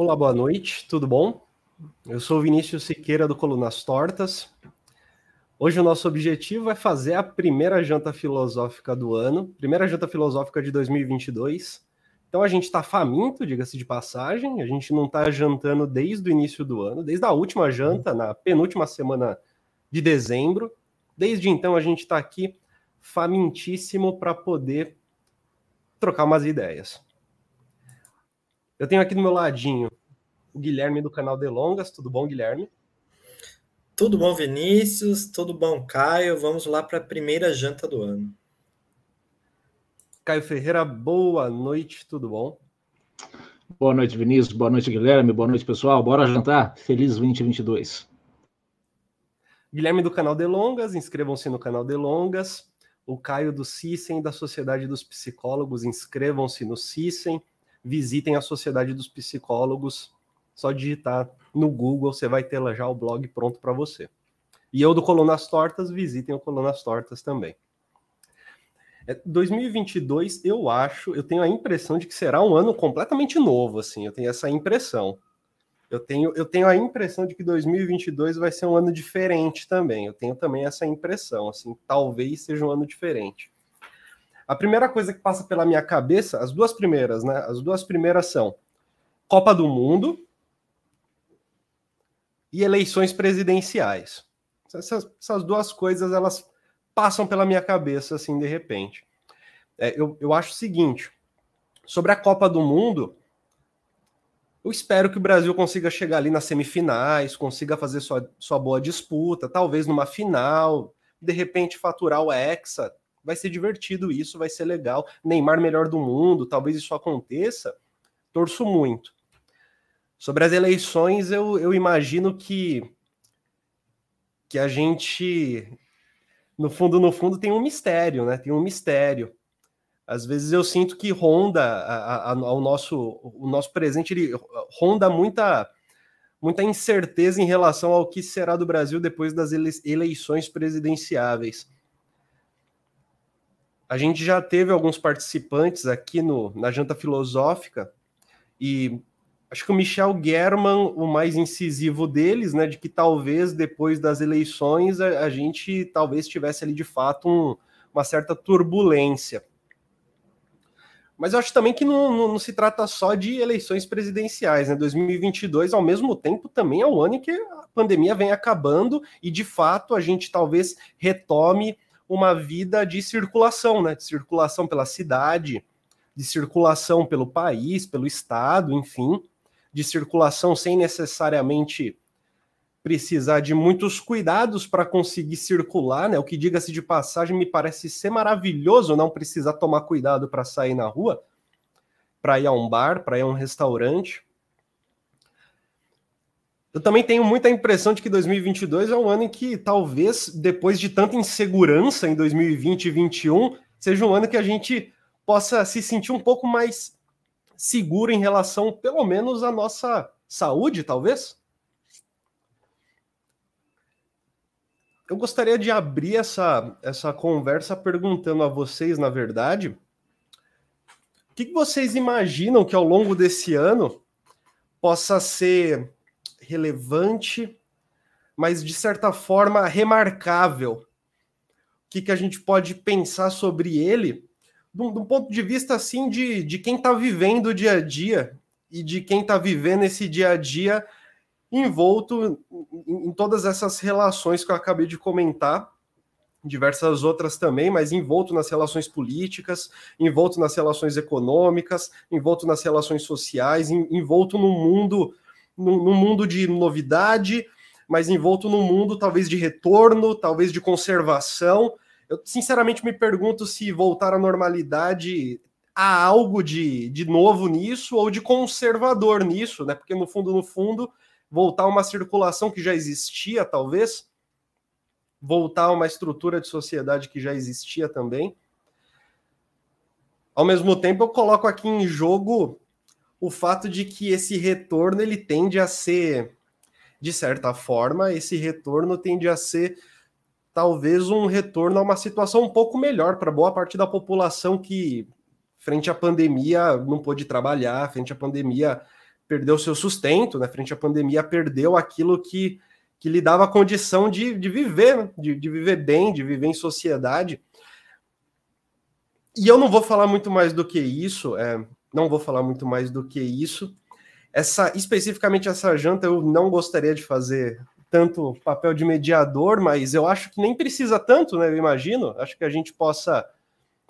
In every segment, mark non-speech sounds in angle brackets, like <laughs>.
Olá, boa noite, tudo bom? Eu sou Vinícius Siqueira do Colunas Tortas. Hoje o nosso objetivo é fazer a primeira janta filosófica do ano, primeira janta filosófica de 2022. Então a gente está faminto, diga-se de passagem, a gente não está jantando desde o início do ano, desde a última janta, na penúltima semana de dezembro. Desde então a gente está aqui famintíssimo para poder trocar umas ideias. Eu tenho aqui do meu ladinho o Guilherme do canal Delongas. Tudo bom, Guilherme? Tudo bom, Vinícius? Tudo bom, Caio? Vamos lá para a primeira janta do ano. Caio Ferreira, boa noite, tudo bom? Boa noite, Vinícius. Boa noite, Guilherme. Boa noite, pessoal. Bora jantar? Feliz 2022. Guilherme do canal Delongas, inscrevam-se no canal Delongas. O Caio do CISEM, da Sociedade dos Psicólogos, inscrevam-se no CISEM. Visitem a Sociedade dos Psicólogos só digitar no Google, você vai ter lá já o blog pronto para você. E eu do Colunas Tortas, visitem o Colunas Tortas também. 2022, é, eu acho, eu tenho a impressão de que será um ano completamente novo, assim, eu tenho essa impressão. Eu tenho, eu tenho a impressão de que 2022 vai ser um ano diferente também. Eu tenho também essa impressão, assim, talvez seja um ano diferente. A primeira coisa que passa pela minha cabeça, as duas primeiras, né? As duas primeiras são Copa do Mundo, e eleições presidenciais. Essas, essas, duas coisas elas passam pela minha cabeça assim de repente. É, eu, eu acho o seguinte: sobre a Copa do Mundo, eu espero que o Brasil consiga chegar ali nas semifinais, consiga fazer sua, sua boa disputa, talvez numa final, de repente faturar o Hexa. Vai ser divertido isso, vai ser legal. Neymar melhor do mundo, talvez isso aconteça. Torço muito. Sobre as eleições, eu, eu imagino que, que a gente, no fundo, no fundo, tem um mistério, né? Tem um mistério. Às vezes eu sinto que ronda a, a, nosso, o nosso presente, ele ronda muita, muita incerteza em relação ao que será do Brasil depois das eleições presidenciáveis. A gente já teve alguns participantes aqui no, na janta filosófica e acho que o Michel German, o mais incisivo deles, né, de que talvez depois das eleições a, a gente talvez tivesse ali de fato um, uma certa turbulência. Mas eu acho também que não, não, não, se trata só de eleições presidenciais, né? 2022, ao mesmo tempo, também é o ano em que a pandemia vem acabando e, de fato, a gente talvez retome uma vida de circulação, né? De circulação pela cidade, de circulação pelo país, pelo estado, enfim de circulação sem necessariamente precisar de muitos cuidados para conseguir circular, né? O que diga-se de passagem me parece ser maravilhoso não precisar tomar cuidado para sair na rua, para ir a um bar, para ir a um restaurante. Eu também tenho muita impressão de que 2022 é um ano em que talvez depois de tanta insegurança em 2020 e 2021, seja um ano que a gente possa se sentir um pouco mais seguro em relação, pelo menos, à nossa saúde, talvez? Eu gostaria de abrir essa, essa conversa perguntando a vocês, na verdade, o que, que vocês imaginam que ao longo desse ano possa ser relevante, mas de certa forma remarcável? O que, que a gente pode pensar sobre ele de um, ponto de vista assim de, de quem está vivendo o dia a dia e de quem está vivendo esse dia a dia envolto em, em todas essas relações que eu acabei de comentar, diversas outras também, mas envolto nas relações políticas, envolto nas relações econômicas, envolto nas relações sociais, envolto num mundo, num, mundo de novidade, mas envolto num mundo talvez de retorno, talvez de conservação, eu sinceramente me pergunto se voltar à normalidade há algo de, de novo nisso ou de conservador nisso, né? Porque no fundo, no fundo, voltar a uma circulação que já existia, talvez, voltar a uma estrutura de sociedade que já existia também. Ao mesmo tempo, eu coloco aqui em jogo o fato de que esse retorno ele tende a ser, de certa forma, esse retorno tende a ser talvez um retorno a uma situação um pouco melhor para boa parte da população que, frente à pandemia, não pôde trabalhar, frente à pandemia, perdeu seu sustento, né, frente à pandemia, perdeu aquilo que, que lhe dava condição de, de viver, né, de, de viver bem, de viver em sociedade. E eu não vou falar muito mais do que isso, é, não vou falar muito mais do que isso. Essa, especificamente essa janta, eu não gostaria de fazer tanto papel de mediador, mas eu acho que nem precisa tanto, né? Eu imagino. Acho que a gente possa,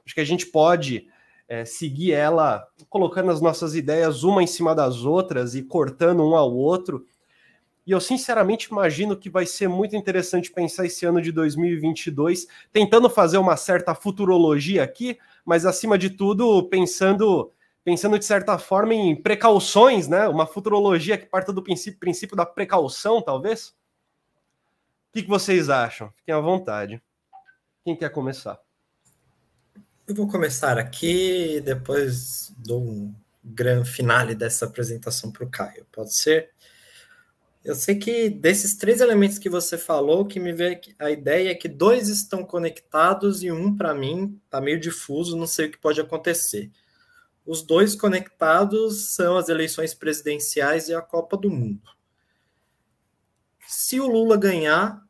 acho que a gente pode é, seguir ela colocando as nossas ideias uma em cima das outras e cortando um ao outro. E eu sinceramente imagino que vai ser muito interessante pensar esse ano de 2022, tentando fazer uma certa futurologia aqui, mas acima de tudo pensando pensando de certa forma em precauções, né? Uma futurologia que parta do princípio, princípio da precaução, talvez. O que, que vocês acham? Fiquem à vontade. Quem quer começar? Eu vou começar aqui, depois dou um grande finale dessa apresentação para o Caio. Pode ser? Eu sei que desses três elementos que você falou, que me vê a ideia é que dois estão conectados e um, para mim, está meio difuso, não sei o que pode acontecer. Os dois conectados são as eleições presidenciais e a Copa do Mundo. Se o Lula ganhar,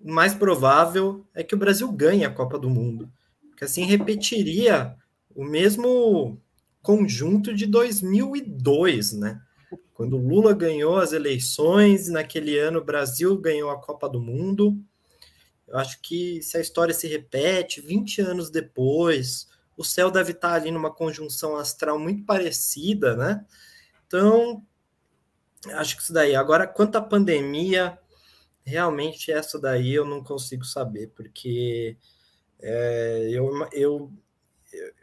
o mais provável é que o Brasil ganhe a Copa do Mundo que assim repetiria o mesmo conjunto de 2002, né? Quando Lula ganhou as eleições, naquele ano o Brasil ganhou a Copa do Mundo. Eu acho que se a história se repete 20 anos depois, o céu deve estar ali numa conjunção astral muito parecida, né? Então, acho que isso daí. Agora, quanto à pandemia, realmente essa daí eu não consigo saber, porque é, eu, eu,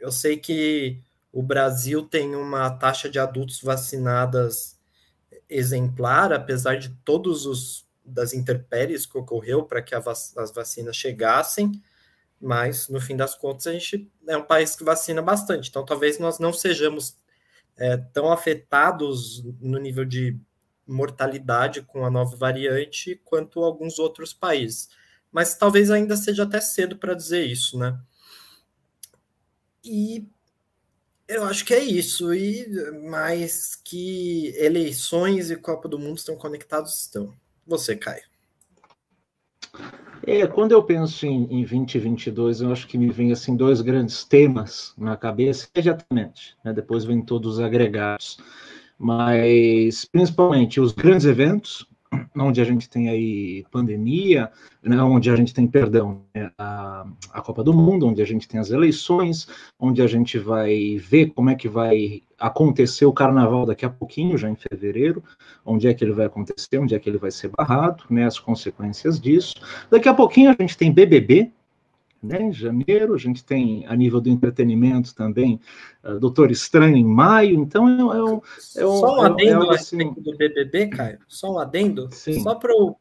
eu sei que o Brasil tem uma taxa de adultos vacinadas exemplar, apesar de todos os das intempéries que ocorreu para que as vacinas chegassem, mas no fim das contas a gente é um país que vacina bastante, então talvez nós não sejamos é, tão afetados no nível de mortalidade com a nova variante quanto alguns outros países mas talvez ainda seja até cedo para dizer isso, né? E eu acho que é isso, e mais que eleições e Copa do Mundo estão conectados, estão. Você, Caio. É, quando eu penso em, em 2022, eu acho que me vem assim dois grandes temas na cabeça imediatamente, né? depois vem todos os agregados, mas principalmente os grandes eventos, onde a gente tem aí pandemia, né, onde a gente tem, perdão, né, a, a Copa do Mundo, onde a gente tem as eleições, onde a gente vai ver como é que vai acontecer o carnaval daqui a pouquinho, já em fevereiro, onde é que ele vai acontecer, onde é que ele vai ser barrado, né, as consequências disso. Daqui a pouquinho a gente tem BBB, né, em janeiro, a gente tem a nível do entretenimento também uh, Doutor Estranho em maio, então é, é um, é um. Só um é adendo é, é, assim... do BBB, Caio, só um adendo, Sim. só para o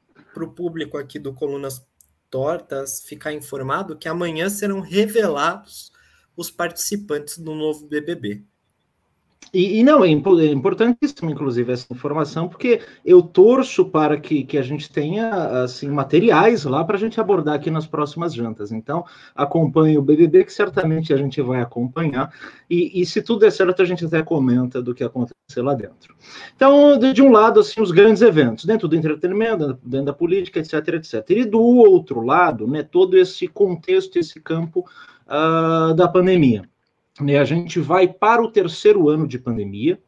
público aqui do Colunas Tortas ficar informado que amanhã serão revelados os participantes do novo BBB. E, e, não, é, é importantíssimo, inclusive, essa informação, porque eu torço para que, que a gente tenha assim materiais lá para a gente abordar aqui nas próximas jantas. Então, acompanhe o BBB, que certamente a gente vai acompanhar, e, e se tudo der certo, a gente até comenta do que aconteceu lá dentro. Então, de, de um lado, assim, os grandes eventos, dentro do entretenimento, dentro da política, etc, etc. E do outro lado, né, todo esse contexto, esse campo uh, da pandemia. Né, a gente vai para o terceiro ano de pandemia,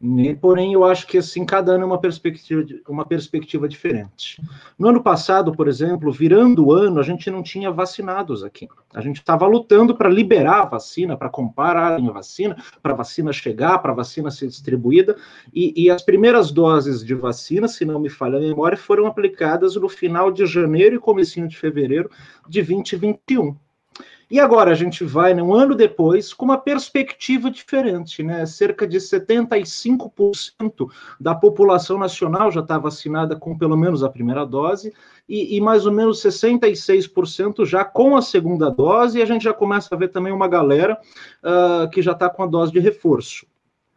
né, porém eu acho que assim cada ano é uma perspectiva, uma perspectiva diferente. No ano passado, por exemplo, virando o ano, a gente não tinha vacinados aqui. A gente estava lutando para liberar a vacina, para comprar a vacina, para a vacina chegar, para a vacina ser distribuída, e, e as primeiras doses de vacina, se não me falha a memória, foram aplicadas no final de janeiro e comecinho de fevereiro de 2021. E agora a gente vai, né, um ano depois, com uma perspectiva diferente, né? Cerca de 75% da população nacional já está vacinada com pelo menos a primeira dose, e, e, mais ou menos 66% já com a segunda dose, e a gente já começa a ver também uma galera uh, que já está com a dose de reforço.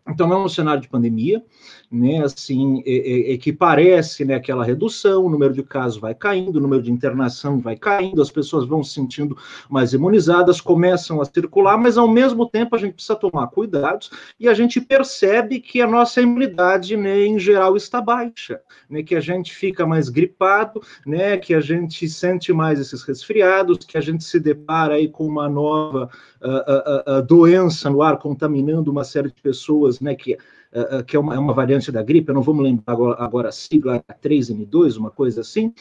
Então, é um cenário de pandemia, né, assim, é, é, é, que parece, né, aquela redução, o número de casos vai caindo, o número de internação vai caindo, as pessoas vão se sentindo mais imunizadas, começam a circular, mas ao mesmo tempo a gente precisa tomar cuidados e a gente percebe que a nossa imunidade, né, em geral está baixa, né, que a gente fica mais gripado, né, que a gente sente mais esses resfriados, que a gente se depara aí com uma nova uh, uh, uh, doença no ar contaminando uma série de pessoas, né, que uh, que é uma, é uma, variante da gripe, eu não vou me lembrar agora, agora a sigla 3N2, uma coisa assim.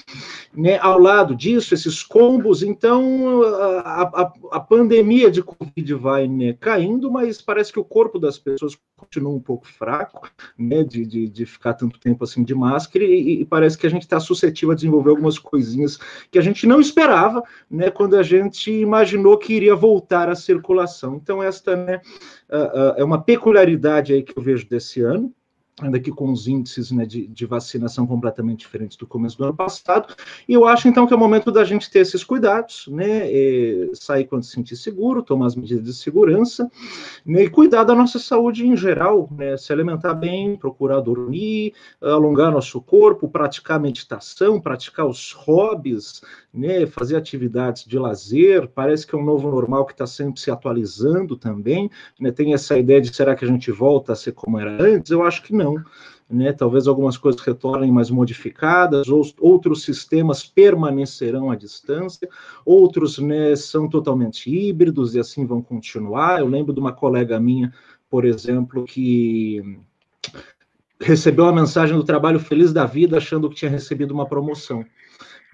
Né? Ao lado disso, esses combos, então a, a, a pandemia de Covid vai né, caindo, mas parece que o corpo das pessoas continua um pouco fraco, né, de, de, de ficar tanto tempo assim de máscara, e, e parece que a gente está suscetível a desenvolver algumas coisinhas que a gente não esperava, né, quando a gente imaginou que iria voltar à circulação. Então, esta né, é uma peculiaridade aí que eu vejo desse ano ainda que com os índices né, de, de, vacinação completamente diferentes do começo do ano passado. E eu acho, então, que é o momento da gente ter esses cuidados, né, sair quando se sentir seguro, tomar as medidas de segurança, né, e cuidar da nossa saúde em geral, né, se alimentar bem, procurar dormir, alongar nosso corpo, praticar meditação, praticar os hobbies, né, fazer atividades de lazer, parece que é um novo normal que está sempre se atualizando também, né, tem essa ideia de será que a gente volta a ser como era antes? Eu acho que não, né, talvez algumas coisas retornem mais modificadas, ou, outros sistemas permanecerão à distância, outros né, são totalmente híbridos e assim vão continuar. Eu lembro de uma colega minha, por exemplo, que recebeu a mensagem do trabalho feliz da vida achando que tinha recebido uma promoção.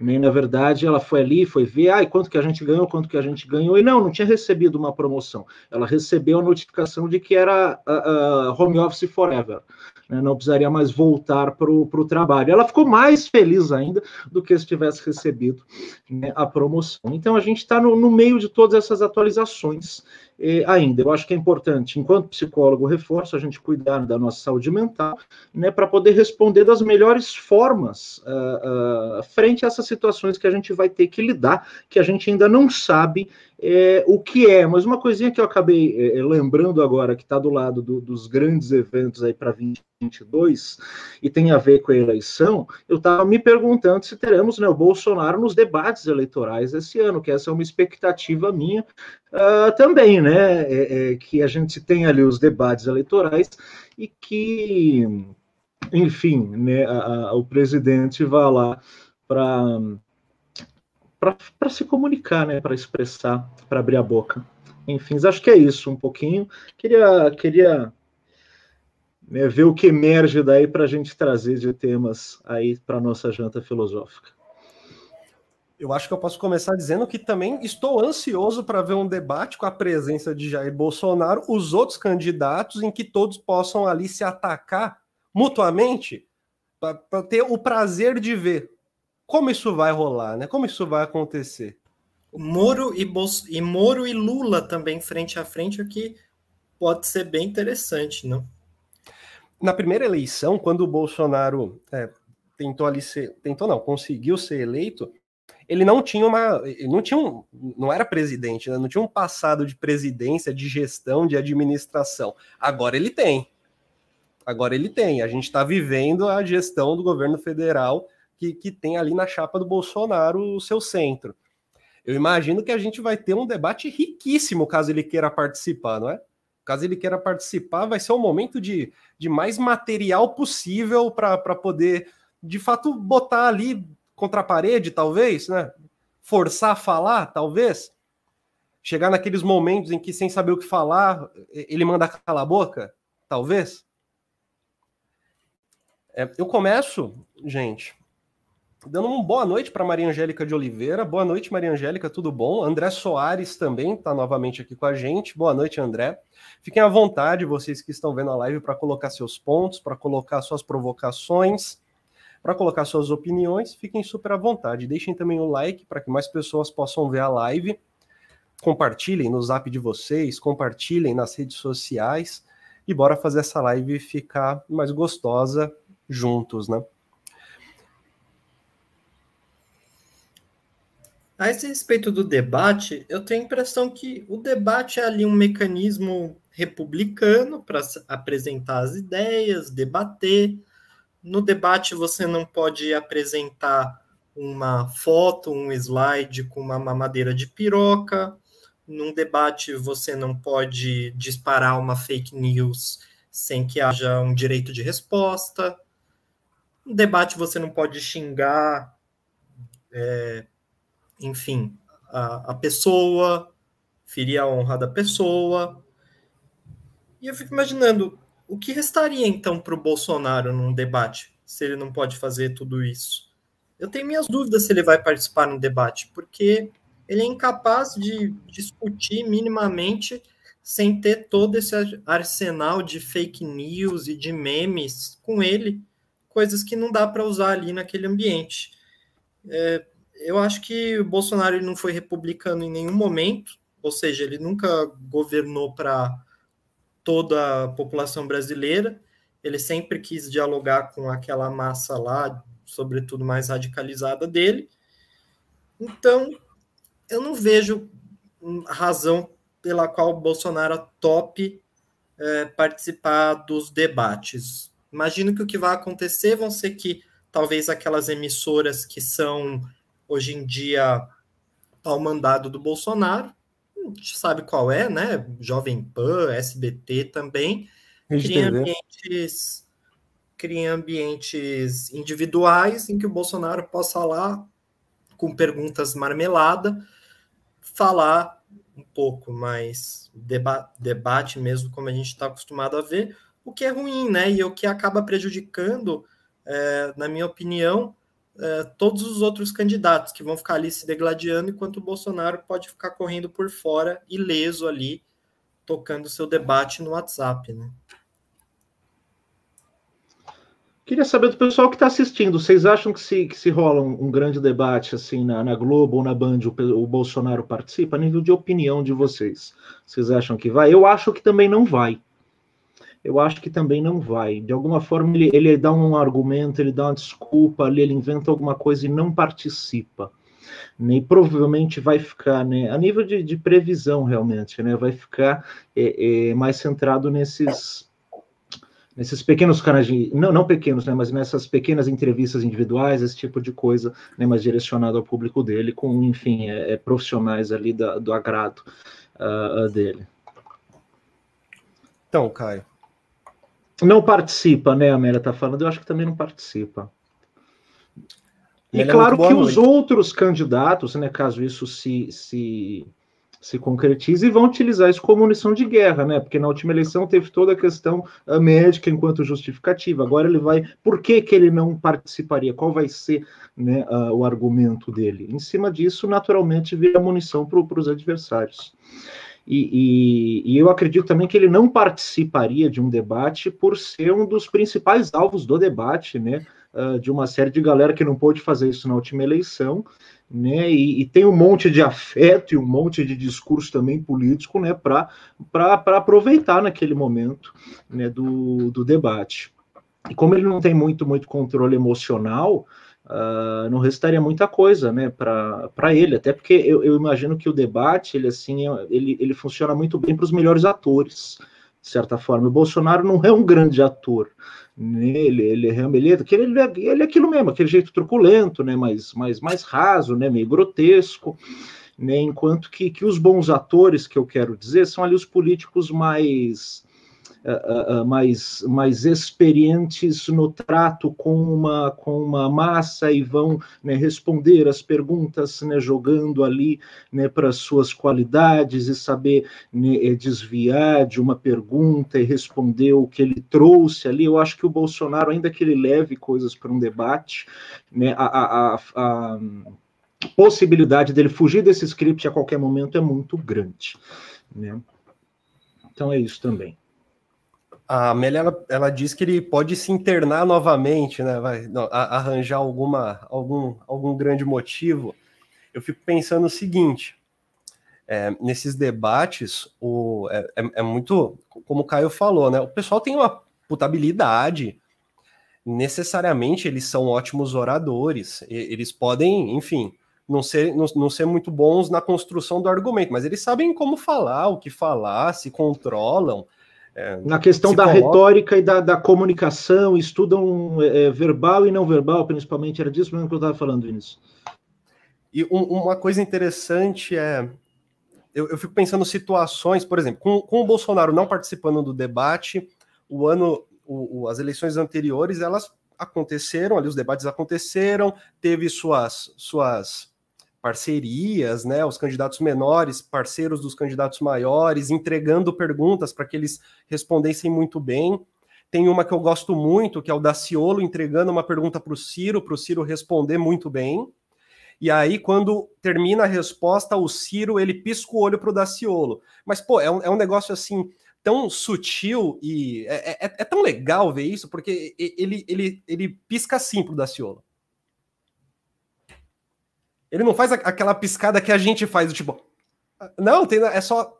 Na verdade ela foi ali, foi ver, ah, quanto que a gente ganhou, quanto que a gente ganhou, e não, não tinha recebido uma promoção. Ela recebeu a notificação de que era uh, uh, home office forever, né? não precisaria mais voltar para o trabalho. Ela ficou mais feliz ainda do que se tivesse recebido né, a promoção. Então a gente está no, no meio de todas essas atualizações eh, ainda. Eu acho que é importante, enquanto psicólogo, reforço a gente cuidar da nossa saúde mental, né, para poder responder das melhores formas uh, uh, frente a essas situações que a gente vai ter que lidar, que a gente ainda não sabe é, o que é, mas uma coisinha que eu acabei é, é lembrando agora, que está do lado do, dos grandes eventos aí para 2022, e tem a ver com a eleição, eu estava me perguntando se teremos né, o Bolsonaro nos debates eleitorais esse ano, que essa é uma expectativa minha uh, também, né? É, é, que a gente tem ali os debates eleitorais e que, enfim, né, a, a, o presidente vá lá para para se comunicar, né, para expressar, para abrir a boca. Enfim, acho que é isso um pouquinho. Queria, queria né, ver o que emerge daí para a gente trazer de temas aí para nossa janta filosófica. Eu acho que eu posso começar dizendo que também estou ansioso para ver um debate com a presença de Jair Bolsonaro, os outros candidatos, em que todos possam ali se atacar mutuamente, para ter o prazer de ver como isso vai rolar, né? Como isso vai acontecer? Moro e, Bolso... e Moro e Lula também frente a frente, o que pode ser bem interessante, não? Na primeira eleição, quando o Bolsonaro é, tentou ali ser, tentou não, conseguiu ser eleito, ele não tinha uma, não tinha um, não era presidente, né? não tinha um passado de presidência, de gestão, de administração. Agora ele tem. Agora ele tem. A gente está vivendo a gestão do governo federal que, que tem ali na chapa do Bolsonaro o seu centro. Eu imagino que a gente vai ter um debate riquíssimo caso ele queira participar, não é? Caso ele queira participar, vai ser um momento de, de mais material possível para poder, de fato, botar ali contra a parede, talvez, né? Forçar a falar, talvez. Chegar naqueles momentos em que, sem saber o que falar, ele manda calar a boca, talvez. É, eu começo, gente, Dando uma boa noite para Maria Angélica de Oliveira. Boa noite, Maria Angélica, tudo bom? André Soares também está novamente aqui com a gente. Boa noite, André. Fiquem à vontade, vocês que estão vendo a live, para colocar seus pontos, para colocar suas provocações, para colocar suas opiniões. Fiquem super à vontade. Deixem também o like para que mais pessoas possam ver a live. Compartilhem no zap de vocês, compartilhem nas redes sociais e bora fazer essa live ficar mais gostosa juntos, né? A esse respeito do debate, eu tenho a impressão que o debate é ali um mecanismo republicano para apresentar as ideias, debater. No debate, você não pode apresentar uma foto, um slide com uma mamadeira de piroca. Num debate, você não pode disparar uma fake news sem que haja um direito de resposta. No debate, você não pode xingar. É, enfim, a, a pessoa, ferir a honra da pessoa. E eu fico imaginando o que restaria então para o Bolsonaro num debate, se ele não pode fazer tudo isso. Eu tenho minhas dúvidas se ele vai participar no debate, porque ele é incapaz de discutir minimamente sem ter todo esse arsenal de fake news e de memes com ele, coisas que não dá para usar ali naquele ambiente. É, eu acho que o Bolsonaro não foi republicano em nenhum momento, ou seja, ele nunca governou para toda a população brasileira. Ele sempre quis dialogar com aquela massa lá, sobretudo mais radicalizada dele. Então, eu não vejo razão pela qual Bolsonaro tope é, participar dos debates. Imagino que o que vai acontecer vão ser que talvez aquelas emissoras que são hoje em dia ao mandado do Bolsonaro, gente sabe qual é, né? Jovem Pan, SBT também, cria ambientes, cria ambientes individuais em que o Bolsonaro possa lá, com perguntas marmelada, falar um pouco mais, deba debate mesmo, como a gente está acostumado a ver, o que é ruim, né? E o que acaba prejudicando, é, na minha opinião, é, todos os outros candidatos que vão ficar ali se degladiando, enquanto o Bolsonaro pode ficar correndo por fora, ileso ali, tocando seu debate no WhatsApp, né? Queria saber do pessoal que está assistindo, vocês acham que se, que se rola um, um grande debate assim na, na, Globo ou na Band, o, o Bolsonaro participa? A nível de opinião de vocês, vocês acham que vai? Eu acho que também não vai eu acho que também não vai. De alguma forma, ele, ele dá um argumento, ele dá uma desculpa ele inventa alguma coisa e não participa. Né, e provavelmente vai ficar, né, a nível de, de previsão realmente, né, vai ficar é, é, mais centrado nesses nesses pequenos canais, de, não, não pequenos, né, mas nessas pequenas entrevistas individuais, esse tipo de coisa, né, mais direcionado ao público dele, com, enfim, é, é profissionais ali da, do agrado uh, dele. Então, Caio, não participa, né? A Amélia está falando, eu acho que também não participa. E é claro é que os outros candidatos, né, caso isso se, se, se concretize, vão utilizar isso como munição de guerra, né? Porque na última eleição teve toda a questão médica enquanto justificativa. Agora ele vai. Por que, que ele não participaria? Qual vai ser né, uh, o argumento dele? Em cima disso, naturalmente, vira munição para os adversários. E, e, e, eu acredito também que ele não participaria de um debate por ser um dos principais alvos do debate, né? Uh, de uma série de galera que não pôde fazer isso na última eleição, né? E, e tem um monte de afeto e um monte de discurso também político, né? Para aproveitar naquele momento né, do, do debate. E como ele não tem muito, muito controle emocional, uh, não restaria muita coisa, né, para ele, até porque eu, eu, imagino que o debate, ele assim, é, ele, ele funciona muito bem para os melhores atores, de certa forma. O Bolsonaro não é um grande ator, né, ele, ele, é, ele, ele, é, ele é aquilo mesmo, aquele jeito truculento, né, mais, mais, mais raso, né, meio grotesco, né, enquanto que, que os bons atores, que eu quero dizer, são ali os políticos mais uh, uh, mais, mais experientes no trato com uma, com uma massa e vão né, responder as perguntas, né, jogando ali né, para suas qualidades e saber né, eh, desviar de uma pergunta e responder o que ele trouxe ali. Eu acho que o Bolsonaro, ainda que ele leve coisas para um debate, né, a, a, a, a possibilidade dele fugir desse script a qualquer momento é muito grande. Né? Então é isso também a Amélia ela, ela, diz que ele pode se internar novamente, né? Vai não, a, arranjar alguma, algum, algum grande motivo. Eu fico pensando o seguinte: é, nesses debates, o, é, é, é, muito, como o Caio falou, né? O pessoal tem uma puta habilidade, necessariamente eles são ótimos oradores, eles podem, enfim, não ser, não, não ser muito bons na construção do argumento, mas eles sabem como falar, o que falar, se controlam. É, na questão da colocam... retórica e da, da comunicação, estudam é, verbal e não verbal, principalmente, era disso mesmo que eu estava falando, Vinícius. E um, uma coisa interessante é. Eu, eu, fico pensando situações, por exemplo, com, com o Bolsonaro não participando do debate, o ano, o, o, as eleições anteriores, elas aconteceram, ali os debates aconteceram, teve suas, suas parcerias, né? Os candidatos menores, parceiros dos candidatos maiores, entregando perguntas para que eles respondessem muito bem. Tem uma que eu gosto muito, que é o Daciolo entregando uma pergunta para o Ciro, para o Ciro responder muito bem. E aí, quando termina a resposta, o Ciro ele pisca o olho para o Daciolo. Mas, pô, é um, é um negócio assim tão sutil e é, é, é, tão legal ver isso, porque ele, ele, ele pisca assim pro Daciolo. Ele não faz aquela piscada que a gente faz, tipo, não, tem, é só.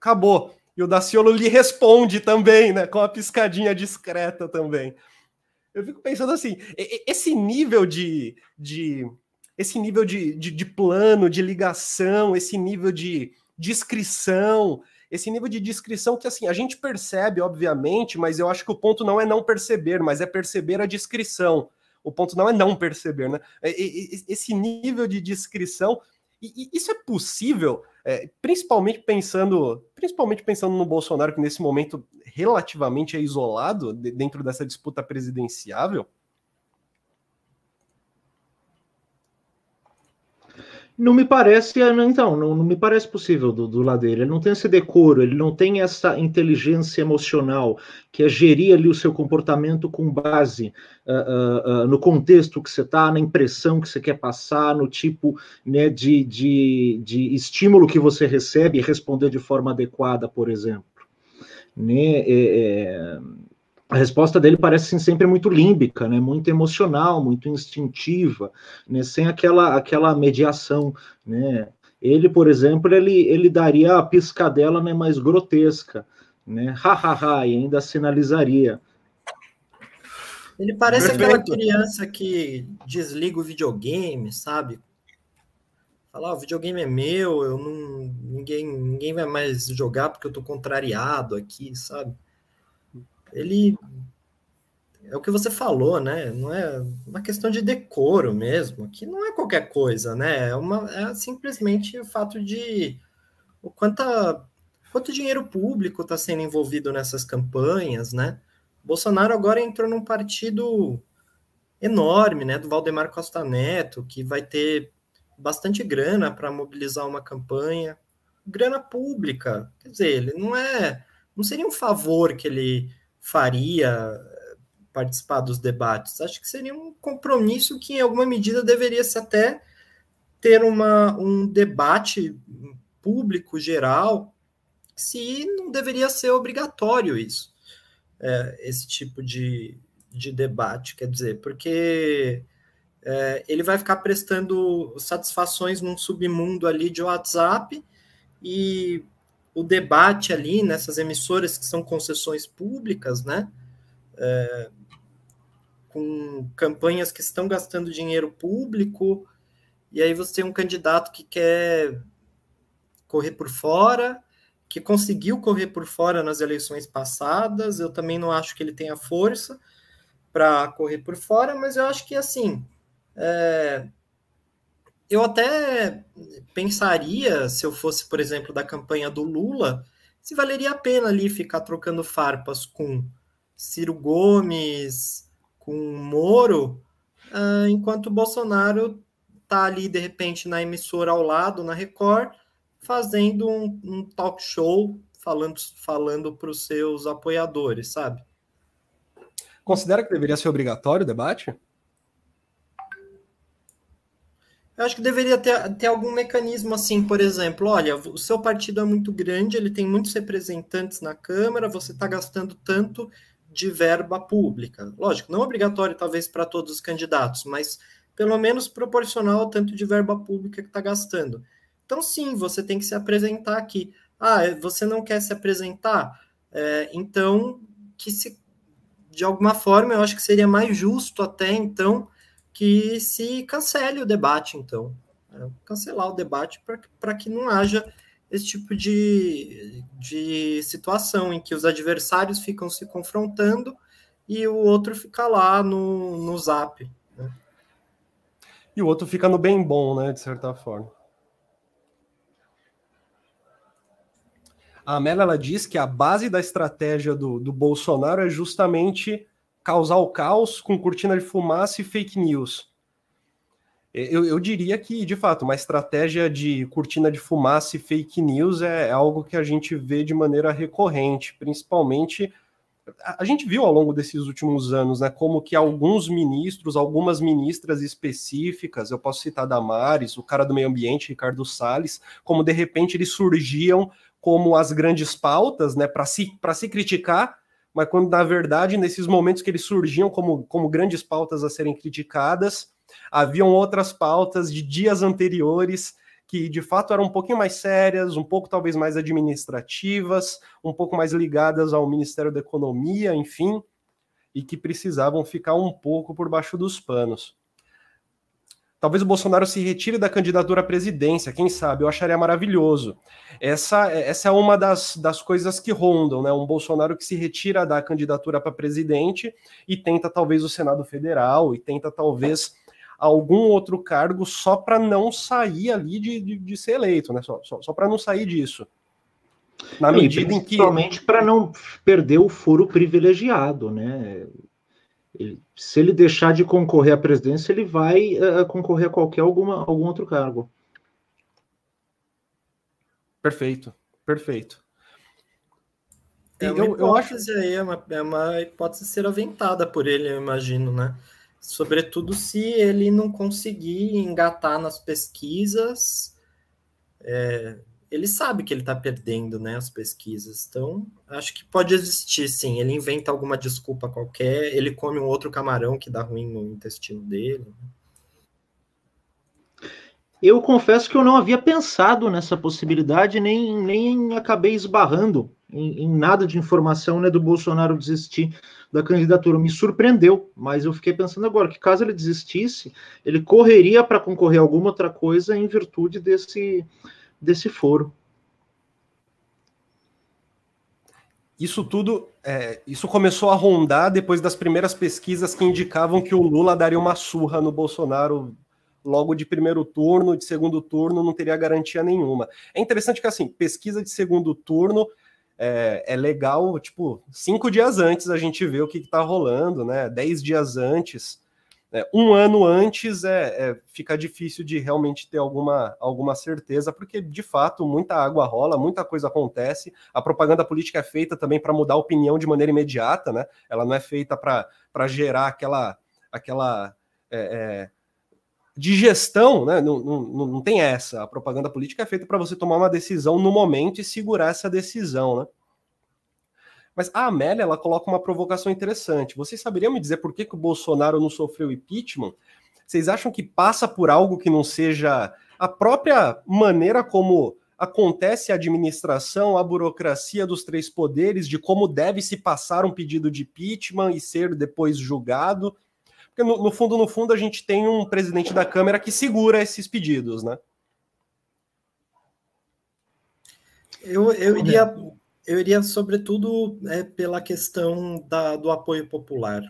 Acabou. E o Daciolo lhe responde também, né? Com a piscadinha discreta também. Eu fico pensando assim, esse nível de. de esse nível de, de, de plano, de ligação, esse nível de descrição, esse nível de descrição que assim a gente percebe, obviamente, mas eu acho que o ponto não é não perceber, mas é perceber a descrição. O ponto não é não perceber, né? Esse nível de descrição, e isso é possível, é, principalmente pensando, principalmente pensando no Bolsonaro que nesse momento relativamente é isolado dentro dessa disputa presidenciável. Não me parece, então, não, não me parece possível do, do lado dele. Ele não tem esse decoro, ele não tem essa inteligência emocional, que é gerir ali o seu comportamento com base uh, uh, uh, no contexto que você está, na impressão que você quer passar, no tipo né, de, de, de estímulo que você recebe e responder de forma adequada, por exemplo. Né? É, é a resposta dele parece assim, sempre muito límbica, né? muito emocional, muito instintiva, né? sem aquela, aquela mediação. Né? Ele, por exemplo, ele, ele daria a piscadela né, mais grotesca, né? ha, ha, ha, e ainda sinalizaria. Ele parece Perfeito. aquela criança que desliga o videogame, sabe? Fala, ah, o videogame é meu, eu não, ninguém, ninguém vai mais jogar porque eu tô contrariado aqui, sabe? Ele é o que você falou, né? Não é uma questão de decoro mesmo, que não é qualquer coisa, né? É, uma, é simplesmente o fato de o quanta, quanto dinheiro público está sendo envolvido nessas campanhas, né? Bolsonaro agora entrou num partido enorme, né? Do Valdemar Costa Neto, que vai ter bastante grana para mobilizar uma campanha, grana pública. Quer dizer, ele não é, não seria um favor que ele faria participar dos debates. Acho que seria um compromisso que, em alguma medida, deveria se até ter uma, um debate público geral, se não deveria ser obrigatório isso, é, esse tipo de, de debate, quer dizer, porque é, ele vai ficar prestando satisfações num submundo ali de WhatsApp e o debate ali nessas emissoras que são concessões públicas, né? É, com campanhas que estão gastando dinheiro público, e aí você tem um candidato que quer correr por fora, que conseguiu correr por fora nas eleições passadas. Eu também não acho que ele tenha força para correr por fora, mas eu acho que assim. É, eu até pensaria, se eu fosse, por exemplo, da campanha do Lula, se valeria a pena ali ficar trocando farpas com Ciro Gomes, com Moro, uh, enquanto o Bolsonaro tá ali, de repente, na emissora ao lado, na Record, fazendo um, um talk show falando falando para os seus apoiadores, sabe? Considera que deveria ser obrigatório o debate? Eu acho que deveria ter, ter algum mecanismo assim, por exemplo, olha, o seu partido é muito grande, ele tem muitos representantes na Câmara, você está gastando tanto de verba pública. Lógico, não obrigatório talvez para todos os candidatos, mas pelo menos proporcional ao tanto de verba pública que está gastando. Então, sim, você tem que se apresentar aqui. Ah, você não quer se apresentar? É, então, que se de alguma forma eu acho que seria mais justo até então que se cancele o debate, então. É cancelar o debate para que não haja esse tipo de, de situação em que os adversários ficam se confrontando e o outro fica lá no, no zap. Né? E o outro fica no bem bom, né, de certa forma. A Amélia ela diz que a base da estratégia do, do Bolsonaro é justamente causar o caos com cortina de fumaça e fake news. Eu, eu, diria que, de fato, uma estratégia de cortina de fumaça e fake news é, é algo que a gente vê de maneira recorrente, principalmente. A, a gente viu ao longo desses últimos anos, né, como que alguns ministros, algumas ministras específicas, eu posso citar Damares, o cara do meio ambiente, Ricardo Salles, como de repente eles surgiam como as grandes pautas, né, para se, se criticar, mas quando na verdade, nesses momentos que eles surgiam como, como grandes pautas a serem criticadas, haviam outras pautas de dias anteriores que de fato eram um pouquinho mais sérias, um pouco talvez mais administrativas, um pouco mais ligadas ao Ministério da Economia, enfim, e que precisavam ficar um pouco por baixo dos panos. Talvez o Bolsonaro se retire da candidatura à presidência, quem sabe? Eu acharia maravilhoso. Essa, essa é uma das, das coisas que rondam, né? Um Bolsonaro que se retira da candidatura para presidente e tenta talvez o Senado Federal, e tenta talvez algum outro cargo só para não sair ali de, de, de, ser eleito, né? Só, só, só para não sair disso. Na medida em que. Principalmente para não perder o foro privilegiado, né? Ele, se ele deixar de concorrer à presidência, ele vai uh, concorrer a qualquer alguma, algum outro cargo. Perfeito, perfeito. É uma eu, hipótese eu acho... aí, é uma, é uma hipótese ser aventada por ele, eu imagino, né? sobretudo se ele não conseguir engatar nas pesquisas. É, ele sabe que ele está perdendo né, as pesquisas, então acho que pode existir sim. Ele inventa alguma desculpa qualquer, ele come um outro camarão que dá ruim no intestino dele. Eu confesso que eu não havia pensado nessa possibilidade, nem, nem acabei esbarrando em, em nada de informação né, do Bolsonaro desistir da candidatura. Me surpreendeu, mas eu fiquei pensando agora que caso ele desistisse, ele correria para concorrer a alguma outra coisa em virtude desse, desse foro. Isso tudo, é, isso começou a rondar depois das primeiras pesquisas que indicavam que o Lula daria uma surra no Bolsonaro logo de primeiro turno, de segundo turno, não teria garantia nenhuma. É interessante que, assim, pesquisa de segundo turno é, é, legal, tipo, cinco dias antes a gente vê o que está rolando, né? Dez dias antes. É, um ano antes é, é, fica difícil de realmente ter alguma, alguma certeza, porque de fato muita água rola, muita coisa acontece. A propaganda política é feita também para mudar a opinião de maneira imediata, né? Ela não é feita para gerar aquela, aquela é, é, digestão, né? Não, não, não tem essa. A propaganda política é feita para você tomar uma decisão no momento e segurar essa decisão, né? Mas a Amélia ela coloca uma provocação interessante. Vocês saberiam me dizer por que, que o Bolsonaro não sofreu impeachment? Vocês acham que passa por algo que não seja a própria maneira como acontece a administração, a burocracia dos três poderes, de como deve se passar um pedido de impeachment e ser depois julgado? Porque no, no, fundo, no fundo, a gente tem um presidente da Câmara que segura esses pedidos, né? Eu, eu iria, eu iria sobretudo é, pela questão da, do apoio popular.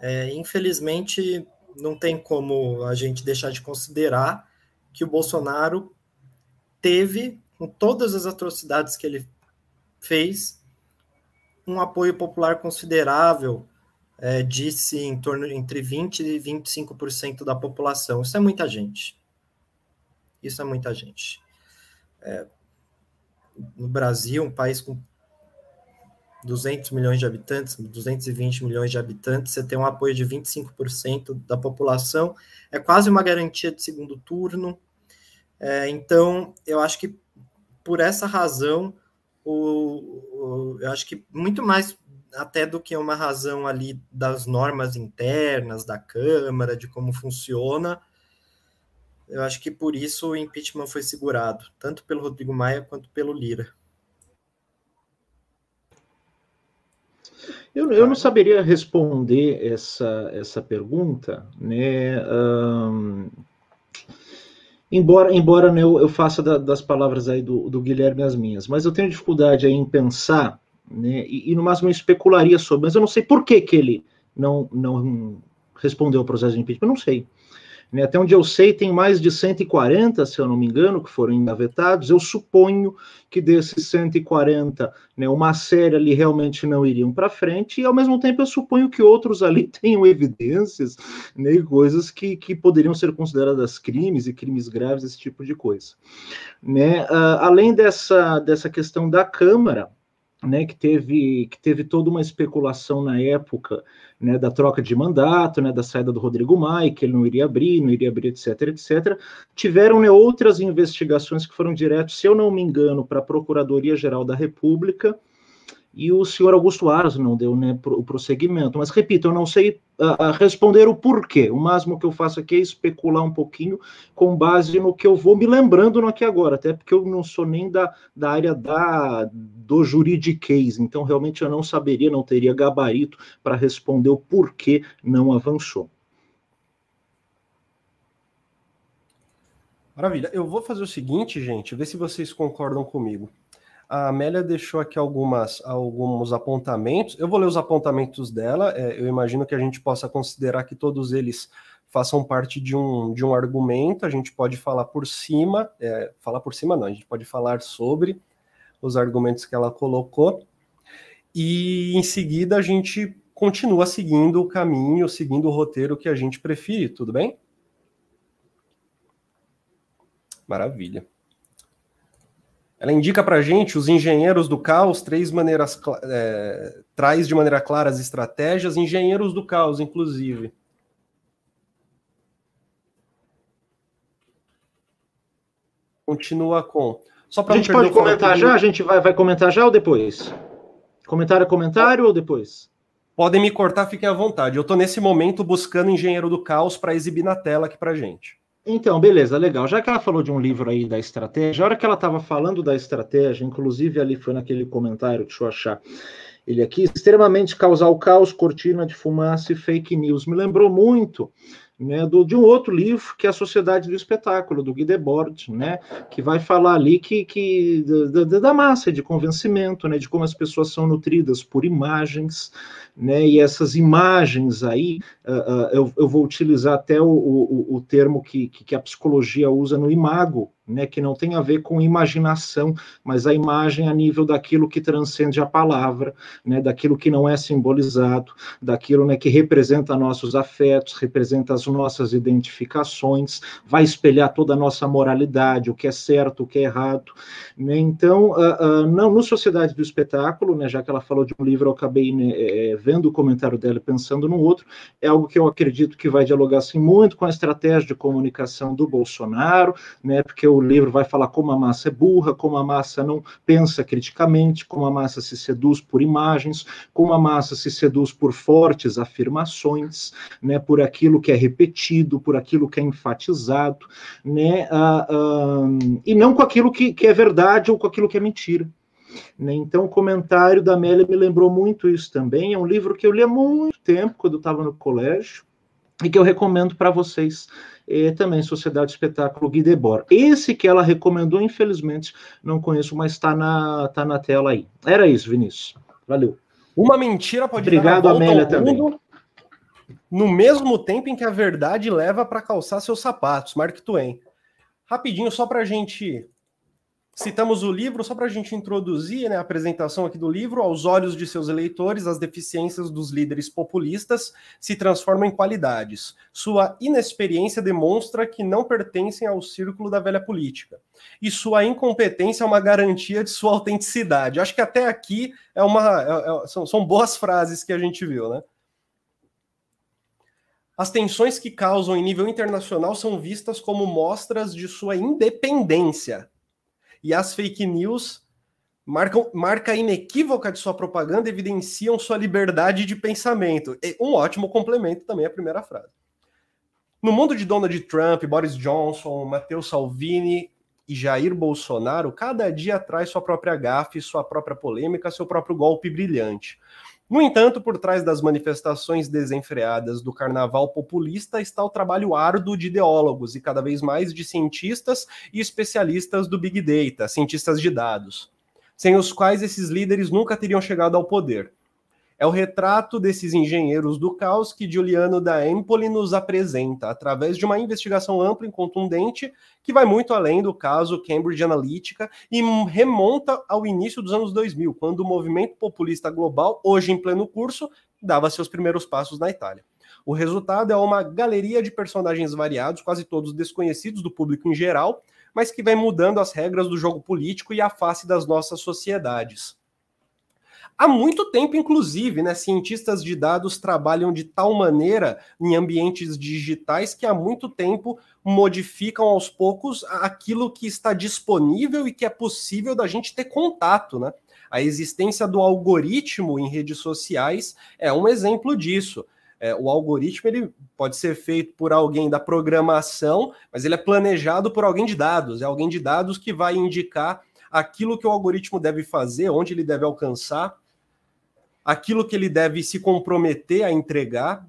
É, infelizmente, não tem como a gente deixar de considerar que o Bolsonaro teve, com todas as atrocidades que ele fez, um apoio popular considerável é, disse em torno entre 20% e 25% da população. Isso é muita gente. Isso é muita gente. É, no Brasil, um país com 200 milhões de habitantes, 220 milhões de habitantes, você tem um apoio de 25% da população, é quase uma garantia de segundo turno. É, então, eu acho que por essa razão, o, o, eu acho que muito mais até do que uma razão ali das normas internas da Câmara, de como funciona. Eu acho que por isso o impeachment foi segurado, tanto pelo Rodrigo Maia quanto pelo Lira. Eu, eu não saberia responder essa, essa pergunta, né? Um, Embora, embora né, eu, eu, faça da, das palavras aí do, do, Guilherme as minhas, mas eu tenho dificuldade aí em pensar, né, e, e, no máximo eu especularia sobre, mas eu não sei por que, que ele não, não respondeu ao processo de impeachment, eu não sei. Né? Até onde eu sei, tem mais de 140, se eu não me engano, que foram engavetados. Eu suponho que desses 140, né, uma série ali realmente não iriam para frente, e ao mesmo tempo eu suponho que outros ali <laughs> tenham evidências, né, coisas que, que poderiam ser consideradas crimes e crimes graves, esse tipo de coisa. Né? Uh, além dessa, dessa questão da Câmara, né, que teve que teve toda uma especulação na época né, da troca de mandato, né, da saída do Rodrigo Maia, que ele não iria abrir, não iria abrir, etc, etc. Tiveram né, outras investigações que foram direto, se eu não me engano, para a Procuradoria Geral da República, e o senhor Augusto Aras não deu né, o prosseguimento. Mas, repito, eu não sei uh, responder o porquê. O máximo que eu faço aqui é especular um pouquinho com base no que eu vou me lembrando aqui agora, até porque eu não sou nem da, da área da, do juridiquês, então realmente eu não saberia, não teria gabarito para responder o porquê não avançou. Maravilha. Eu vou fazer o seguinte, gente, ver se vocês concordam comigo. A Amélia deixou aqui algumas, alguns apontamentos. Eu vou ler os apontamentos dela. É, eu imagino que a gente possa considerar que todos eles façam parte de um, de um argumento. A gente pode falar por cima, é, falar por cima não, a gente pode falar sobre os argumentos que ela colocou. E em seguida a gente continua seguindo o caminho, seguindo o roteiro que a gente prefere, tudo bem? Maravilha. Ela indica para a gente, os engenheiros do caos, três maneiras, é, traz de maneira clara as estratégias, engenheiros do caos, inclusive. Continua com. Só a gente pode comentar já? A gente vai, vai comentar já ou depois? Comentário, comentário ou depois? Podem me cortar, fiquem à vontade. Eu estou nesse momento buscando engenheiro do caos para exibir na tela aqui para gente. Então, beleza, legal. Já que ela falou de um livro aí da estratégia, a hora que ela estava falando da estratégia, inclusive ali foi naquele comentário, deixa eu achar ele aqui, extremamente causar o caos, cortina de fumaça e fake news. Me lembrou muito né, do, de um outro livro, que é a Sociedade do Espetáculo, do Guy Debord, né, que vai falar ali que, que da, da massa, de convencimento, né, de como as pessoas são nutridas por imagens, né, e essas imagens aí, uh, uh, eu, eu, vou utilizar até o, o, o termo que, que a psicologia usa no imago, né, que não tem a ver com imaginação, mas a imagem a nível daquilo que transcende a palavra, né, daquilo que não é simbolizado, daquilo né, que representa nossos afetos, representa as nossas identificações, vai espelhar toda a nossa moralidade, o que é certo, o que é errado. Né? Então, uh, uh, não, no Sociedade do Espetáculo, né, já que ela falou de um livro, eu acabei né, é, vendo o comentário dela pensando no outro, é algo que eu acredito que vai dialogar assim, muito com a estratégia de comunicação do Bolsonaro, porque o livro vai falar como a massa é burra, como a massa não pensa criticamente, como a massa se seduz por imagens, como a massa se seduz por fortes afirmações, né, por aquilo que é repetido, por aquilo que é enfatizado, né, uh, uh, e não com aquilo que, que é verdade ou com aquilo que é mentira. Né? Então, o comentário da Amélia me lembrou muito isso também. É um livro que eu li há muito tempo, quando eu estava no colégio, e que eu recomendo para vocês e também Sociedade Espetáculo Guy Debord. Esse que ela recomendou, infelizmente, não conheço, mas está na, tá na tela aí. Era isso, Vinícius. Valeu. Uma mentira pode Obrigado, Amélia, também. No mesmo tempo em que a verdade leva para calçar seus sapatos. Mark Twain. Rapidinho, só para a gente Citamos o livro só para a gente introduzir né, a apresentação aqui do livro. Aos olhos de seus eleitores, as deficiências dos líderes populistas se transformam em qualidades. Sua inexperiência demonstra que não pertencem ao círculo da velha política. E sua incompetência é uma garantia de sua <laughs> autenticidade. Acho que até aqui é uma, é, é, são, são boas frases que a gente viu, né? As tensões que causam em nível internacional são vistas como mostras de sua independência e as fake news marcam marca inequívoca de sua propaganda evidenciam sua liberdade de pensamento. E um ótimo complemento também à primeira frase. No mundo de Donald Trump, Boris Johnson, Matteo Salvini e Jair Bolsonaro, cada dia traz sua própria gafe, sua própria polêmica, seu próprio golpe brilhante. No entanto, por trás das manifestações desenfreadas do carnaval populista está o trabalho árduo de ideólogos e cada vez mais de cientistas e especialistas do Big Data, cientistas de dados, sem os quais esses líderes nunca teriam chegado ao poder. É o retrato desses engenheiros do caos que Giuliano da Empoli nos apresenta, através de uma investigação ampla e contundente que vai muito além do caso Cambridge Analytica e remonta ao início dos anos 2000, quando o movimento populista global, hoje em pleno curso, dava seus primeiros passos na Itália. O resultado é uma galeria de personagens variados, quase todos desconhecidos do público em geral, mas que vem mudando as regras do jogo político e a face das nossas sociedades. Há muito tempo, inclusive, né, cientistas de dados trabalham de tal maneira em ambientes digitais que há muito tempo modificam aos poucos aquilo que está disponível e que é possível da gente ter contato, né? A existência do algoritmo em redes sociais é um exemplo disso. É, o algoritmo ele pode ser feito por alguém da programação, mas ele é planejado por alguém de dados. É alguém de dados que vai indicar aquilo que o algoritmo deve fazer, onde ele deve alcançar aquilo que ele deve se comprometer a entregar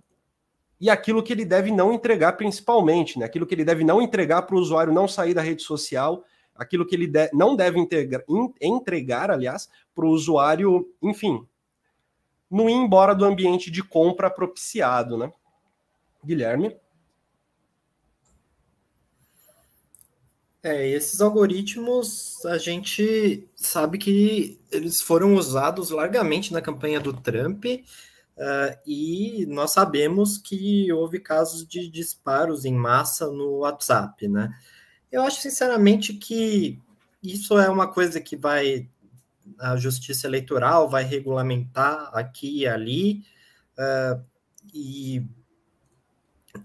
e aquilo que ele deve não entregar, principalmente, né? aquilo que ele deve não entregar para o usuário não sair da rede social, aquilo que ele de não deve integra, in, entregar, aliás, para o usuário, enfim, não ir embora do ambiente de compra propiciado, né? Guilherme? É, esses algoritmos a gente sabe que eles foram usados largamente na campanha do Trump uh, e nós sabemos que houve casos de disparos em massa no WhatsApp, né? Eu acho sinceramente que isso é uma coisa que vai a Justiça Eleitoral vai regulamentar aqui e ali uh, e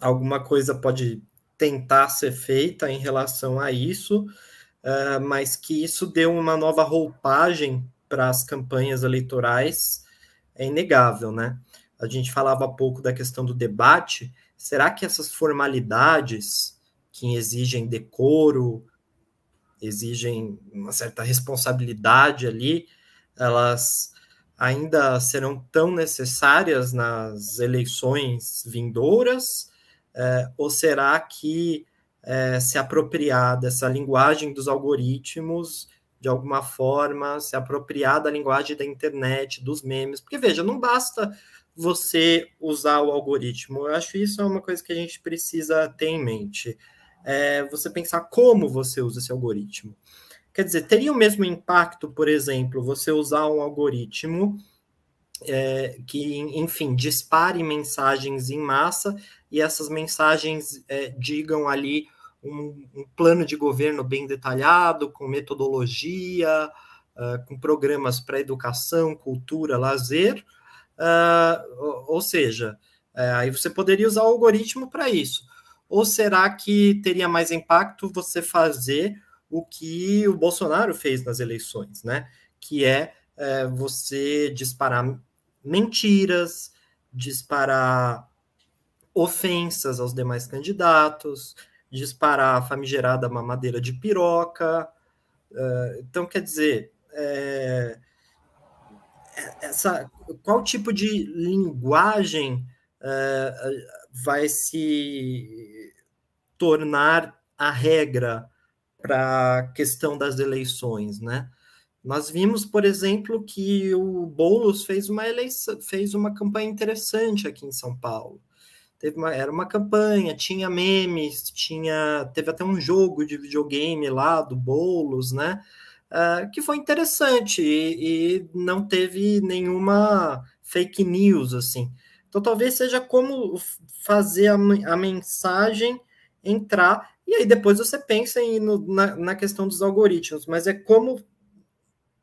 alguma coisa pode tentar ser feita em relação a isso, uh, mas que isso deu uma nova roupagem para as campanhas eleitorais é inegável, né? A gente falava há pouco da questão do debate. Será que essas formalidades que exigem decoro, exigem uma certa responsabilidade ali, elas ainda serão tão necessárias nas eleições vindouras? É, ou será que é, se apropriar dessa linguagem dos algoritmos, de alguma forma, se apropriar da linguagem da internet, dos memes? Porque, veja, não basta você usar o algoritmo. Eu acho isso é uma coisa que a gente precisa ter em mente. É você pensar como você usa esse algoritmo. Quer dizer, teria o mesmo impacto, por exemplo, você usar um algoritmo é, que, enfim, dispare mensagens em massa e essas mensagens é, digam ali um, um, plano de governo bem detalhado, com metodologia, uh, com programas para educação, cultura, lazer, uh, ou, seja, é, aí você poderia usar o algoritmo para isso. Ou será que teria mais impacto você fazer o que o Bolsonaro fez nas eleições, né? Que é, é você disparar mentiras, disparar ofensas aos demais candidatos, disparar a famigerada mamadeira de piroca. Uh, então, quer dizer, é, essa, qual tipo de linguagem uh, vai se tornar a regra para a questão das eleições, né? Nós vimos, por exemplo, que o Boulos fez uma eleição, fez uma campanha interessante aqui em São Paulo. Teve uma, era uma campanha, tinha memes, tinha, teve até um jogo de videogame lá do Boulos, né? Uh, que foi interessante e, e, não teve nenhuma fake news assim. Então talvez seja como fazer a, a mensagem entrar e aí depois você pensa em, no, na, na questão dos algoritmos, mas é como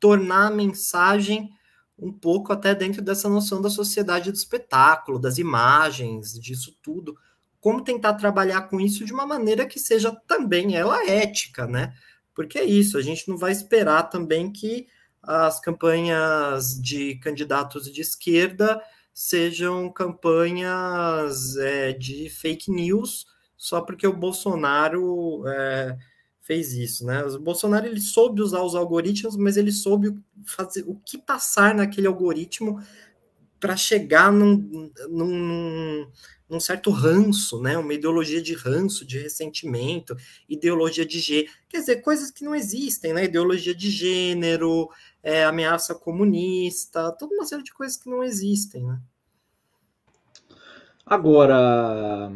tornar a mensagem um pouco até dentro dessa noção da sociedade do espetáculo, das imagens, disso tudo. Como tentar trabalhar com isso de uma maneira que seja também ela ética, né? Porque é isso, a gente não vai esperar também que as campanhas de candidatos de esquerda sejam campanhas é, de fake news só porque o Bolsonaro é, fez isso, né? O Bolsonaro ele soube usar os algoritmos, mas ele soube fazer o que passar naquele algoritmo para chegar num, num, num, certo ranço, né? Uma ideologia de ranço, de ressentimento, ideologia de gênero, quer dizer, coisas que não existem, né? Ideologia de gênero, é, ameaça comunista, toda uma série de coisas que não existem, né? Agora,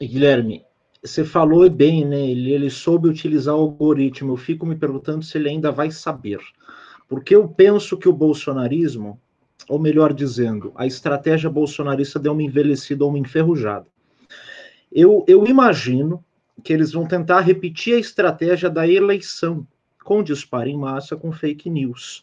Guilherme, você falou bem, né? Ele, ele soube utilizar o algoritmo. Eu fico me perguntando se ele ainda vai saber. Porque eu penso que o bolsonarismo, ou melhor dizendo, a estratégia bolsonarista deu uma envelhecida ou uma enferrujada. Eu, eu imagino que eles vão tentar repetir a estratégia da eleição, com disparo em massa, com fake news.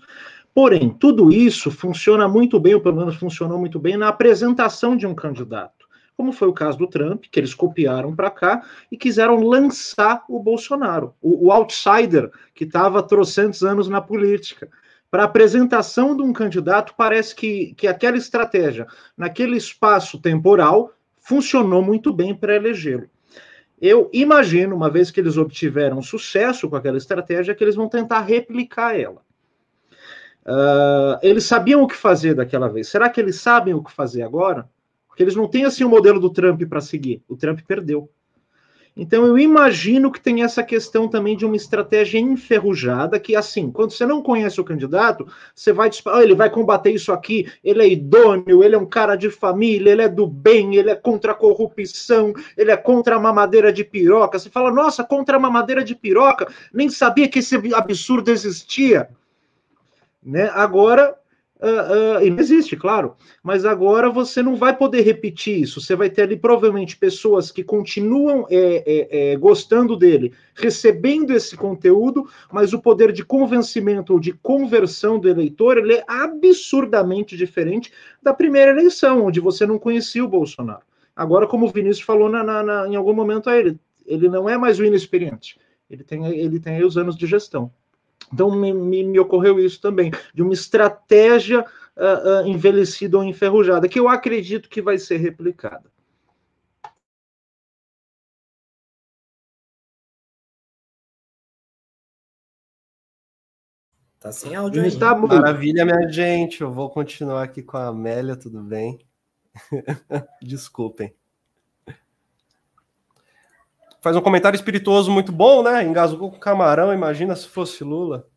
Porém, tudo isso funciona muito bem, ou pelo menos funcionou muito bem, na apresentação de um candidato como foi o caso do Trump, que eles copiaram para cá e quiseram lançar o Bolsonaro, o, o outsider que estava trocentos anos na política. Para a apresentação de um candidato, parece que, que aquela estratégia, naquele espaço temporal, funcionou muito bem para elegê-lo. Eu imagino, uma vez que eles obtiveram sucesso com aquela estratégia, que eles vão tentar replicar ela. Uh, eles sabiam o que fazer daquela vez. Será que eles sabem o que fazer agora? Porque eles não têm assim o modelo do Trump para seguir. O Trump perdeu. Então eu imagino que tem essa questão também de uma estratégia enferrujada que assim, quando você não conhece o candidato, você vai oh, ele vai combater isso aqui, ele é idôneo, ele é um cara de família, ele é do bem, ele é contra a corrupção, ele é contra a mamadeira de piroca. Você fala: "Nossa, contra a mamadeira de piroca, nem sabia que esse absurdo existia". Né? Agora Uh, uh, existe, claro, mas agora você não vai poder repetir isso. Você vai ter ali provavelmente pessoas que continuam é, é, é, gostando dele, recebendo esse conteúdo, mas o poder de convencimento ou de conversão do eleitor ele é absurdamente diferente da primeira eleição, onde você não conhecia o Bolsonaro. Agora, como o Vinícius falou na, na, na, em algum momento a ele, ele não é mais o inexperiente, ele tem, ele tem aí os anos de gestão. Então, me, me, me ocorreu isso também, de uma estratégia uh, uh, envelhecida ou enferrujada, que eu acredito que vai ser replicada. Tá sem áudio aí. Tá Maravilha, minha gente. Eu vou continuar aqui com a Amélia, tudo bem? <laughs> Desculpem. Faz um comentário espirituoso muito bom, né? Engasgou com camarão, imagina se fosse Lula.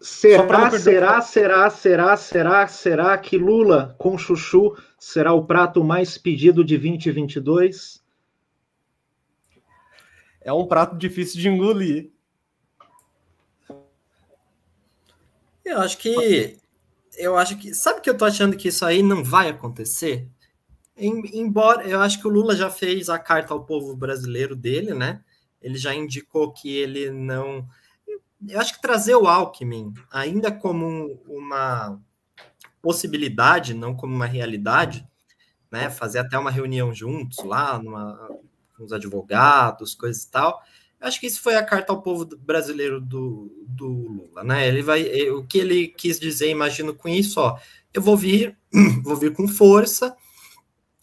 Será, será, será, será, será, será que Lula com chuchu será o prato mais pedido de 2022? É um prato difícil de engolir. Eu acho que. Eu acho que. Sabe que eu tô achando que isso aí não vai acontecer? Embora eu acho que o Lula já fez a carta ao povo brasileiro dele, né? Ele já indicou que ele não. Eu acho que trazer o Alckmin, ainda como um, uma possibilidade, não como uma realidade, né? Fazer até uma reunião juntos lá, numa, com os advogados, coisas e tal. Eu acho que isso foi a carta ao povo brasileiro do, do Lula, né? Ele vai, o que ele quis dizer, imagino com isso, ó, eu vou vir, <clears throat> vou vir com força,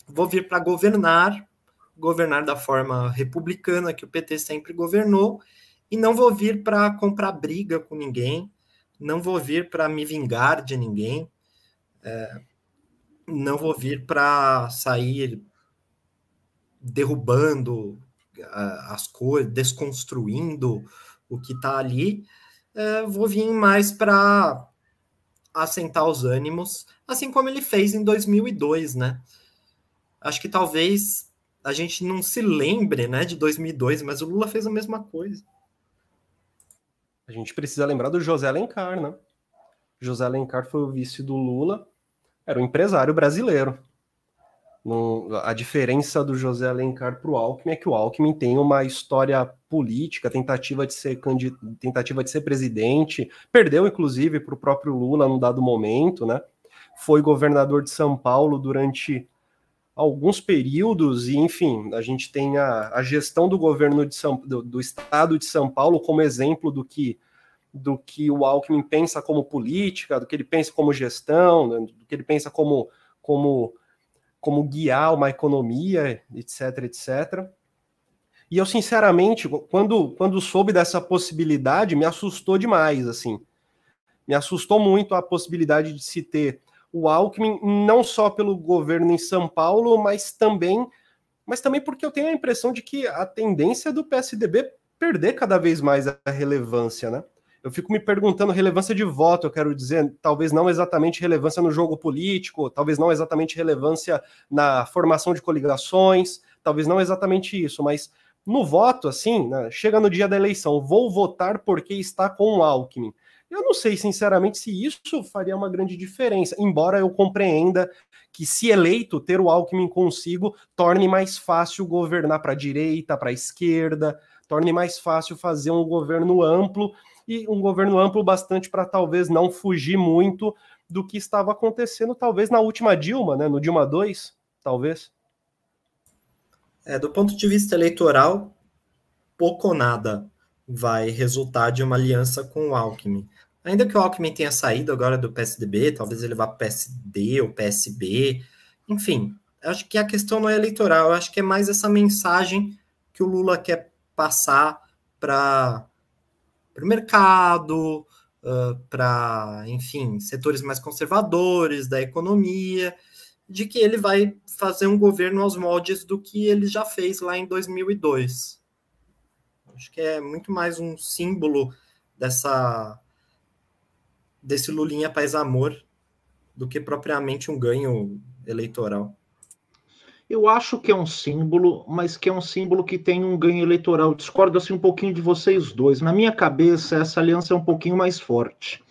vou vir para governar, governar da forma republicana que o PT sempre governou, e não vou vir para comprar briga com ninguém, não vou vir para me vingar de ninguém, é, não vou vir para sair derrubando as coisas, desconstruindo o que está ali, é, vou vir mais para assentar os ânimos, assim como ele fez em 2002, né? Acho que talvez a gente não se lembre, né, de 2002, mas o Lula fez a mesma coisa. A gente precisa lembrar do José Alencar, né? José Alencar foi o vice do Lula, era um empresário brasileiro. a diferença do José Alencar para o Alckmin é que o Alckmin tem uma história política, tentativa de ser tentativa de ser presidente, perdeu inclusive para o próprio Lula num dado momento, né? Foi governador de São Paulo durante alguns períodos, e enfim, a gente tem a, a gestão do governo de São, do, do, estado de São Paulo como exemplo do que do que o Alckmin pensa como política, do que ele pensa como gestão, né, do que ele pensa como, como, como guiar uma economia, etc, etc. E eu, sinceramente, quando, quando soube dessa possibilidade, me assustou demais, assim. Me assustou muito a possibilidade de se ter o Alckmin, não só pelo governo em São Paulo, mas também, mas também porque eu tenho a impressão de que a tendência do PSDB perder cada vez mais a relevância, né? Eu fico me perguntando relevância de voto, eu quero dizer, talvez não exatamente relevância no jogo político, talvez não exatamente relevância na formação de coligações, talvez não exatamente isso, mas no voto, assim, né, chega no dia da eleição, vou votar porque está com o Alckmin. Eu não sei, sinceramente, se isso faria uma grande diferença, embora eu compreenda que, se eleito, ter o Alckmin consigo torne mais fácil governar para a direita, para a esquerda, torne mais fácil fazer um governo amplo e um governo amplo bastante para talvez não fugir muito do que estava acontecendo, talvez na última Dilma, né? No Dilma 2, talvez. É, do ponto de vista eleitoral, pouco ou nada vai resultar de uma aliança com o Alckmin. Ainda que o Alckmin tenha saído agora do PSDB, talvez ele vá para o PSD ou PSB, enfim, acho que a questão não é eleitoral, acho que é mais essa mensagem que o Lula quer passar para o mercado, uh, para, enfim, setores mais conservadores da economia, de que ele vai fazer um governo aos moldes do que ele já fez lá em 2002. Acho que é muito mais um símbolo dessa desse Lulinha Paz Amor do que propriamente um ganho eleitoral. Eu acho que é um símbolo, mas que é um símbolo que tem um ganho eleitoral. Discordo assim um pouquinho de vocês dois. Na minha cabeça, essa aliança é um pouquinho mais forte.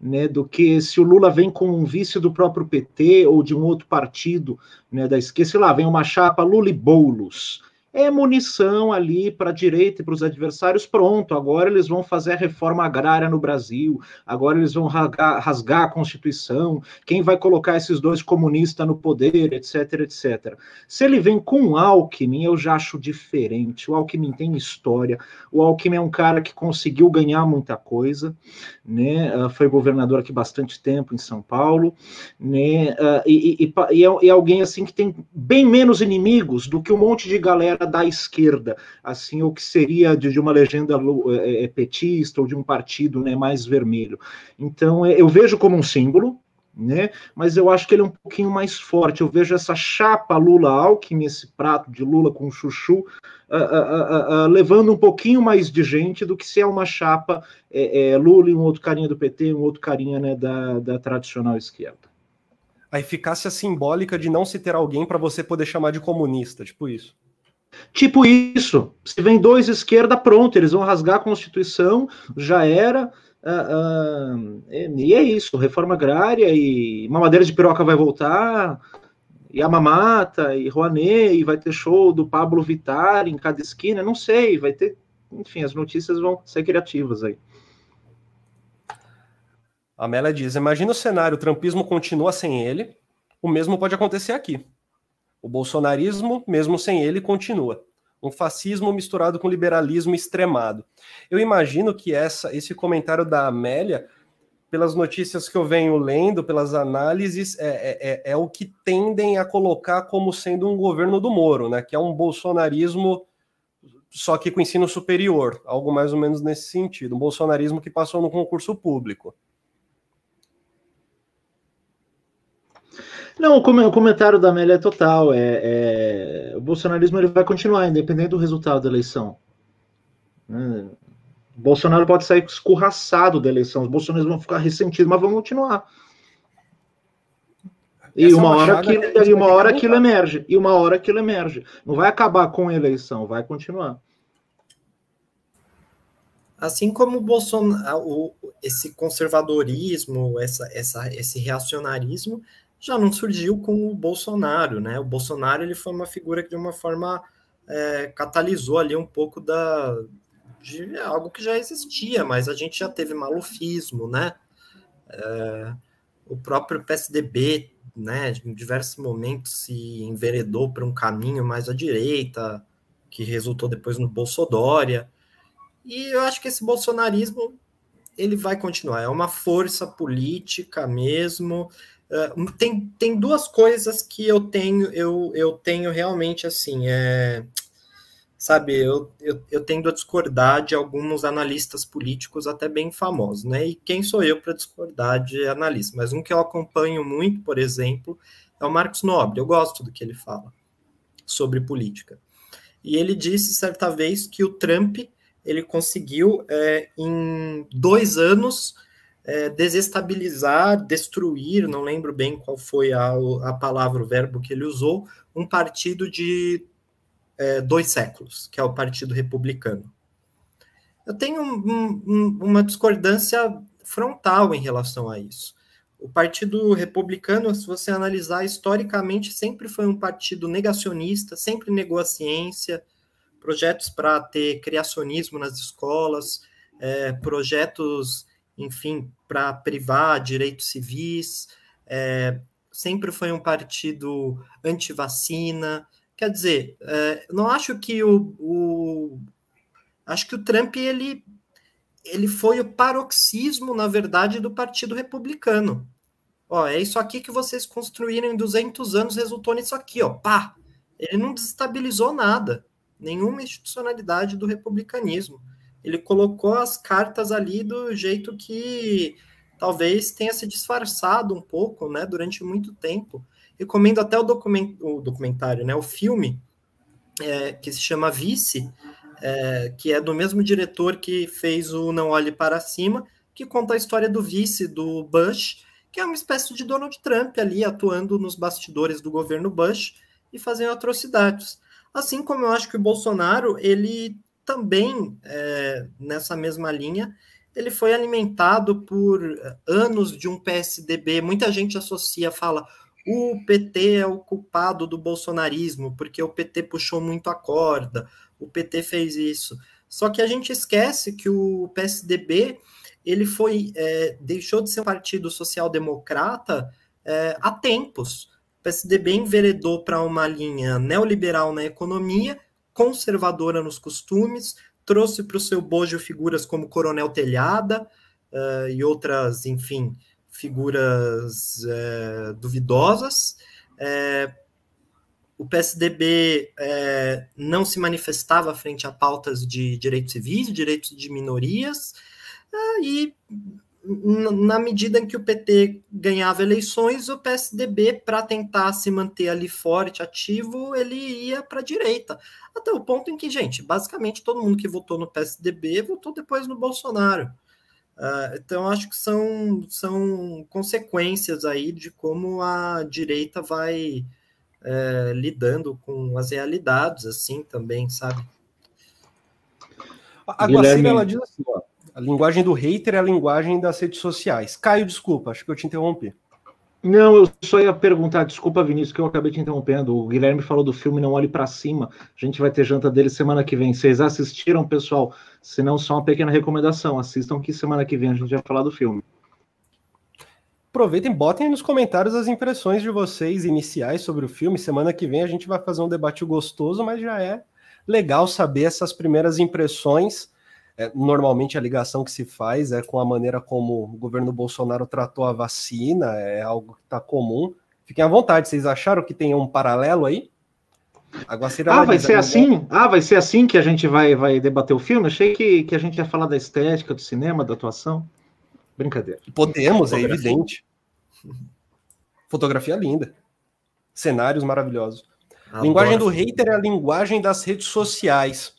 Né, do que se o Lula vem com um vice do próprio PT ou de um outro partido né, da esquerda, sei lá, vem uma chapa Lula e Boulos, é munição ali para a direita e para os adversários. Pronto, agora eles vão fazer a reforma agrária no Brasil, agora eles vão rasgar, rasgar, a Constituição. Quem vai colocar esses dois comunistas no poder, etc, etc. Se ele vem com o Alckmin, eu já acho diferente. O Alckmin tem história, o Alckmin é um cara que conseguiu ganhar muita coisa, né? Uh, foi governador aqui bastante tempo em São Paulo, né? Uh, e, e, e, é, é alguém assim que tem bem menos inimigos do que um monte de galera da esquerda, assim, o que seria de, uma legenda é, petista ou de um partido né, mais vermelho. Então, eu vejo como um símbolo, né? Mas eu acho que ele é um pouquinho mais forte. Eu vejo essa chapa Lula-Alckmin, esse prato de Lula com chuchu, uh, uh, uh, levando um pouquinho mais de gente do que se é uma chapa é, é, Lula e um outro carinha do PT, um outro carinha né, da, da tradicional esquerda. A eficácia simbólica de não se ter alguém para você poder chamar de comunista, tipo isso. Tipo isso. Se vem dois esquerda, pronto, eles vão rasgar a Constituição, já era. Uh, uh, e é isso, reforma agrária e mamadeira de piroca vai voltar, e a Mamata, e Rouanet, e vai ter show do Pablo Vittar em cada esquina, não sei, vai ter, enfim, as notícias vão ser criativas aí. A Mela diz: imagina o cenário, o trampismo continua sem ele, o mesmo pode acontecer aqui. O bolsonarismo, mesmo sem ele, continua. Um fascismo misturado com liberalismo extremado. Eu imagino que essa, esse comentário da Amélia, pelas notícias que eu venho lendo, pelas análises, é, é, é, é o que tendem a colocar como sendo um governo do Moro, né? Que é um bolsonarismo só que com ensino superior, algo mais ou menos nesse sentido. Um bolsonarismo que passou no concurso público. Não, o comentário da Amélia é total. É, é, o bolsonarismo ele vai continuar, independente do resultado da eleição. Né? O Bolsonaro pode sair escorraçado da eleição, os bolsonaristas vão ficar ressentidos, mas vão continuar. E Essa é uma, hora, aquilo, e uma hora aquilo emerge. E uma hora aquilo emerge. Não vai acabar com a eleição, vai continuar. Assim como o Bolsonaro, esse conservadorismo, essa, essa, esse reacionarismo, já não surgiu com o Bolsonaro, né? O Bolsonaro ele foi uma figura que de uma forma é, catalisou ali um pouco da de algo que já existia, mas a gente já teve malufismo, né? É, o próprio PSDB, né? Em diversos momentos se enveredou para um caminho mais à direita, que resultou depois no Bolsodória. E eu acho que esse bolsonarismo ele vai continuar. É uma força política mesmo. Uh, tem, tem duas coisas que eu tenho, eu, eu tenho realmente assim, é, sabe, eu, eu, eu tendo a discordar de alguns analistas políticos até bem famosos, né? E quem sou eu para discordar de analista? Mas um que eu acompanho muito, por exemplo, é o Marcos Nobre. Eu gosto do que ele fala sobre política. E ele disse certa vez que o Trump ele conseguiu é, em dois anos é, desestabilizar, destruir, não lembro bem qual foi a, a palavra, o verbo que ele usou, um partido de é, dois séculos, que é o Partido Republicano. Eu tenho um, um, uma discordância frontal em relação a isso. O Partido Republicano, se você analisar historicamente, sempre foi um partido negacionista, sempre negou a ciência, projetos para ter criacionismo nas escolas, é, projetos, enfim, para privar direitos civis, é, sempre foi um partido anti-vacina. Quer dizer, é, não acho que o, o, acho que o Trump ele ele foi o paroxismo, na verdade, do Partido Republicano. Ó, é isso aqui que vocês construíram em 200 anos, resultou nisso aqui, ó, pá. Ele não desestabilizou nada nenhuma institucionalidade do republicanismo. Ele colocou as cartas ali do jeito que talvez tenha se disfarçado um pouco, né, durante muito tempo. Recomendo até o, document, o documentário, né, o filme, é, que se chama Vice, é, que é do mesmo diretor que fez o Não Olhe Para Cima, que conta a história do vice do Bush, que é uma espécie de Donald Trump ali atuando nos bastidores do governo Bush e fazendo atrocidades. Assim como eu acho que o Bolsonaro, ele também, é, nessa mesma linha, ele foi alimentado por anos de um PSDB. Muita gente associa, fala, o PT é o culpado do bolsonarismo, porque o PT puxou muito a corda, o PT fez isso. Só que a gente esquece que o PSDB ele foi é, deixou de ser um partido social-democrata é, há tempos. O PSDB enveredou para uma linha neoliberal na economia, conservadora nos costumes, trouxe para o seu bojo figuras como Coronel Telhada uh, e outras, enfim, figuras uh, duvidosas. Uh, o PSDB não se manifestava frente a pautas de direitos civis, direitos de minorias, e na medida em que o PT ganhava eleições, o PSDB, para tentar se manter ali forte, ativo, ele ia para a direita. Até o ponto em que, gente, basicamente todo mundo que votou no PSDB votou depois no Bolsonaro. Uh, então, acho que são, são consequências aí de como a direita vai é, lidando com as realidades, assim, também, sabe? A Guilherme... ela diz assim, ó, a linguagem do hater é a linguagem das redes sociais. Caio, desculpa, acho que eu te interrompi. Não, eu só ia perguntar, desculpa, Vinícius, que eu acabei te interrompendo. O Guilherme falou do filme Não Olhe para Cima. A gente vai ter janta dele semana que vem. Vocês assistiram, pessoal? Se não, só uma pequena recomendação. Assistam que semana que vem a gente vai falar do filme. Aproveitem, botem nos comentários as impressões de vocês iniciais sobre o filme. Semana que vem a gente vai fazer um debate gostoso, mas já é legal saber essas primeiras impressões é, normalmente a ligação que se faz é com a maneira como o governo Bolsonaro tratou a vacina, é algo que está comum. Fiquem à vontade, vocês acharam que tem um paralelo aí? ah, vai ser assim? Ah, vai ser assim que a gente vai, vai debater o filme? Achei que, que a gente ia falar da estética, do cinema, da atuação. Brincadeira. Podemos, é evidente. Fotografia linda. Cenários maravilhosos. Adoro. Linguagem do hater é a linguagem das redes sociais.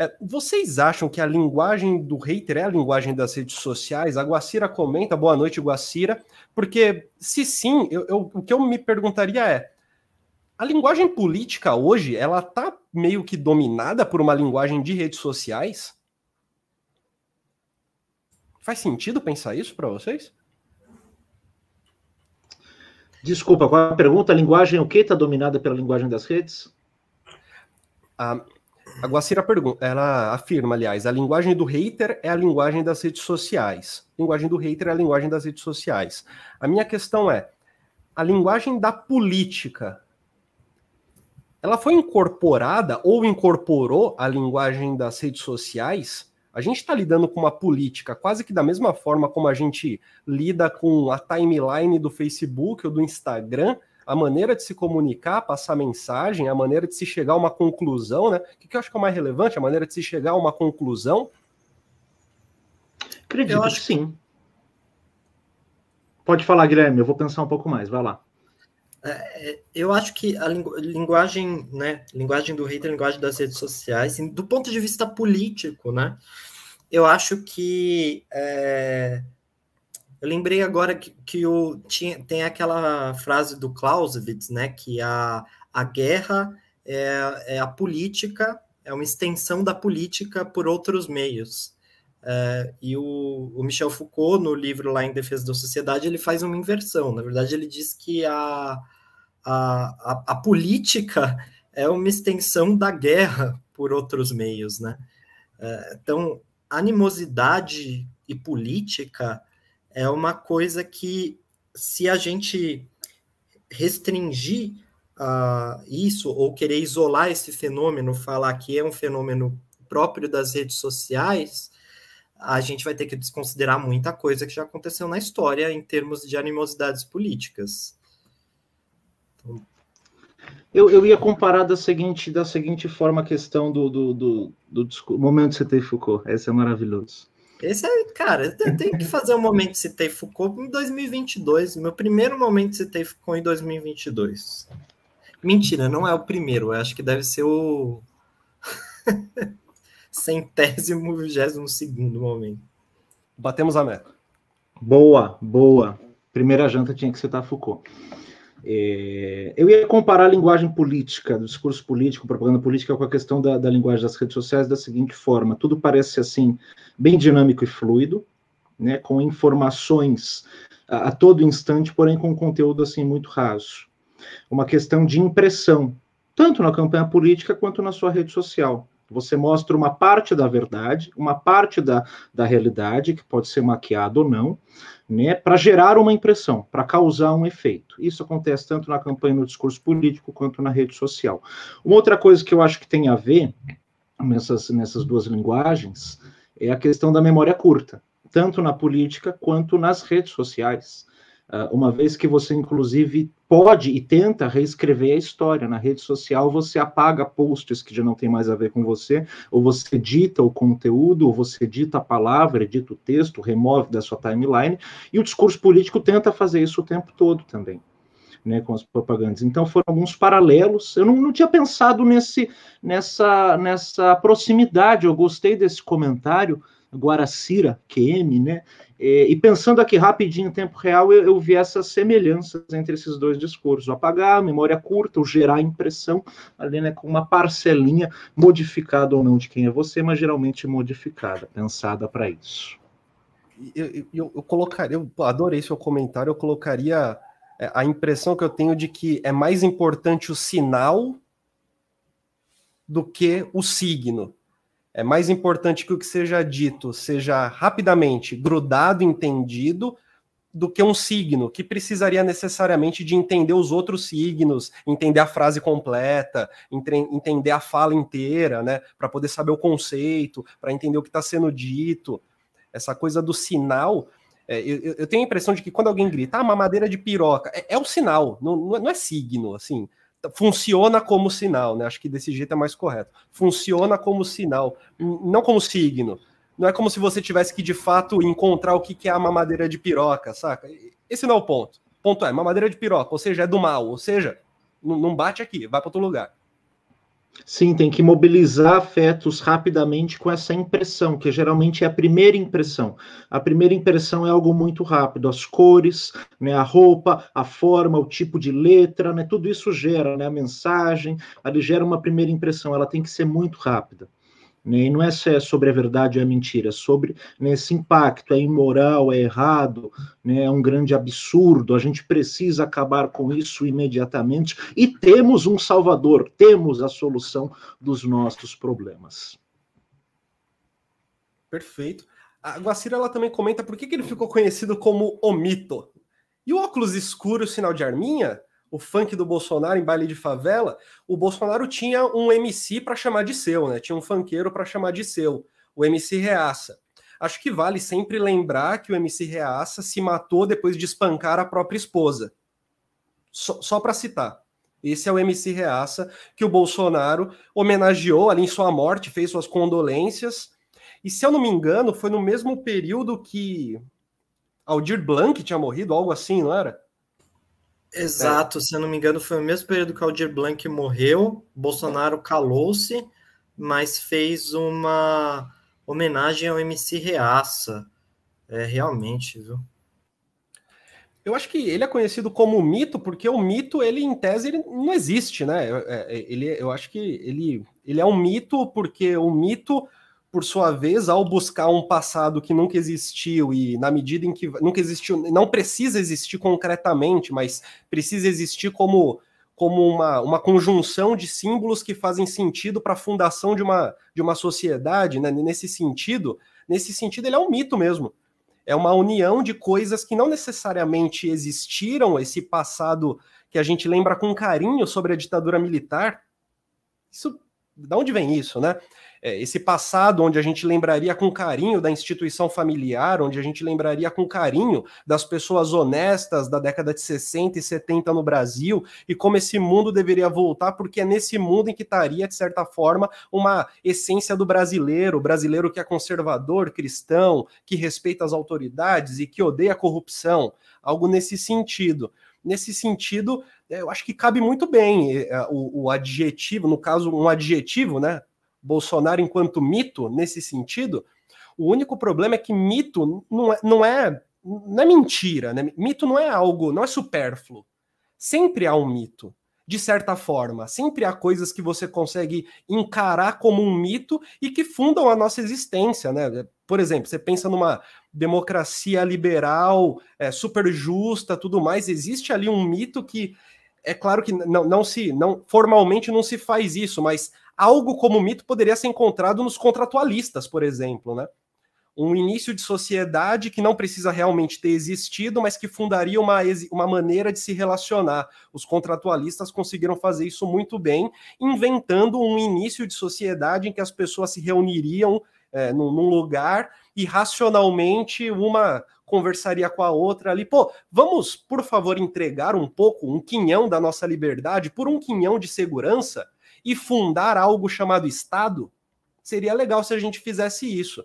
É, vocês acham que a linguagem do hater é a linguagem das redes sociais? A Guacira comenta, boa noite, Guacira, porque se sim, eu, eu, o que eu me perguntaria é, a linguagem política hoje, ela tá meio que dominada por uma linguagem de redes sociais? Faz sentido pensar isso para vocês? Desculpa, qual a pergunta? A linguagem o que está dominada pela linguagem das redes? Ah, a Guacira pergunta, ela afirma, aliás, a linguagem do hater é a linguagem das redes sociais. A linguagem do hater é a linguagem das redes sociais. A minha questão é, a linguagem da política, ela foi incorporada ou incorporou a linguagem das redes sociais? A gente está lidando com uma política quase que da mesma forma como a gente lida com a timeline do Facebook ou do Instagram. A maneira de se comunicar, passar mensagem, a maneira de se chegar a uma conclusão, né? O que eu acho que é o mais relevante? A maneira de se chegar a uma conclusão? Acredito eu acho que sim. Pode falar, Guilherme, eu vou pensar um pouco mais, vai lá. É, é eu acho que a lingu linguagem, né, linguagem do hater, linguagem das redes sociais, do ponto de vista político, né, eu acho que é, eu lembrei agora que, que o, tinha, tem aquela frase do Clausewitz, né, que a, a guerra é, é a política, é uma extensão da política por outros meios. É, e o, o, Michel Foucault, no livro lá em Defesa da Sociedade, ele faz uma inversão. Na verdade, ele diz que a, a, a, a política é uma extensão da guerra por outros meios, né? É, então, animosidade e política é uma coisa que, se a gente restringir uh, isso ou querer isolar esse fenômeno, falar que é um fenômeno próprio das redes sociais, a gente vai ter que desconsiderar muita coisa que já aconteceu na história em termos de animosidades políticas. Então... Eu, eu ia comparar da seguinte, da seguinte forma a questão do, do, do, do, do momento CT Foucault. Esse é maravilhoso. Esse é, cara, eu tenho que fazer um momento de citei Foucault em 2022. Meu primeiro momento de citei Foucault em 2022. Mentira, não é o primeiro. Eu acho que deve ser o <laughs> centésimo, vigésimo segundo momento. Batemos a meta. Boa, boa. Primeira janta tinha que citar Foucault. É, eu ia comparar a linguagem política, do discurso político, propaganda política, com a questão da, da, linguagem das redes sociais da seguinte forma: tudo parece assim bem dinâmico e fluido, né, com informações a, a todo instante, porém com conteúdo assim muito raso. Uma questão de impressão, tanto na campanha política quanto na sua rede social. Você mostra uma parte da verdade, uma parte da, da realidade, que pode ser maquiada ou não, né, para gerar uma impressão, para causar um efeito. Isso acontece tanto na campanha no discurso político quanto na rede social. Uma outra coisa que eu acho que tem a ver nessas, nessas duas linguagens é a questão da memória curta, tanto na política quanto nas redes sociais. Uh, uma vez que você, inclusive, pode e tenta reescrever a história. Na rede social, você apaga posts que já não tem mais a ver com você, ou você edita o conteúdo, ou você edita a palavra, edita o texto, remove da sua timeline, e o discurso político tenta fazer isso o tempo todo também. Né, com as propagandas. Então foram alguns paralelos. Eu não, não tinha pensado nesse, nessa, nessa proximidade. Eu gostei desse comentário, Guaracira QM, né? E, pensando aqui rapidinho em tempo real, eu, eu, vi essas semelhanças entre esses dois discursos: apagar, memória curta, o gerar impressão, ali né, com uma parcelinha modificada ou não de quem é você, mas geralmente modificada, pensada para isso. Eu, eu, eu, colocaria, eu adorei seu comentário, eu colocaria é, a impressão que eu tenho de que é mais importante o sinal do que o signo. É mais importante que o que seja dito seja rapidamente grudado, entendido, do que um signo, que precisaria necessariamente de entender os outros signos, entender a frase completa, entender a fala inteira, né? Para poder saber o conceito, para entender o que está sendo dito. Essa coisa do sinal. É, eu, eu, tenho a impressão de que quando alguém grita, ah, mamadeira de piroca, é, é sinal, não, não é signo, assim funciona como sinal, né? Acho que desse jeito é mais correto. Funciona como sinal, não como signo. Não é como se você tivesse que de fato encontrar o que é a mamadeira de piroca, saca? Esse não é o ponto. O ponto é mamadeira de piroca, ou seja, é do mal, ou seja, não bate aqui, vai para outro lugar. Sim, tem que mobilizar afetos rapidamente com essa impressão, que geralmente é a primeira impressão. A primeira impressão é algo muito rápido, as cores, né, a roupa, a forma, o tipo de letra, né, tudo isso gera, né, a mensagem, ali gera uma primeira impressão, ela tem que ser muito rápida. Né? E não é só sobre a verdade ou a mentira, é sobre né, esse impacto, é imoral, é errado, né, é um grande absurdo, a gente precisa acabar com isso imediatamente e temos um salvador, temos a solução dos nossos problemas. Perfeito. A Guacira ela também comenta por que, que ele ficou conhecido como o mito. E o óculos escuro, o sinal de arminha, o funk do Bolsonaro em baile de favela, o Bolsonaro tinha um MC para chamar de seu, né? Tinha um funkeiro para chamar de seu, o MC Reaça. Acho que vale sempre lembrar que o MC Reaça se matou depois de espancar a própria esposa. só, só para citar. Esse é o MC Reaça que o Bolsonaro homenageou ali em sua morte, fez suas condolências. E se eu não me engano, foi no mesmo período que Aldir Blanc tinha morrido, algo assim, não era? Exato, é. se eu não me engano, foi o mesmo período que Aldir Blanc morreu. Bolsonaro calou-se, mas fez uma homenagem ao MC Reaça. É, realmente, viu? Eu acho que ele é conhecido como mito porque o mito, ele em tese, ele não existe, né? É, é, ele, eu acho que ele, ele é um mito porque o mito, por sua vez, ao buscar um passado que nunca existiu e na medida em que nunca existiu, não precisa existir concretamente, mas precisa existir como como uma, uma conjunção de símbolos que fazem sentido para a fundação de uma, de uma sociedade, né? Nesse sentido, nesse sentido, ele é um mito mesmo é uma união de coisas que não necessariamente existiram, esse passado que a gente lembra com carinho sobre a ditadura militar. Isso, de onde vem isso, né? É, esse passado onde a gente lembraria com carinho da instituição familiar, onde a gente lembraria com carinho das pessoas honestas da década de 60 e 70 no Brasil, e como esse mundo deveria voltar, porque é nesse mundo em que estaria, de certa forma, uma essência do brasileiro, brasileiro que é conservador, cristão, que respeita as autoridades e que odeia a corrupção, algo nesse sentido. Nesse sentido, eu acho que cabe muito bem é, o, o adjetivo, no caso, um adjetivo, né? Bolsonaro enquanto mito nesse sentido, o único problema é que mito não é, não é, não é mentira, né? Mito não é algo, não é supérfluo. Sempre há um mito, de certa forma. Sempre há coisas que você consegue encarar como um mito e que fundam a nossa existência, né? Por exemplo, você pensa numa democracia liberal, é, super justa, tudo mais, existe ali um mito que é claro que não, não se, não formalmente não se faz isso, mas algo como mito poderia ser encontrado nos contratualistas, por exemplo, né? Um início de sociedade que não precisa realmente ter existido, mas que fundaria uma, uma maneira de se relacionar. Os contratualistas conseguiram fazer isso muito bem, inventando um início de sociedade em que as pessoas se reuniriam é, num, num lugar e racionalmente uma conversaria com a outra ali. Pô, vamos, por favor, entregar um pouco, um quinhão da nossa liberdade por um quinhão de segurança? E fundar algo chamado Estado, seria legal se a gente fizesse isso.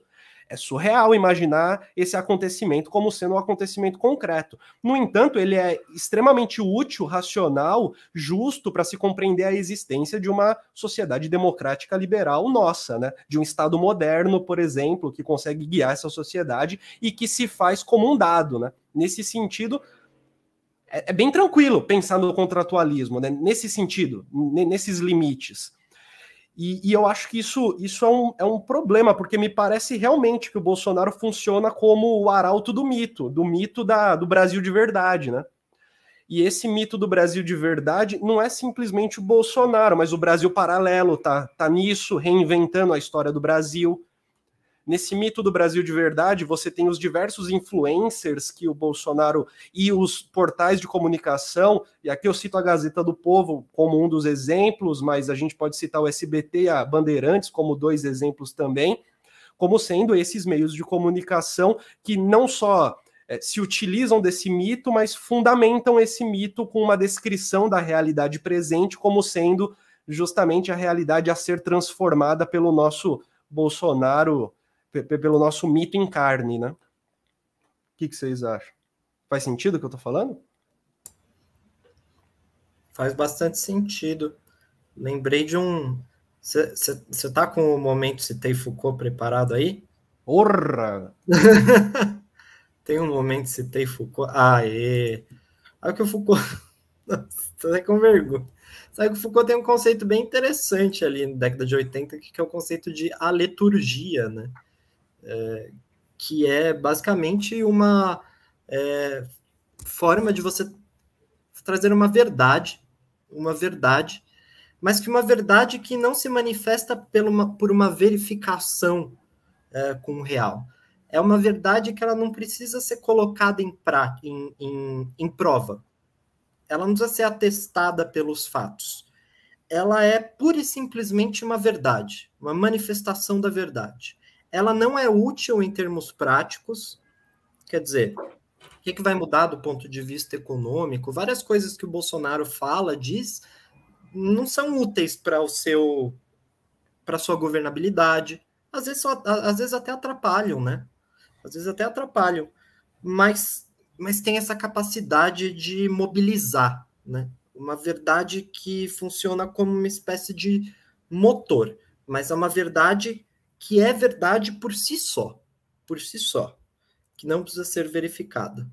É surreal imaginar esse acontecimento como sendo um acontecimento concreto. No entanto, ele é extremamente útil, racional, justo para se compreender a existência de uma sociedade democrática liberal nossa, né? De um Estado moderno, por exemplo, que consegue guiar essa sociedade e que se faz como um dado, né? Nesse sentido, é, é bem tranquilo pensar no contratualismo, né? nesse sentido, nesses limites. E, e, eu acho que isso, isso é, um, é um problema, porque me parece realmente que o Bolsonaro funciona como o arauto do mito, do mito da, do Brasil de verdade, né? E esse mito do Brasil de verdade não é simplesmente o Bolsonaro, mas o Brasil paralelo tá, tá nisso, reinventando a história do Brasil, Nesse mito do Brasil de verdade, você tem os diversos influencers que o Bolsonaro e os portais de comunicação, e aqui eu cito a Gazeta do Povo como um dos exemplos, mas a gente pode citar o SBT e a Bandeirantes como dois exemplos também, como sendo esses meios de comunicação que não só é, se utilizam desse mito, mas fundamentam esse mito com uma descrição da realidade presente como sendo justamente a realidade a ser transformada pelo nosso Bolsonaro pelo nosso mito em carne, né? O que, que vocês acham? Faz sentido o que eu tô falando? Faz bastante sentido. Lembrei de um. Você tá com o momento Citei Foucault preparado aí? Porra! <laughs> Tem um momento Citei Foucault. Aê! Olha que o Foucault. <laughs> Tô até com vergonha. Sabe que o Foucault tem um conceito bem interessante ali na década de 80, que é o conceito de aleturgia, né? É, que é basicamente uma é, forma de você trazer uma verdade, uma verdade, mas que uma verdade que não se manifesta por uma, por uma verificação é, com o real. É uma verdade que ela não precisa ser colocada em, pra, em, em, em prova. Ela não precisa ser atestada pelos fatos. Ela é pura e simplesmente uma verdade, uma manifestação da verdade ela não é útil em termos práticos, quer dizer, O que, que vai mudar do ponto de vista econômico? Várias coisas que o Bolsonaro fala, diz, não são úteis para o seu para sua governabilidade. Às vezes, só, às vezes até atrapalham, né? Às vezes até atrapalham. Mas, mas tem essa capacidade de mobilizar, né? Uma verdade que funciona como uma espécie de motor, mas é uma verdade que é verdade por si só, por si só que não precisa ser verificada.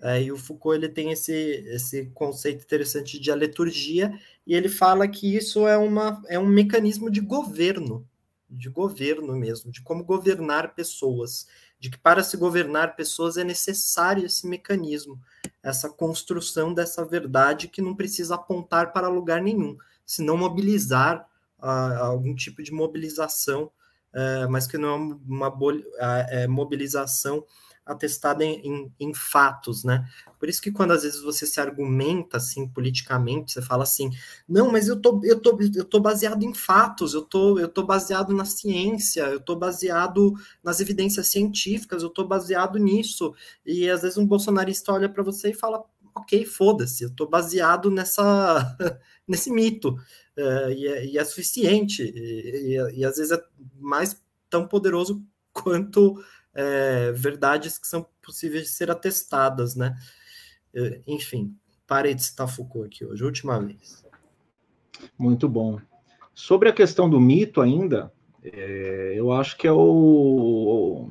É, e o Foucault ele tem esse, esse conceito interessante de aleturgia, e ele fala que isso é, uma, é um mecanismo de governo, de governo mesmo, de como governar pessoas, de que para se governar pessoas é necessário esse mecanismo, essa construção dessa verdade que não precisa apontar para lugar nenhum, senão mobilizar uh, algum tipo de mobilização, uh, mas que não é uma uh, mobilização atestada em, em, em, fatos, né? Por isso que quando às vezes você se argumenta assim politicamente, você fala assim, não, mas eu tô, eu tô, eu tô baseado em fatos, eu tô, eu tô baseado na ciência, eu tô baseado nas evidências científicas, eu tô baseado nisso. E às vezes um bolsonarista olha para você e fala, ok, foda-se, eu tô baseado nessa <laughs> nesse mito. Uh, e, é, e, é, suficiente, e, e, e às vezes é mais tão poderoso <laughs> quanto é, verdades que são possíveis de ser atestadas, né? É, enfim, parei de citar Foucault aqui hoje, última vez. Muito bom. Sobre a questão do mito ainda, é, eu acho que é o,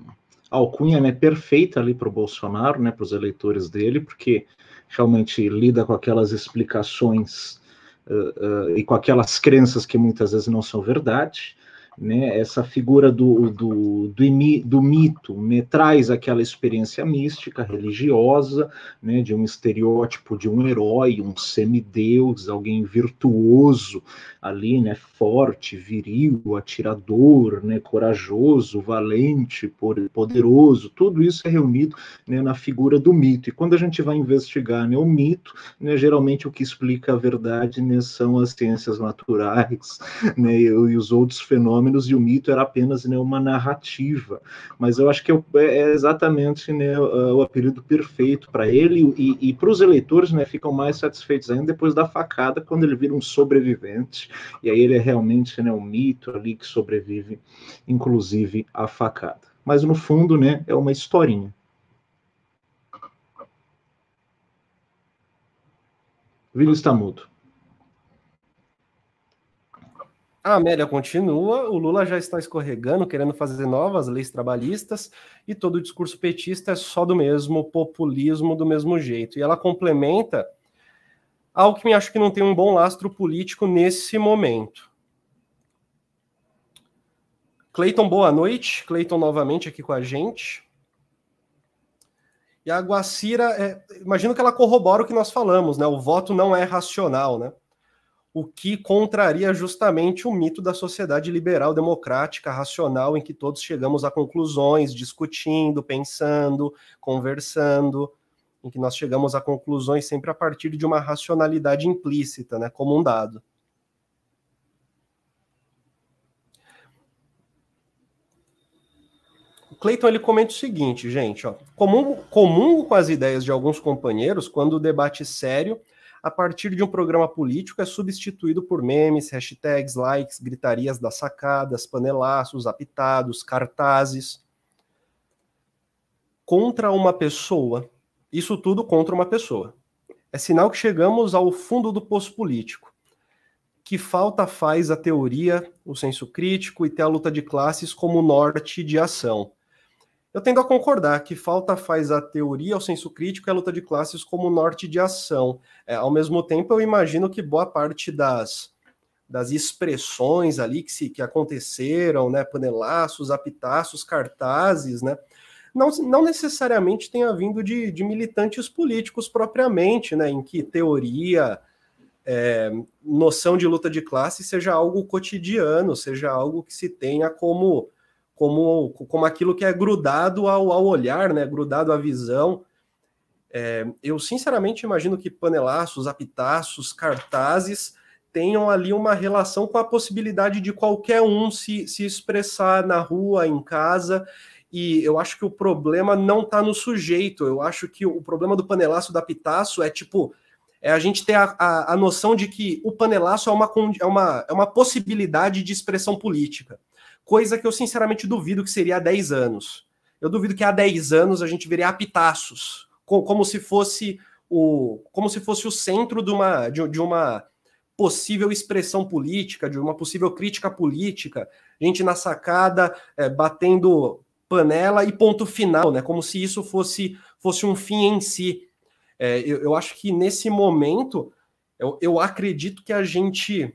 a alcunha né, perfeita ali para o Bolsonaro, né, para os eleitores dele, porque realmente lida com aquelas explicações uh, uh, e com aquelas crenças que muitas vezes não são verdade, né, essa figura do, do, do, do mito né, traz aquela experiência mística, religiosa, né, de um estereótipo de um herói, um semideus, alguém virtuoso ali, né, forte, viril, atirador, né, corajoso, valente, poderoso, tudo isso é reunido né, na figura do mito. E quando a gente vai investigar né, o mito, né, geralmente o que explica a verdade né, são as ciências naturais né, e, os outros fenômenos fenômenos e o mito era apenas né, uma narrativa. Mas eu acho que é, é exatamente né, o apelido perfeito para ele e, e para os eleitores né, ficam mais satisfeitos ainda depois da facada, quando ele vira um sobrevivente. E aí ele é realmente né, um mito ali que sobrevive, inclusive, à facada. Mas no fundo, né, é uma historinha. Vini está mudo. A Amélia continua, o Lula já está escorregando, querendo fazer novas leis trabalhistas, e todo o discurso petista é só do mesmo populismo, do mesmo jeito. E ela complementa algo que me acho que não tem um bom lastro político nesse momento. Cleiton, boa noite. Cleiton novamente aqui com a gente. E a Guacira, é, imagino que ela corrobora o que nós falamos, né? O voto não é racional, né? O que contraria justamente o mito da sociedade liberal, democrática, racional, em que todos chegamos a conclusões, discutindo, pensando, conversando, em que nós chegamos a conclusões sempre a partir de uma racionalidade implícita, né, como um dado. O Clayton ele comenta o seguinte, gente, ó, comum, comum com as ideias de alguns companheiros quando o debate sério a partir de um programa político, é substituído por memes, hashtags, likes, gritarias das sacadas, panelaços, apitados, cartazes. Contra uma pessoa, isso tudo contra uma pessoa. É sinal que chegamos ao fundo do poço político. Que falta faz a teoria, o senso crítico e ter a luta de classes como norte de ação. Eu tendo a concordar que falta faz a teoria, o senso crítico e a luta de classes como norte de ação. É, ao mesmo tempo, eu imagino que boa parte das, das expressões ali que, se, que aconteceram, né, panelaços, apitaços, cartazes, né, não, não necessariamente tenha vindo de, de militantes políticos propriamente, né, em que teoria, é, noção de luta de classe seja algo cotidiano, seja algo que se tenha como como, como aquilo que é grudado ao, ao olhar, né, grudado à visão. É, eu sinceramente imagino que panelaços, apitaços, cartazes tenham ali uma relação com a possibilidade de qualquer um se, se expressar na rua, em casa, e eu acho que o problema não está no sujeito. Eu acho que o problema do panelaço da Pitaço é tipo é a gente ter a, a, a noção de que o panelaço é uma, é, uma, é uma possibilidade de expressão política, coisa que eu sinceramente duvido que seria há 10 anos. Eu duvido que há 10 anos a gente veria apitaços, como se fosse o, como se fosse o centro de uma, de, de uma possível expressão política, de uma possível crítica política, gente na sacada é, batendo panela e ponto final, né? Como se isso fosse, fosse um fim em si. É, eu, eu, acho que nesse momento eu, eu acredito que a gente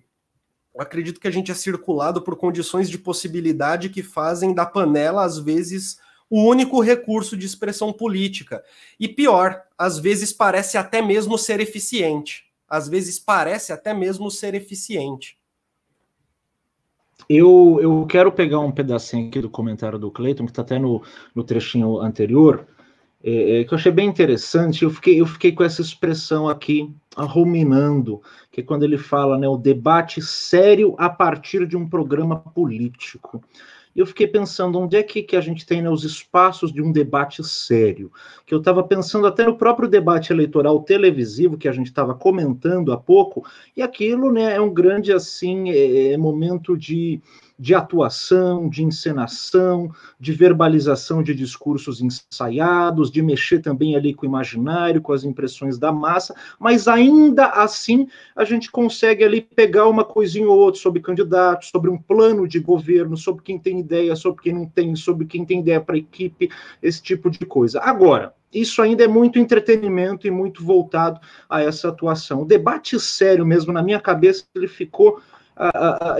eu acredito que a gente é circulado por condições de possibilidade que fazem da panela, às vezes, o único recurso de expressão política. E pior, às vezes parece até mesmo ser eficiente. Às vezes parece até mesmo ser eficiente. Eu, eu quero pegar um pedacinho aqui do comentário do Cleiton, que está até no, no trechinho anterior, é, é, que eu achei bem interessante. Eu fiquei, eu fiquei com essa expressão aqui, ruminando, que é quando ele fala né, o debate sério a partir de um programa político. Eu fiquei pensando onde é que, que a gente tem né, os espaços de um debate sério. Que eu estava pensando até no próprio debate eleitoral televisivo que a gente estava comentando há pouco, e aquilo né, é um grande assim é, é momento de de atuação, de encenação, de verbalização de discursos ensaiados, de mexer também ali com o imaginário, com as impressões da massa, mas ainda assim a gente consegue ali pegar uma coisinha ou outra sobre candidatos, sobre um plano de governo, sobre quem tem ideia, sobre quem não tem, sobre quem tem ideia para a equipe, esse tipo de coisa. Agora, isso ainda é muito entretenimento e muito voltado a essa atuação. O debate sério mesmo, na minha cabeça, ele ficou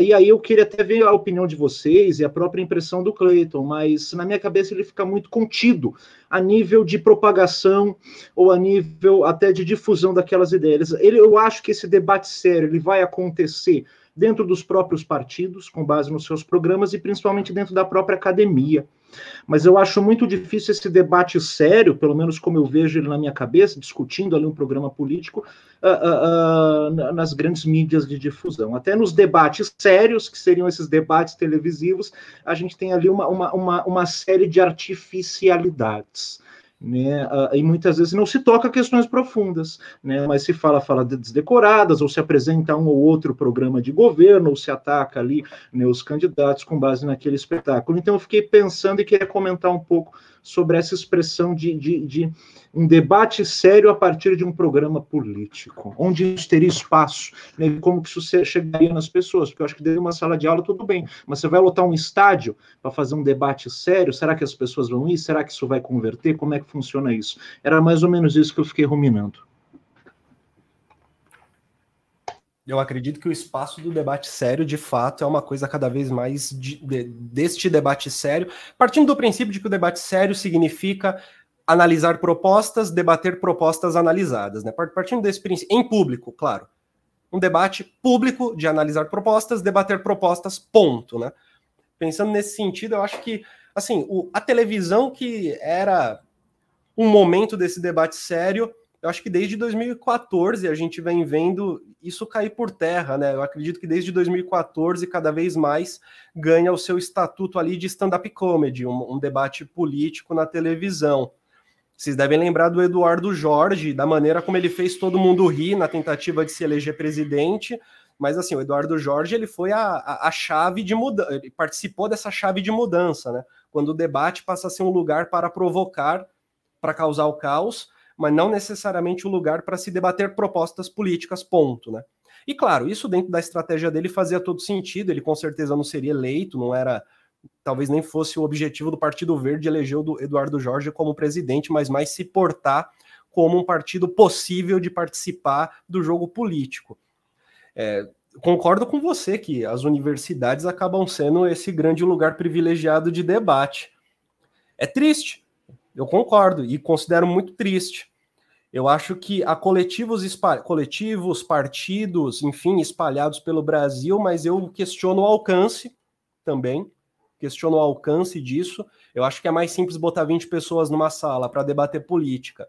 e aí eu queria até ver a opinião de vocês e a própria impressão do Clayton, mas na minha cabeça ele fica muito contido a nível de propagação ou a nível até de difusão daquelas ideias. Ele, eu acho que esse debate sério ele vai acontecer dentro dos próprios partidos, com base nos seus programas e principalmente dentro da própria academia. Mas eu acho muito difícil esse debate sério, pelo menos como eu vejo ele na minha cabeça, discutindo ali um programa político, uh, uh, uh, nas grandes mídias de difusão. Até nos debates sérios, que seriam esses debates televisivos, a gente tem ali uma, uma, uma, uma série de artificialidades né? Ah, e muitas vezes não se toca questões profundas, né? Mas se fala fala desdecoradas ou se apresenta um ou outro programa de governo ou se ataca ali né, os candidatos com base naquele espetáculo. Então eu fiquei pensando e queria comentar um pouco sobre essa expressão de, de, de, um debate sério a partir de um programa político, onde isso teria espaço, né, como que isso chegaria nas pessoas, porque eu acho que dentro de uma sala de aula tudo bem, mas você vai lotar um estádio para fazer um debate sério, será que as pessoas vão ir? Será que isso vai converter? Como é que funciona isso? Era mais ou menos isso que eu fiquei ruminando. Eu acredito que o espaço do debate sério, de fato, é uma coisa cada vez mais de, de, deste debate sério, partindo do princípio de que o debate sério significa analisar propostas, debater propostas analisadas, né? Partindo desse princípio, em público, claro. Um debate público de analisar propostas, debater propostas, ponto, né? Pensando nesse sentido, eu acho que, assim, o, a televisão que era um momento desse debate sério, eu acho que desde 2014 a gente vem vendo isso cair por terra, né? Eu acredito que desde 2014 cada vez mais ganha o seu estatuto ali de stand-up comedy, um, um, debate político na televisão. Vocês devem lembrar do Eduardo Jorge, da maneira como ele fez todo mundo rir na tentativa de se eleger presidente. Mas assim, o Eduardo Jorge ele foi a, a, a chave de mudança, ele participou dessa chave de mudança, né? Quando o debate passa a ser um lugar para provocar, para causar o caos mas não necessariamente o lugar para se debater propostas políticas, ponto, né? E claro, isso dentro da estratégia dele fazia todo sentido, ele com certeza não seria eleito, não era, talvez nem fosse o objetivo do Partido Verde eleger o Eduardo Jorge como presidente, mas mais se portar como um partido possível de participar do jogo político. É, concordo com você que as universidades acabam sendo esse grande lugar privilegiado de debate. É triste, eu concordo e considero muito triste. Eu acho que há coletivos, coletivos, partidos, enfim, espalhados pelo Brasil, mas eu questiono o alcance também. Questiono o alcance disso. Eu acho que é mais simples botar 20 pessoas numa sala para debater política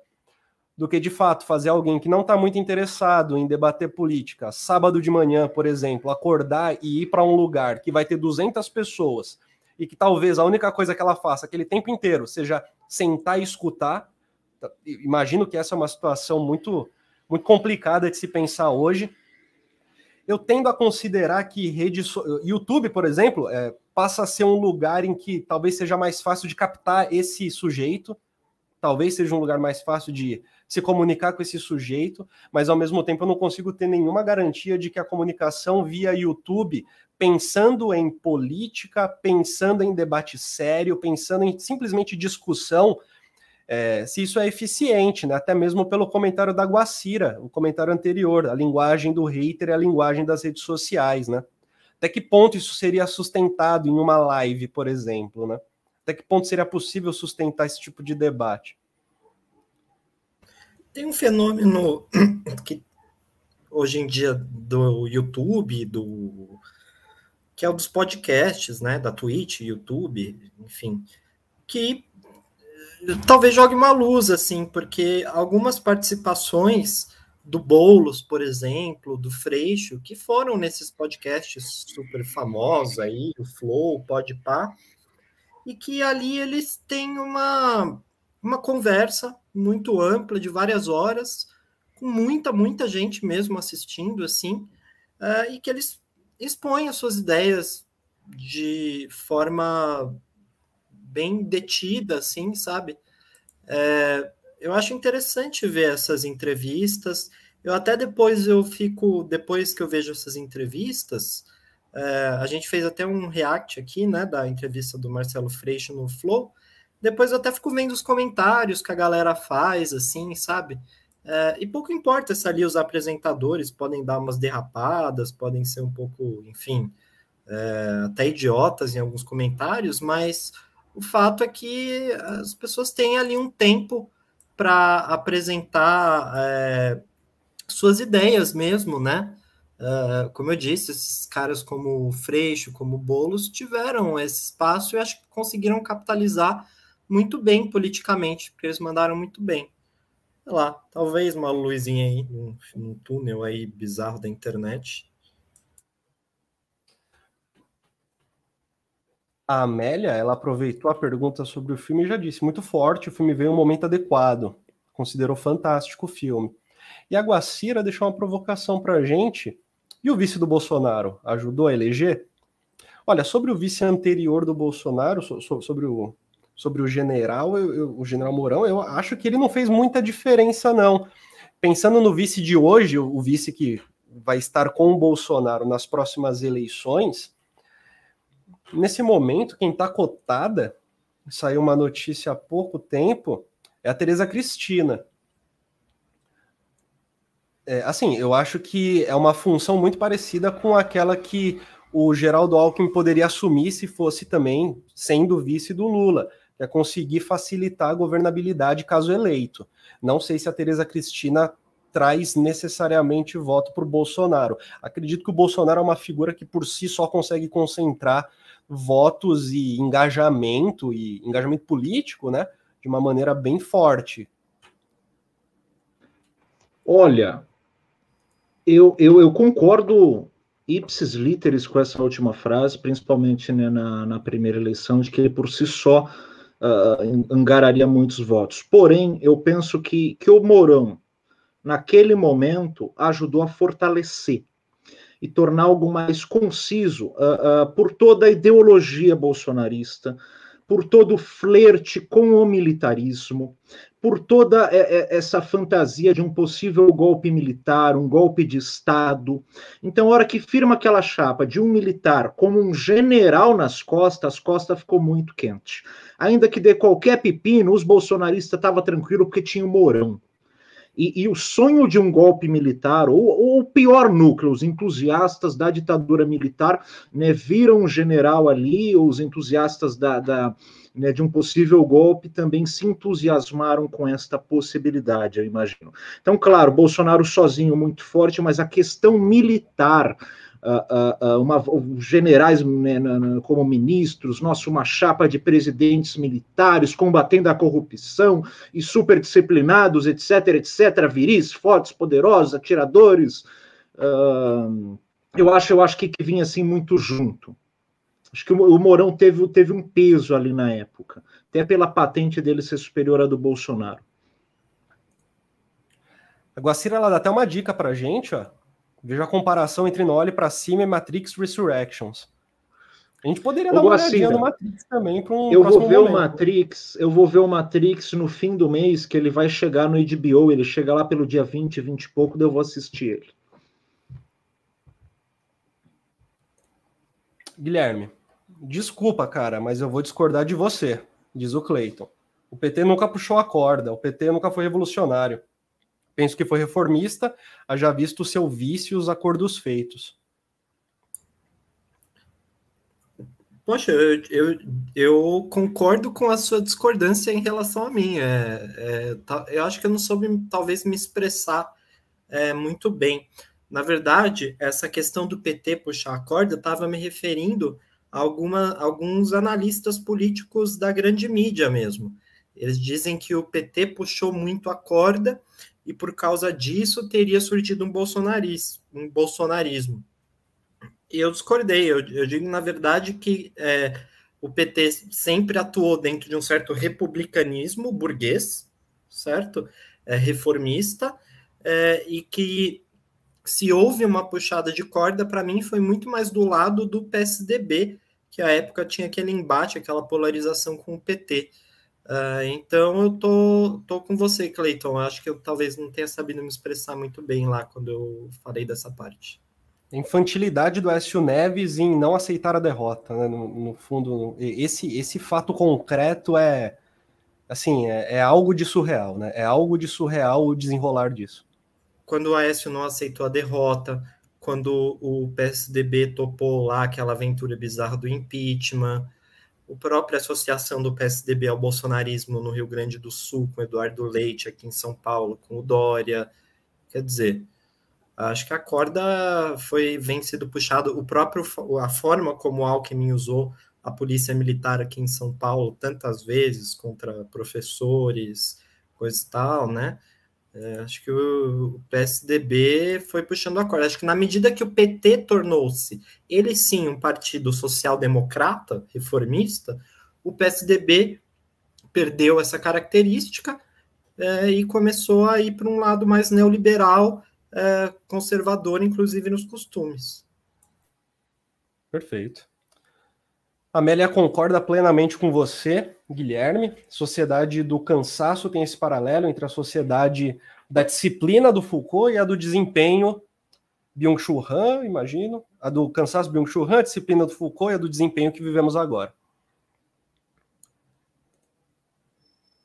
do que de fato fazer alguém que não está muito interessado em debater política, sábado de manhã, por exemplo, acordar e ir para um lugar que vai ter 200 pessoas e que talvez a única coisa que ela faça aquele tempo inteiro seja sentar e escutar. Imagino que essa é uma situação muito, muito complicada de se pensar hoje. Eu tendo a considerar que rede. YouTube, por exemplo, é, passa a ser um lugar em que talvez seja mais fácil de captar esse sujeito, talvez seja um lugar mais fácil de se comunicar com esse sujeito, mas ao mesmo tempo eu não consigo ter nenhuma garantia de que a comunicação via YouTube, pensando em política, pensando em debate sério, pensando em simplesmente discussão, é, se isso é eficiente, né? até mesmo pelo comentário da Guacira, o comentário anterior, a linguagem do hater é a linguagem das redes sociais, né? Até que ponto isso seria sustentado em uma live, por exemplo, né? Até que ponto seria possível sustentar esse tipo de debate? Tem um fenômeno <clears throat> que hoje em dia do YouTube, do que é o dos podcasts, né, da Twitch, YouTube, enfim, que eh, talvez jogue uma luz assim, porque algumas participações do Bolos, por exemplo, do Freixo, que foram nesses podcasts super famosos aí, o Flow, o Podpah, e que ali eles têm uma uma conversa muito ampla de várias horas, com muita, muita gente mesmo assistindo, assim, uh, e que eles expõem as suas ideias de forma bem detida, assim, sabe? É, eu acho interessante ver essas entrevistas. Eu até depois eu fico, depois que eu vejo essas entrevistas, é, a gente fez até um react aqui, né, da entrevista do Marcelo Freixo no Flow, depois eu até fico vendo os comentários que a galera faz, assim, sabe? É, e pouco importa se ali os apresentadores podem dar umas derrapadas, podem ser um pouco, enfim, é, até idiotas em alguns comentários, mas o fato é que as pessoas têm ali um tempo para apresentar é, suas ideias mesmo, né? Uh, como eu disse, esses caras como Freixo, como o Boulos, tiveram esse espaço e acho que conseguiram capitalizar muito bem politicamente, porque eles mandaram muito bem. Sei lá, talvez uma luzinha aí, num, num túnel aí bizarro da internet. A Amélia, ela aproveitou a pergunta sobre o filme e já disse, muito forte, o filme veio em um momento adequado, considerou fantástico o filme. E a Guacira deixou uma provocação para a gente, e o vice do Bolsonaro ajudou a eleger? Olha, sobre o vice anterior do Bolsonaro, sobre o sobre o general, eu, eu, o general Mourão, eu acho que ele não fez muita diferença, não. Pensando no vice de hoje, o, vice que vai estar com o Bolsonaro nas próximas eleições, nesse momento, quem está cotada, saiu uma notícia há pouco tempo, é a Tereza Cristina. É, assim, eu acho que é uma função muito parecida com aquela que o Geraldo Alckmin poderia assumir se fosse também sendo vice do Lula é conseguir facilitar a governabilidade caso eleito. Não sei se a Tereza Cristina traz necessariamente voto para o Bolsonaro. Acredito que o Bolsonaro é uma figura que por si só consegue concentrar votos e engajamento e engajamento político, né, de uma maneira bem forte. Olha, eu, eu, eu concordo ipsis literis com essa última frase, principalmente né, na, na primeira eleição, de que ele por si só uh, angararia muitos votos. Porém, eu penso que, que o Mourão, naquele momento, ajudou a fortalecer e tornar algo mais conciso uh, uh, por toda a ideologia bolsonarista, por todo o flerte com o militarismo, por toda essa fantasia de um possível golpe militar, um golpe de Estado. Então, a hora que firma aquela chapa de um militar como um general nas costas, as costas ficou muito quente. Ainda que dê qualquer pepino, os bolsonaristas estavam tranquilos porque tinha o Mourão. E, e, o sonho de um golpe militar, ou o pior núcleo, os entusiastas da ditadura militar, né, viram um general ali, ou os entusiastas da, da né, de um possível golpe também se entusiasmaram com esta possibilidade, eu imagino. Então, claro, Bolsonaro sozinho muito forte, mas a questão militar uma, generais né, como ministros, nossa, uma chapa de presidentes militares combatendo a corrupção e super disciplinados, etc, etc, viris, fortes, poderosos, atiradores. Uh, eu acho, eu acho que, que vinha assim muito junto. Acho que o Mourão teve, teve um peso ali na época, até pela patente dele ser superior à do Bolsonaro. A Guacira ela dá até uma dica pra gente, ó. Veja a comparação entre No Olhe para Cima e Matrix Resurrections. A gente poderia dar uma olhadinha no Matrix também para um Eu vou ver momento. o Matrix, eu vou ver o Matrix no fim do mês, que ele vai chegar no HBO, ele chega lá pelo dia 20, 20 e pouco, daí eu vou assistir ele. Guilherme, desculpa, cara, mas eu vou discordar de você, diz o Clayton. O PT nunca puxou a corda, o PT nunca foi revolucionário. Penso que foi reformista, haja visto o seu vício os acordos feitos. Poxa, eu, eu, eu, concordo com a sua discordância em relação a mim. É, é, tá, eu acho que eu não soube, talvez, me expressar é, muito bem. Na verdade, essa questão do PT puxar a corda, estava me referindo a alguma, alguns analistas políticos da grande mídia mesmo. Eles dizem que o PT puxou muito a corda e, por causa disso, teria surgido um, bolsonarismo. Um bolsonarismo eu discordei. Eu, eu digo, na verdade, que é, o PT sempre atuou dentro de um certo republicanismo burguês, certo? É, reformista, é, e que se houve uma puxada de corda, para mim foi muito mais do lado do PSDB, que à época tinha aquele embate, aquela polarização com o PT. Uh, é, então eu tô, tô com você, Cleiton. Acho que eu talvez não tenha sabido me expressar muito bem lá quando eu falei dessa parte infantilidade do Écio Neves em não aceitar a derrota, né? No, no, fundo, esse, esse fato concreto é assim, é, é, algo de surreal, né? É algo de surreal o desenrolar disso. Quando o Aécio não aceitou a derrota, quando o PSDB topou lá aquela aventura bizarra do impeachment, a própria associação do PSDB ao bolsonarismo no Rio Grande do Sul, com Eduardo Leite aqui em São Paulo, com o Dória, quer dizer, Acho que a corda foi vem sido puxado o próprio a forma como o Alckmin usou a polícia militar aqui em São Paulo tantas vezes contra professores, coisa e tal, né? É, acho que o PSDB foi puxando a corda. Acho que na medida que o PT tornou-se, ele sim, um partido social-democrata, reformista, o PSDB perdeu essa característica é, e começou a ir para um lado mais neoliberal, é, conservador, inclusive nos costumes. Perfeito. Amélia concorda plenamente com você, Guilherme. Sociedade do cansaço tem esse paralelo entre a sociedade da disciplina do Foucault e a do desempenho Byung-Chul Han, imagino. A do cansaço Byung-Chul Han, a disciplina do Foucault e a do desempenho que vivemos agora.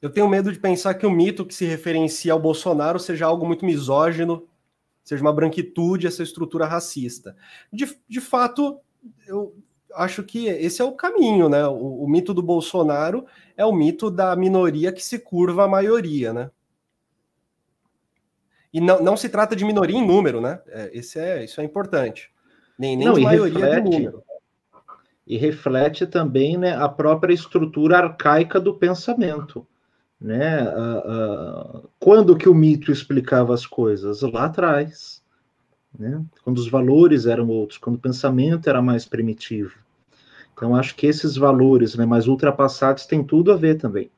Eu tenho medo de pensar que o mito que se referencia ao Bolsonaro seja algo muito misógino seja uma branquitude, essa estrutura racista. De, de fato, eu acho que esse é o caminho, né? O, o, mito do Bolsonaro é o mito da minoria que se curva à maioria, né? E não, não se trata de minoria em número, né? É, esse é, isso é importante. Nem, nem não, de maioria reflete, de número. E reflete também né, a própria estrutura arcaica do pensamento. Né? Uh, uh, quando que o mito explicava as coisas? Lá atrás, né? quando os valores eram outros, quando o pensamento era mais primitivo. Então, acho que esses valores né, mais ultrapassados têm tudo a ver também.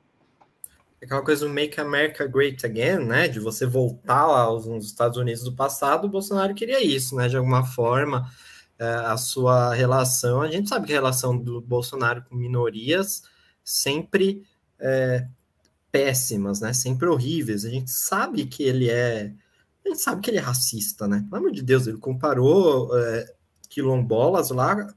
Aquela coisa do Make America Great Again, né? De você voltar aos Estados Unidos do passado, o Bolsonaro queria isso, né? De alguma forma, é, a sua relação. A gente sabe que a relação do Bolsonaro com minorias sempre é, péssimas, né? Sempre horríveis. A gente sabe que ele é. A gente sabe que ele é racista, né? Pelo amor de Deus, ele comparou é, quilombolas lá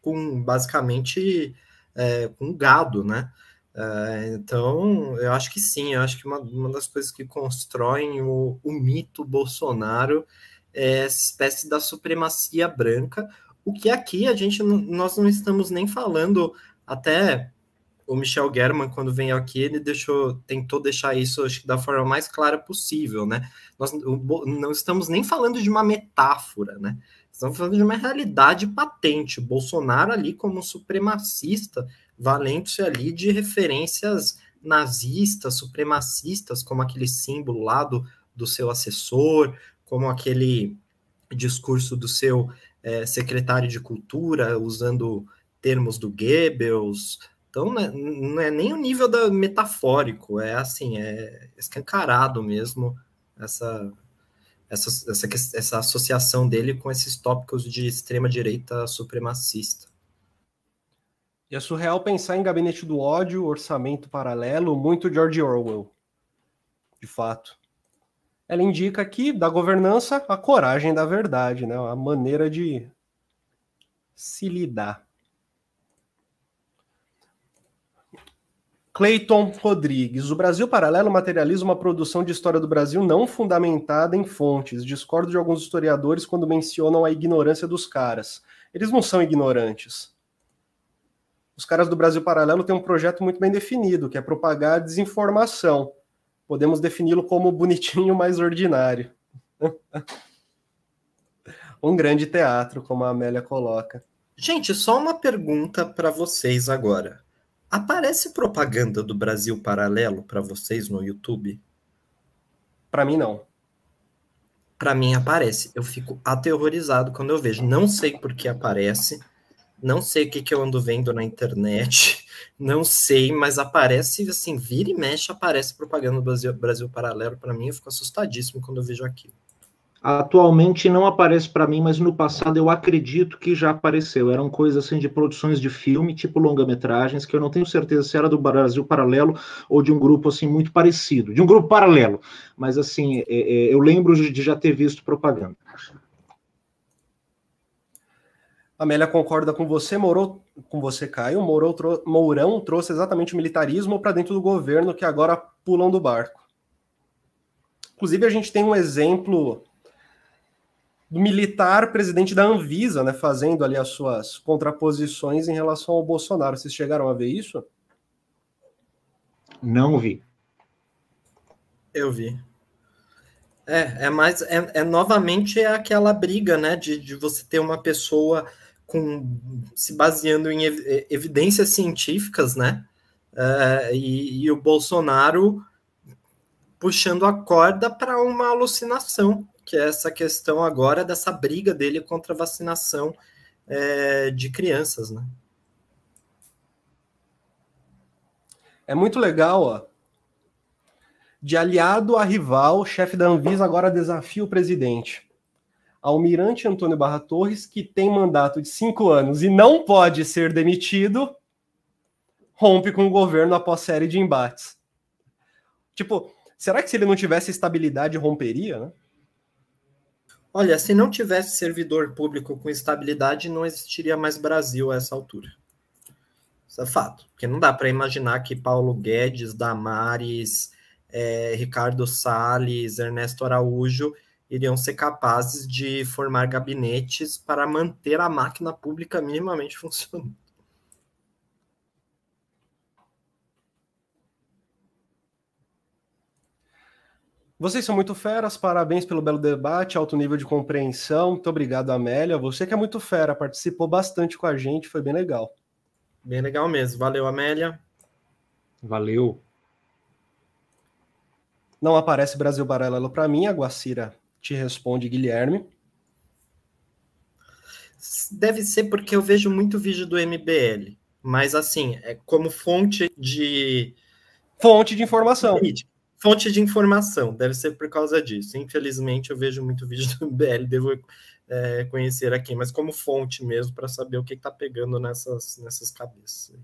com basicamente é, com gado, né? É, então, eu acho que sim, eu acho que uma, uma das coisas que constroem o, o mito Bolsonaro é essa espécie da supremacia branca, o que aqui a gente nós não estamos nem falando até o Michel German, quando vem aqui, ele deixou, tentou deixar isso acho que da forma mais clara possível, né? Nós não estamos nem falando de uma metáfora, né? Estamos falando de uma realidade patente. Bolsonaro ali como supremacista, valendo-se ali de referências nazistas, supremacistas, como aquele símbolo lá do, do seu assessor, como aquele discurso do seu é, secretário de cultura, usando termos do Goebbels. Então, né, não é nem o nível da metafórico, é assim, é escancarado mesmo essa, essa, essa, essa associação dele com esses tópicos de extrema-direita supremacista. E é surreal pensar em gabinete do ódio, orçamento paralelo, muito George Orwell. De fato. Ela indica aqui, da governança, a coragem da verdade, né? a maneira de se lidar. Clayton Rodrigues. O Brasil Paralelo materializa uma produção de história do Brasil não fundamentada em fontes. Discordo de alguns historiadores quando mencionam a ignorância dos caras. Eles não são ignorantes. Os caras do Brasil Paralelo têm um projeto muito bem definido, que é propagar desinformação. Podemos defini-lo como bonitinho mais ordinário. <laughs> um grande teatro, como a Amélia coloca. Gente, só uma pergunta para vocês agora. Aparece propaganda do Brasil Paralelo para vocês no YouTube? Para mim, não. Para mim, aparece. Eu fico aterrorizado quando eu vejo. Não sei por que aparece. Não sei o que, que eu ando vendo na internet. <laughs> Não sei, mas aparece, assim, vira e mexe, aparece propaganda do Brasil, Brasil Paralelo para mim. Eu fico assustadíssimo quando eu vejo aquilo. Atualmente não aparece para mim, mas no passado eu acredito que já apareceu. Eram coisas assim de produções de filme, tipo longa-metragens, que eu não tenho certeza se era do Brasil Paralelo ou de um grupo assim muito parecido, de um grupo paralelo. Mas assim, é, é, eu lembro de já ter visto propaganda. Amélia concorda com você, Morou, com você, Caio. Mourão, Mourão trouxe exatamente o militarismo para dentro do governo que agora pulam do barco. Inclusive, a gente tem um exemplo militar presidente da Anvisa, né, fazendo ali as suas contraposições em relação ao Bolsonaro. Vocês chegaram a ver isso? Não vi. Eu vi. É, é mais, é, é novamente é aquela briga, né, de, de você ter uma pessoa com se baseando em ev evidências científicas, né, uh, e, e o Bolsonaro puxando a corda para uma alucinação, que é essa questão agora dessa briga dele contra a vacinação é, de crianças, né? É muito legal, ó. De aliado a rival, chefe da Anvisa agora desafia o presidente. Almirante Antônio Barra Torres, que tem mandato de cinco anos e não pode ser demitido, rompe com o governo após série de embates. Tipo, será que se ele não tivesse estabilidade, romperia, né? Olha, se não tivesse servidor público com estabilidade, não existiria mais Brasil a essa altura. Isso é fato. Porque não dá para imaginar que Paulo Guedes, Damares, é, Ricardo Salles, Ernesto Araújo iriam ser capazes de formar gabinetes para manter a máquina pública minimamente <laughs> funcionando. Vocês são muito feras, parabéns pelo belo debate, alto nível de compreensão. Muito obrigado, Amélia. Você que é muito fera, participou bastante com a gente, foi bem legal. Bem legal mesmo. Valeu, Amélia. Valeu. Não aparece Brasil Paralelo para mim, a Guacira te responde, Guilherme. Deve ser porque eu vejo muito vídeo do MBL, mas assim, é como fonte de. Fonte de informação. Fonte de informação, deve ser por causa disso. Infelizmente, eu vejo muito vídeo do MBL, devo é, conhecer aqui, mas como fonte mesmo, para saber o que está pegando nessas, nessas cabeças.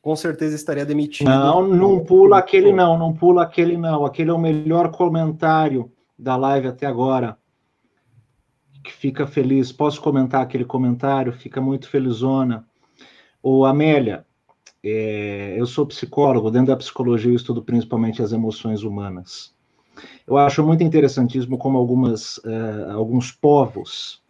Com certeza estaria demitido. Não, não pula aquele não, não pula aquele não. Aquele é o melhor comentário da live até agora. Que fica feliz. Posso comentar aquele comentário? Fica muito felizona. Ô, Amélia, é, eu sou psicólogo, dentro da psicologia eu estudo principalmente as emoções humanas. Eu acho muito interessantíssimo como algumas, uh, alguns povos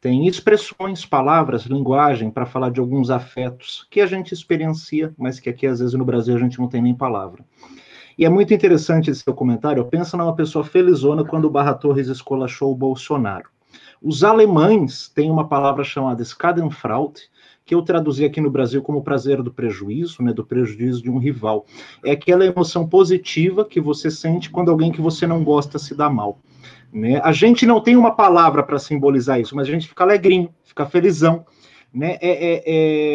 têm expressões, palavras, linguagem para falar de alguns afetos que a gente experiencia, mas que aqui às vezes no Brasil a gente não tem nem palavra. E é muito interessante esse seu comentário. Pensa numa pessoa felizona quando o Barra Torres escolachou o Bolsonaro. Os alemães têm uma palavra chamada Schadenfreude, que eu traduzi aqui no Brasil como prazer do prejuízo, né, do prejuízo de um rival. É aquela emoção positiva que você sente quando alguém que você não gosta se dá mal. Né? A gente não tem uma palavra para simbolizar isso, mas a gente fica alegrinho, fica felizão. Né? É, é,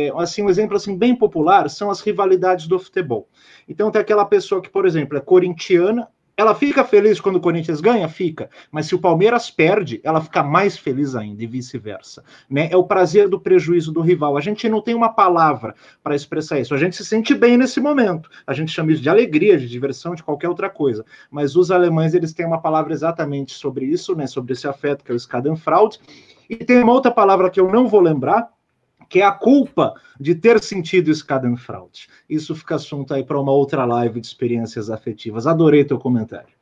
é, assim, um exemplo assim, bem popular são as rivalidades do futebol. Então, tem aquela pessoa que, por exemplo, é corintiana ela fica feliz quando o Corinthians ganha? Fica. Mas se o Palmeiras perde, ela fica mais feliz ainda, e vice-versa. Né? É o prazer do prejuízo do rival. A gente não tem uma palavra para expressar isso. A gente se sente bem nesse momento. A gente chama isso de alegria, de diversão, de qualquer outra coisa. Mas os alemães, eles têm uma palavra exatamente sobre isso, né? sobre esse afeto, que é o Schadenfreude. E tem uma outra palavra que eu não vou lembrar, que é a culpa de ter sentido Schadenfreude. Isso fica assunto aí para uma outra live de experiências afetivas. Adorei teu comentário.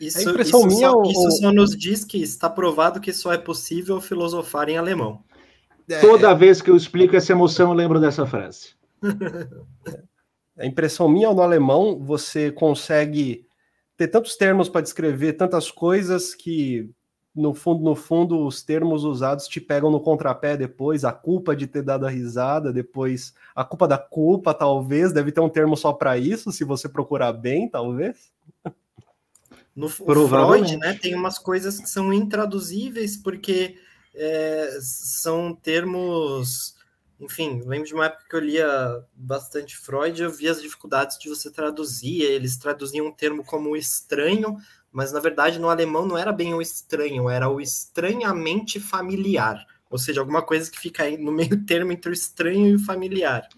Isso, a impressão isso minha só, ou... isso só nos diz que está provado que só é possível filosofar em alemão. É... Toda vez que eu explico essa emoção, eu lembro dessa frase. <laughs> a impressão minha ou no alemão, você consegue ter tantos termos para descrever tantas coisas que no fundo, no fundo, os termos usados te pegam no contrapé depois, a culpa de ter dado a risada, depois a culpa da culpa, talvez, deve ter um termo só para isso, se você procurar bem, talvez. No Freud, né, tem umas coisas que são intraduzíveis porque é, são termos, enfim, lembro de uma época que eu lia bastante Freud, eu via as dificuldades de você traduzir, eles traduziam um termo como estranho, mas na verdade no alemão não era bem o estranho, era o estranhamente familiar, ou seja, alguma coisa que fica aí no meio <laughs> termo entre o estranho e o familiar.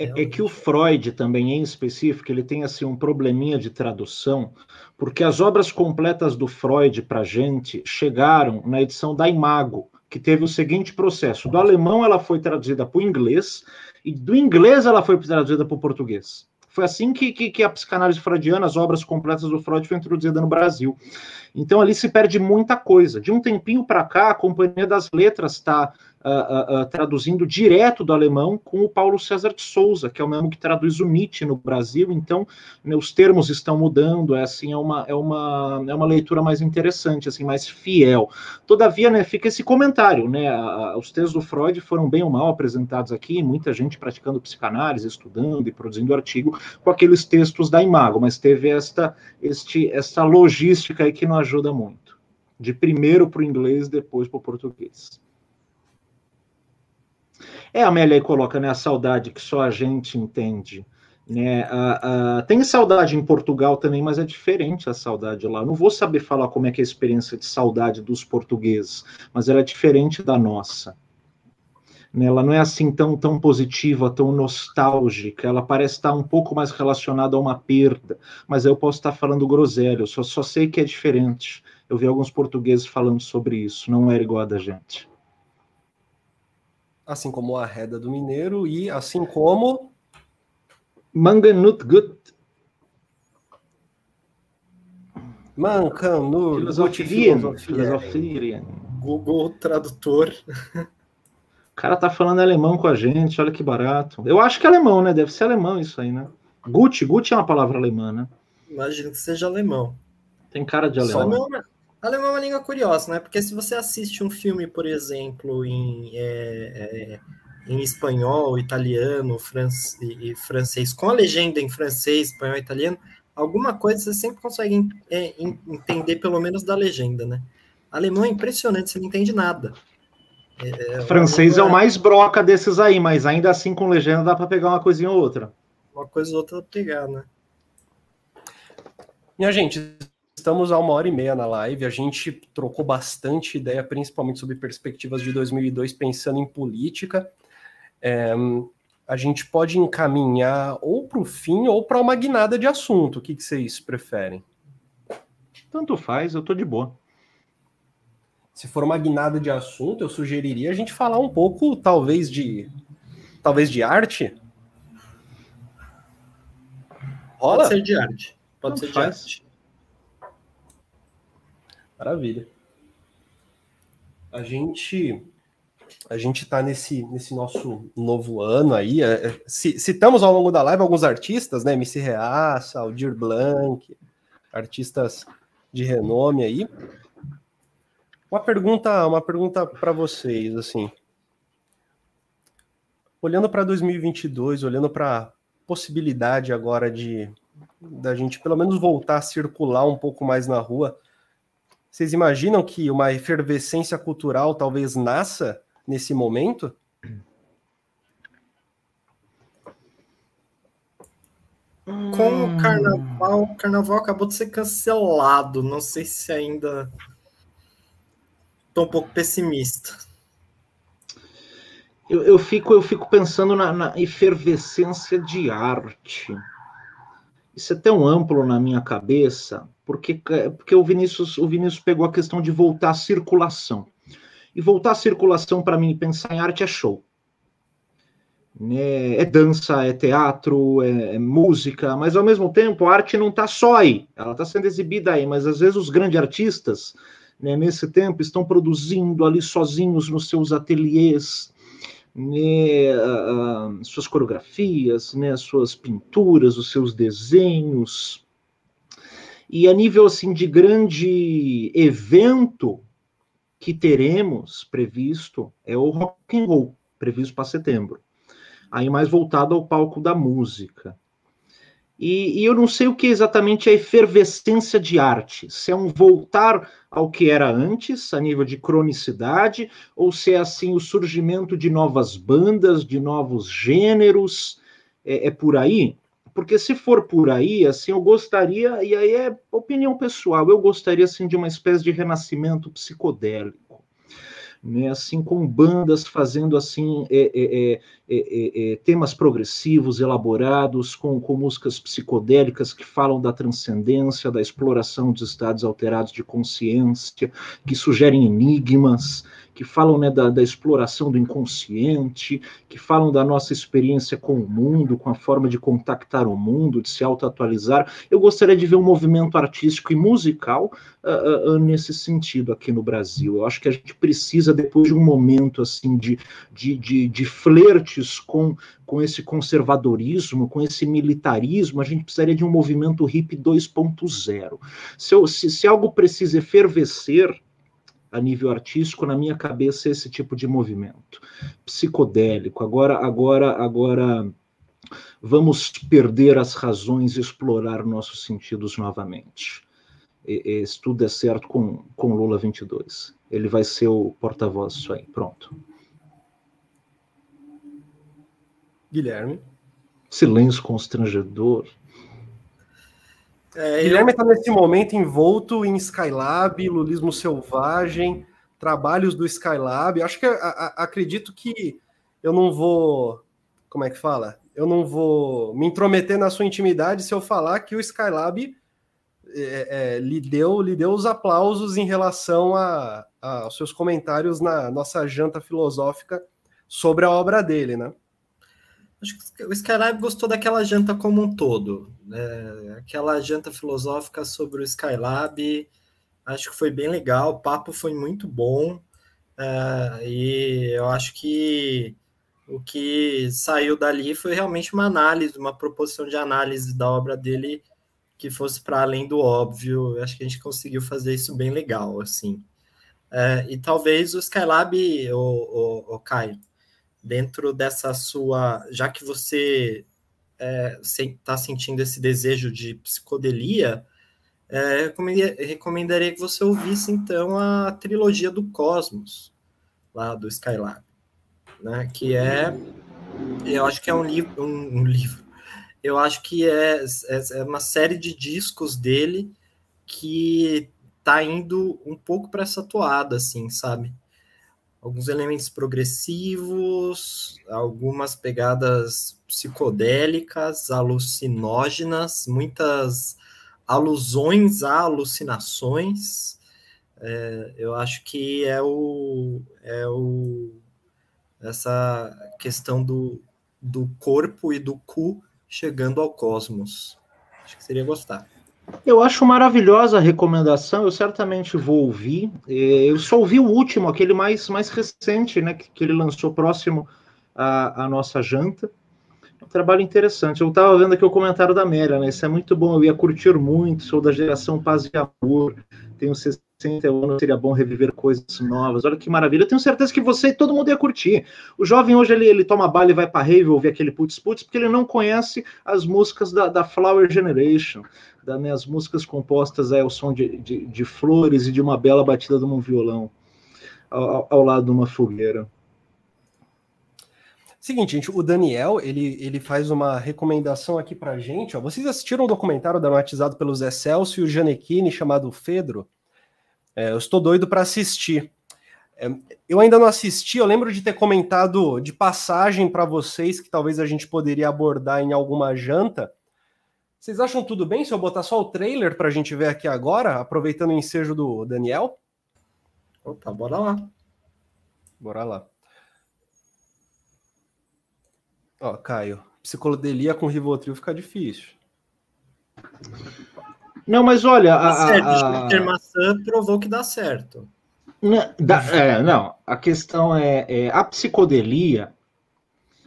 É, é, que o Freud também, em específico, ele tem assim um probleminha de tradução, porque as obras completas do Freud para gente chegaram na edição da Imago, que teve o seguinte processo: do alemão ela foi traduzida para o inglês e do inglês ela foi traduzida para o português. Foi assim que, que, que, a psicanálise freudiana, as obras completas do Freud, foi introduzida no Brasil. Então ali se perde muita coisa. De um tempinho para cá, a Companhia das Letras está uh, uh, traduzindo direto do alemão com o Paulo César de Souza, que é o mesmo que traduz o Nietzsche no Brasil. Então, né, os termos estão mudando, é assim, é uma, é uma, é uma leitura mais interessante, assim, mais fiel. Todavia, né, fica esse comentário, né? Os textos do Freud foram bem ou mal apresentados aqui, muita gente praticando psicanálise, estudando e produzindo artigo com aqueles textos da Imago, mas teve esta, este, esta logística aí que não ajuda muito. De primeiro para o inglês, depois para o português. É, a Amélia aí coloca, né, a saudade que só a gente entende. Né? A, a, tem saudade em Portugal também, mas é diferente a saudade lá. Não vou saber falar como é que é a experiência de saudade dos portugueses, mas ela é diferente da nossa. Né? Ela não é assim tão, tão positiva, tão nostálgica. Ela parece estar um pouco mais relacionada a uma perda, mas eu posso estar falando groselha. Eu só, só sei que é diferente. Eu vi alguns portugueses falando sobre isso. Não era igual a da gente assim como a Reda do Mineiro e assim como Manganut Gut. Mancanur, filosofia, filosofia. Google Tradutor. O cara tá falando alemão com a gente, olha que barato. Eu acho que é alemão, né? Deve ser alemão isso aí, né? Gucci, Gucci é uma palavra alemã, né? Imagino que seja alemão. Tem cara de alemão. Só Alemão é uma língua curiosa, né? Porque se você assiste um filme, por exemplo, em, é, é, em espanhol, italiano e francês, com a legenda em francês, espanhol e italiano, alguma coisa você sempre consegue é, entender, pelo menos da legenda, né? Alemão é impressionante, você não entende nada. É, é francês é o mais broca desses aí, mas ainda assim com legenda dá para pegar uma coisinha ou outra. Uma coisa ou outra dá pra pegar, né? Minha gente, Estamos a uma hora e meia na live. A gente trocou bastante ideia, principalmente sobre perspectivas de 2002, pensando em política. É, a gente pode encaminhar ou para o fim ou para uma guinada de assunto. O que, que vocês preferem? Tanto faz, eu tô de boa. Se for uma guinada de assunto, eu sugeriria a gente falar um pouco, talvez, de. Talvez de arte. Rola? Pode ser de arte. Pode Tanto ser de faz. arte. Maravilha. A gente a gente está nesse, nesse nosso novo ano aí. É, é citamos ao longo da live alguns artistas, né? MC Reaça, Aldir Blanc, artistas de renome aí. Uma pergunta, uma pergunta para vocês, assim. Olhando para 2022, olhando para a possibilidade agora de da gente pelo menos voltar a circular um pouco mais na rua, Vocês imaginam que uma efervescência cultural talvez nasça nesse momento? Com o carnaval, o carnaval acabou de ser cancelado. Não sei se ainda. Estou um pouco pessimista. Eu, eu, fico, eu fico pensando na, na, efervescência de arte. Isso é tão amplo na minha cabeça, porque, porque o, Vinícius, o Vinícius pegou a questão de voltar à circulação. E voltar à circulação, para mim, pensar em arte é show. É, é dança, é teatro, é, é, música, mas ao mesmo tempo a arte não está só aí, ela está sendo exibida aí, mas às vezes os grandes artistas, né, nesse tempo, estão produzindo ali sozinhos nos seus ateliês, né, uh, suas coreografias, né, suas pinturas, os seus desenhos. E a nível assim de grande evento que teremos previsto é o rock and roll, previsto para setembro aí mais voltado ao palco da música. E, e, eu não sei o que é exatamente a efervescência de arte, se é um voltar ao que era antes, a nível de cronicidade, ou se é assim o surgimento de novas bandas, de novos gêneros, é, é por aí? Porque se for por aí, assim, eu gostaria, e aí é opinião pessoal, eu gostaria assim de uma espécie de renascimento psicodélico né, assim com bandas fazendo assim é é, é, é, é, temas progressivos elaborados com, com músicas psicodélicas que falam da transcendência, da exploração dos estados alterados de consciência, que sugerem enigmas, que falam né, da, da, exploração do inconsciente, que falam da nossa experiência com o mundo, com a forma de contactar o mundo, de se auto-atualizar. Eu gostaria de ver um movimento artístico e musical uh, uh, nesse sentido aqui no Brasil. Eu acho que a gente precisa, depois de um momento assim de, de, de, de flertes com, com esse conservadorismo, com esse militarismo, a gente precisaria de um movimento hip 2.0. Se, se, se algo precisa efervescer, a nível artístico, na minha cabeça, esse tipo de movimento psicodélico. Agora, agora, agora vamos perder as razões e explorar nossos sentidos novamente. E, se tudo é certo com, com Lula 22. Ele vai ser o porta-voz disso aí. Pronto. Guilherme. Silêncio constrangedor. É, Guilherme está eu... nesse momento envolto em Skylab, Lulismo Selvagem, trabalhos do Skylab. Acho que a, a, acredito que eu não vou. Como é que fala? Eu não vou me intrometer na sua intimidade se eu falar que o Skylab é, é, lhe, deu, lhe deu os aplausos em relação a, a, aos seus comentários na nossa janta filosófica sobre a obra dele, né? Acho que o Skylab gostou daquela janta como um todo. Né? Aquela janta filosófica sobre o Skylab, acho que foi bem legal, o papo foi muito bom. Uh, e eu acho que o que saiu dali foi realmente uma análise, uma proposição de análise da obra dele que fosse para além do óbvio. Eu acho que a gente conseguiu fazer isso bem legal, assim. Uh, e talvez o Skylab, o, o, o Caio, dentro dessa sua. Já que você está é, tá sentindo esse desejo de psicodelia, é, recomendaria, que você ouvisse então a trilogia do Cosmos, lá do Skylab, né? Que é, eu acho que é um livro, um, um livro. Eu acho que é, é, é, uma série de discos dele que tá indo um pouco para essa toada, assim, sabe? Alguns elementos progressivos, algumas pegadas psicodélicas, alucinógenas, muitas alusões a alucinações. É, eu acho que é o, é o essa questão do, do corpo e do cu chegando ao cosmos. Acho que seria gostar. Eu acho maravilhosa a recomendação, eu certamente vou ouvir. É, eu só ouvi o último, aquele mais, mais recente, né, que, ele lançou próximo à, à nossa janta. Um trabalho interessante. Eu estava vendo aqui o comentário da Amélia, né? Isso é muito bom, eu ia curtir muito, sou da geração Paz e Amor. tenho 60 anos, seria bom reviver coisas novas. Olha que maravilha. Eu tenho certeza que você e todo mundo ia curtir. O jovem hoje ele, ele toma bala e vai para rave ouvir aquele putz putz, porque ele não conhece as músicas da, da Flower Generation, da, né, as músicas compostas aí ao som de, de, de flores e de uma bela batida de um violão ao, ao lado de uma fogueira. Seguinte, gente, o Daniel, ele, ele faz uma recomendação aqui pra gente, ó. Vocês assistiram um documentário dramatizado pelo Zé Celso e o Janequine chamado Fedro? É, eu estou doido para assistir. É, eu ainda não assisti, eu lembro de ter comentado de passagem para vocês que talvez a gente poderia abordar em alguma janta. Vocês acham tudo bem se eu botar só o trailer para a gente ver aqui agora, aproveitando o ensejo do Daniel? Opa, bora lá. Bora lá. Ó, Caio, psicodelia com Rivotril fica difícil. Não, mas olha. Dá a, certo, a, a... maçã provou que dá certo. Não, dá, é, não a questão é, é a psicodelia.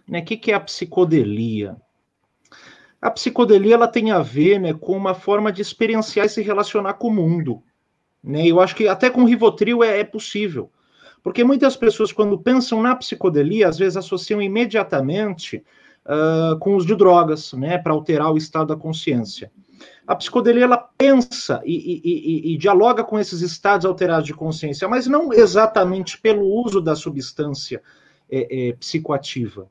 Né, o que, que é a psicodelia? A psicodelia ela tem a ver né, com uma forma de experienciar e se relacionar com o mundo. Né? Eu acho que até com o Rivotril é, é possível. Porque muitas pessoas, quando pensam na psicodelia, às vezes associam imediatamente uh, com os de drogas, né, para alterar o estado da consciência. A psicodelia ela pensa e, e, e, e, dialoga com esses estados alterados de consciência, mas não exatamente pelo uso da substância é, é, psicoativa.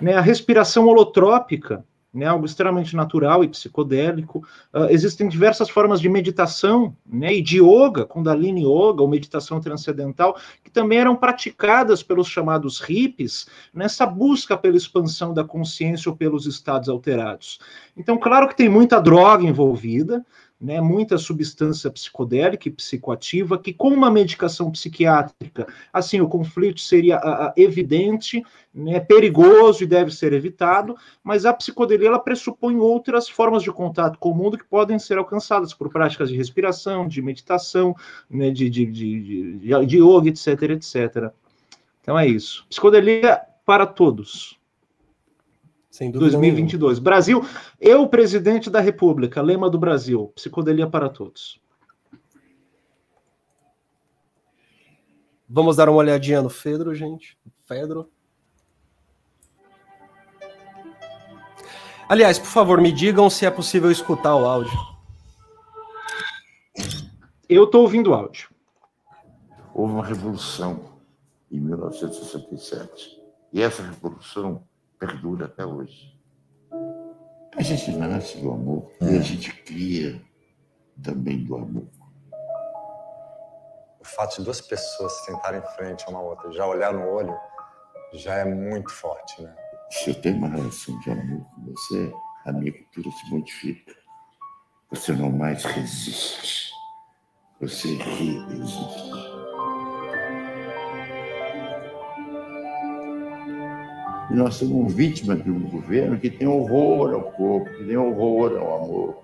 Né? A respiração holotrópica, né, algo extremamente natural e psicodélico. Uh, existem diversas formas de meditação né, e de yoga, Kundalini Yoga, ou meditação transcendental, que também eram praticadas pelos chamados hippies nessa busca pela expansão da consciência ou pelos estados alterados. Então, claro que tem muita droga envolvida, né, muita substância psicodélica e psicoativa, que com uma medicação psiquiátrica, assim, o conflito seria a, a, evidente, né, perigoso e deve ser evitado, mas a psicodelia ela pressupõe outras formas de contato com o mundo que podem ser alcançadas por práticas de respiração, de meditação, né, de, de, de, de, de yoga, etc, etc. Então é isso. Psicodelia para todos. Sem dúvida 2022. Nenhuma. Brasil, eu, presidente da República, lema do Brasil, psicodelia para todos. Vamos dar uma olhadinha no Fedro, gente. Fedro. Aliás, por favor, me digam se é possível escutar o áudio. Eu estou ouvindo o áudio. Houve uma revolução em 1967. E essa revolução perdura até hoje. A gente nasce do amor é. e a gente cria também do amor. O fato de duas pessoas sentarem em frente uma outra, já olhar no olho, já é muito forte, né? Se eu tenho uma relação de amor com você, a minha cultura se modifica. Você não mais resiste. Você resiste. E nós somos vítimas de um governo que tem horror ao corpo, que tem horror ao amor,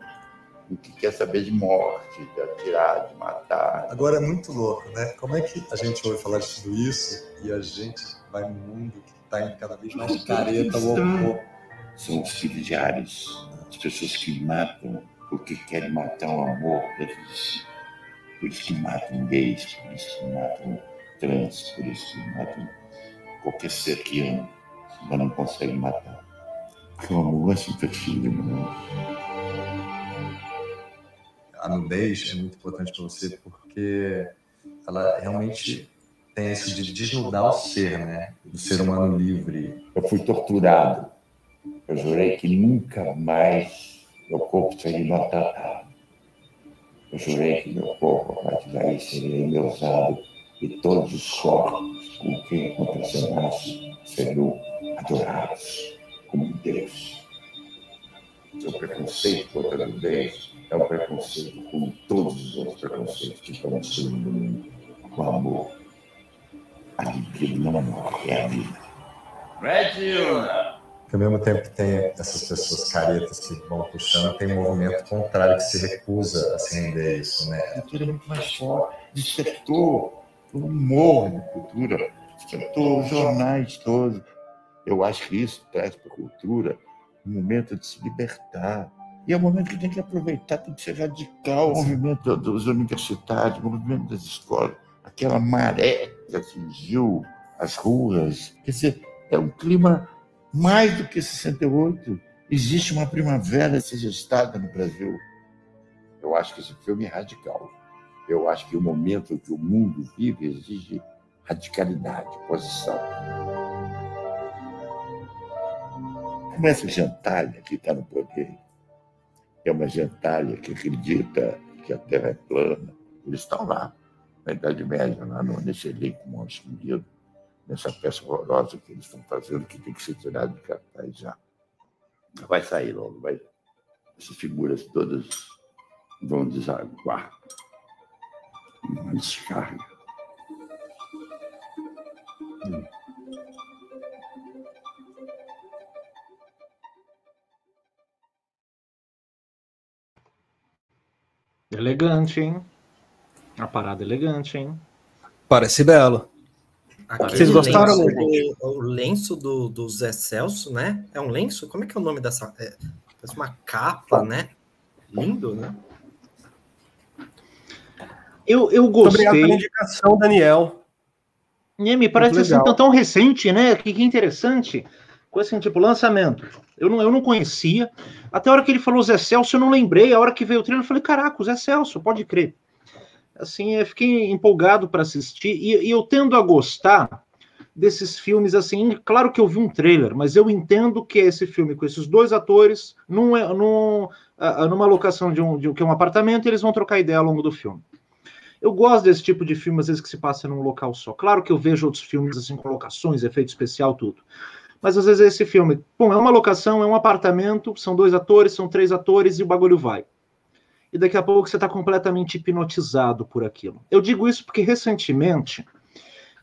e que quer saber de morte, de atirar, de matar. Agora é muito louco, né? Como é que a gente ouve falar de tudo isso e a gente vai num mundo que está em cada vez mais careta ao horror? São os subsidiários, as pessoas que matam porque querem matar o amor deles. Por isso que matam gays, por isso que matam trans, por isso que matam qualquer ser que ama mas não consegue matar. O amor é superfície, não. A nudez é muito importante para você porque ela realmente tem isso de desnudar o ser, né? Do ser humano livre. Eu fui torturado. Eu jurei que nunca mais meu corpo seria maltratado. Eu jurei que meu corpo, a partir daí, seria endeusado e todos os corpos com que aconteceu seriam adorados como Deus. Seu preconceito contra a nudez é um preconceito como todos os outros preconceitos que estão destruindo o mundo. O amor, a alegria não morre, é a vida. Que ao mesmo tempo que tem essas pessoas caretas que vão puxando, tem um movimento contrário que se recusa a se render isso, né? A cultura é muito mais forte, despertou o humor da cultura, despertou os jornais todos, eu acho que isso traz para a cultura um momento de se libertar, E é um momento que tem que aproveitar, tem que ser radical. O movimento dos universitários, o movimento das escolas, aquela maré que atingiu as ruas. Quer dizer, é um clima mais do que 68. Existe uma primavera gestada no Brasil. Eu acho que esse filme é radical. Eu acho que o momento que o mundo vive exige radicalidade, posição. Como essa gentalha que está no poder, é uma gentalha que acredita que a Terra é plana, eles estão lá, na Idade Média, lá no, nesse elenco mal escolhido, nessa peça horrorosa que eles estão fazendo, que tem que ser tirado de cartaz já. Vai sair logo, vai. Essas figuras todas vão desaguar uma descarga. Hum. Elegante, hein? A parada elegante, hein? Parece belo. Aquele Vocês gostaram? lenço do- o lenço do, do Zé Celso, né? É um lenço? Como é que é o nome dessa. É, parece uma capa, né? Lindo, né? Eu, eu Muito obrigado pela gostei. indicação, Daniel. É, me parece assim tão, tão recente, né? Que, que interessante. Coisa assim, tipo, lançamento. Eu não, eu não conhecia. Até a hora que ele falou Zé Celso, eu não lembrei. A hora que veio o treino, eu falei, caraca, o Zé Celso, pode crer. Assim, eu fiquei empolgado para assistir. E, e eu tendo a gostar desses filmes, assim, claro que eu vi um trailer, mas eu entendo que esse filme com esses dois atores, num, num, ah, numa locação de um, de que é um apartamento, eles vão trocar ideia ao longo do filme. Eu gosto desse tipo de filme, às vezes, que se passa num local só. Claro que eu vejo outros filmes, assim, com locações, efeito especial, tudo. Mas, às vezes, esse filme, bom, é uma locação, é um apartamento, são dois atores, são três atores e o bagulho vai. E daqui a pouco você está completamente hipnotizado por aquilo. Eu digo isso porque, recentemente,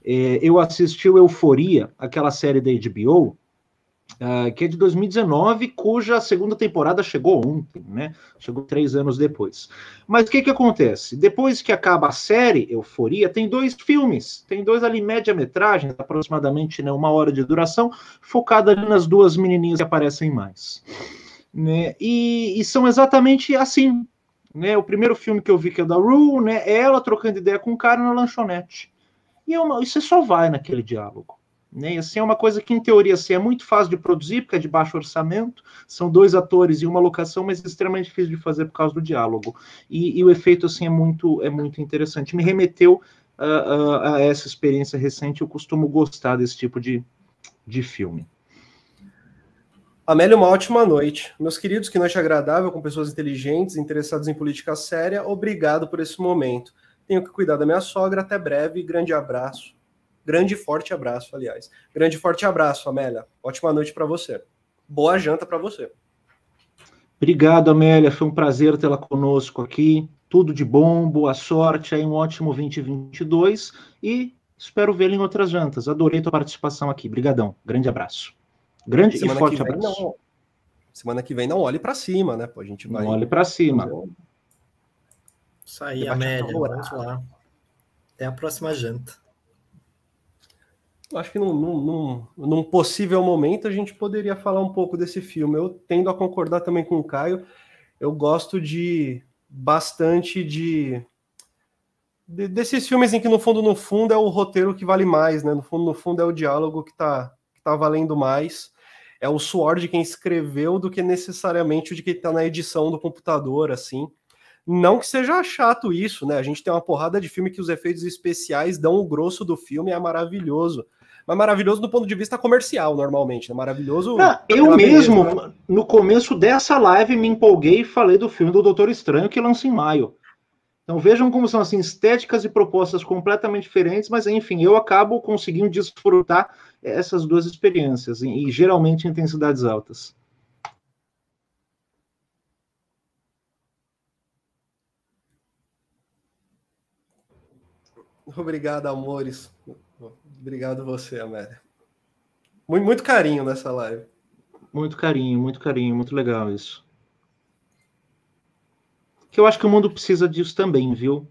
eh, eu assisti o Euforia, aquela série da HBO, ah, que é de 2019, cuja segunda temporada chegou ontem, né? Chegou três anos depois. Mas o que que acontece? Depois que acaba a série Euforia, tem dois filmes, tem dois ali média-metragens, aproximadamente né, uma hora de duração, focada nas duas menininhas que aparecem mais. Né? E, e são exatamente assim. Né? O primeiro filme que eu vi que é da Rue, né? É ela trocando ideia com o cara na lanchonete. E é e você só vai naquele diálogo. Né? E assim é uma coisa que, em teoria, assim, é muito fácil de produzir, porque é de baixo orçamento, são dois atores e uma locação, mas é extremamente difícil de fazer por causa do diálogo. E, e o efeito assim é muito, é muito interessante. Me remeteu a, a, a essa experiência recente. Eu costumo gostar desse tipo de, de filme. Amélia, uma ótima noite. Meus queridos, que noite agradável com pessoas inteligentes, interessadas em política séria. Obrigado por esse momento. Tenho que cuidar da minha sogra. Até breve. Grande abraço. Grande e forte abraço, aliás. Grande e forte abraço, Amélia. Ótima noite para você. Boa janta para você. Obrigado, Amélia. Foi um prazer tê-la conosco aqui. Tudo de bom, boa sorte, aí um ótimo 2022 e espero vê-la em outras jantas. Adorei tua participação aqui. Brigadão. Grande abraço. Grande Semana e forte vem, abraço. não. Semana que vem não olhe para cima, né? Pô, a gente vai. Não olhe para cima. Isso aí, Debate Amélia. Vamos lá. Até a próxima janta. Acho que num, num, num- possível momento a gente poderia falar um pouco desse filme. Eu tendo a concordar também com o Caio. Eu gosto de bastante de, de- desses filmes em que no fundo no fundo é o roteiro que vale mais, né? No fundo no fundo é o diálogo que tá, que tá valendo mais. É o suor de quem escreveu do que necessariamente o de quem tá na edição do computador, assim. Não que seja chato isso, né? A gente tem uma porrada de filme que os efeitos especiais dão o grosso do filme, é maravilhoso. Mas maravilhoso do ponto de vista comercial, normalmente. É maravilhoso. Ah, eu mesmo, beleza, né? no começo dessa live, me empolguei e falei do filme do Doutor Estranho que lança em maio. Então vejam como são assim estéticas e propostas completamente diferentes, mas enfim, eu acabo conseguindo desfrutar essas duas experiências, e, e geralmente em intensidades altas. Obrigado, amores. Obrigado você, Amélia. Muito, muito carinho nessa live. Muito carinho, muito carinho, muito legal isso. Que eu acho que o mundo precisa disso também, viu?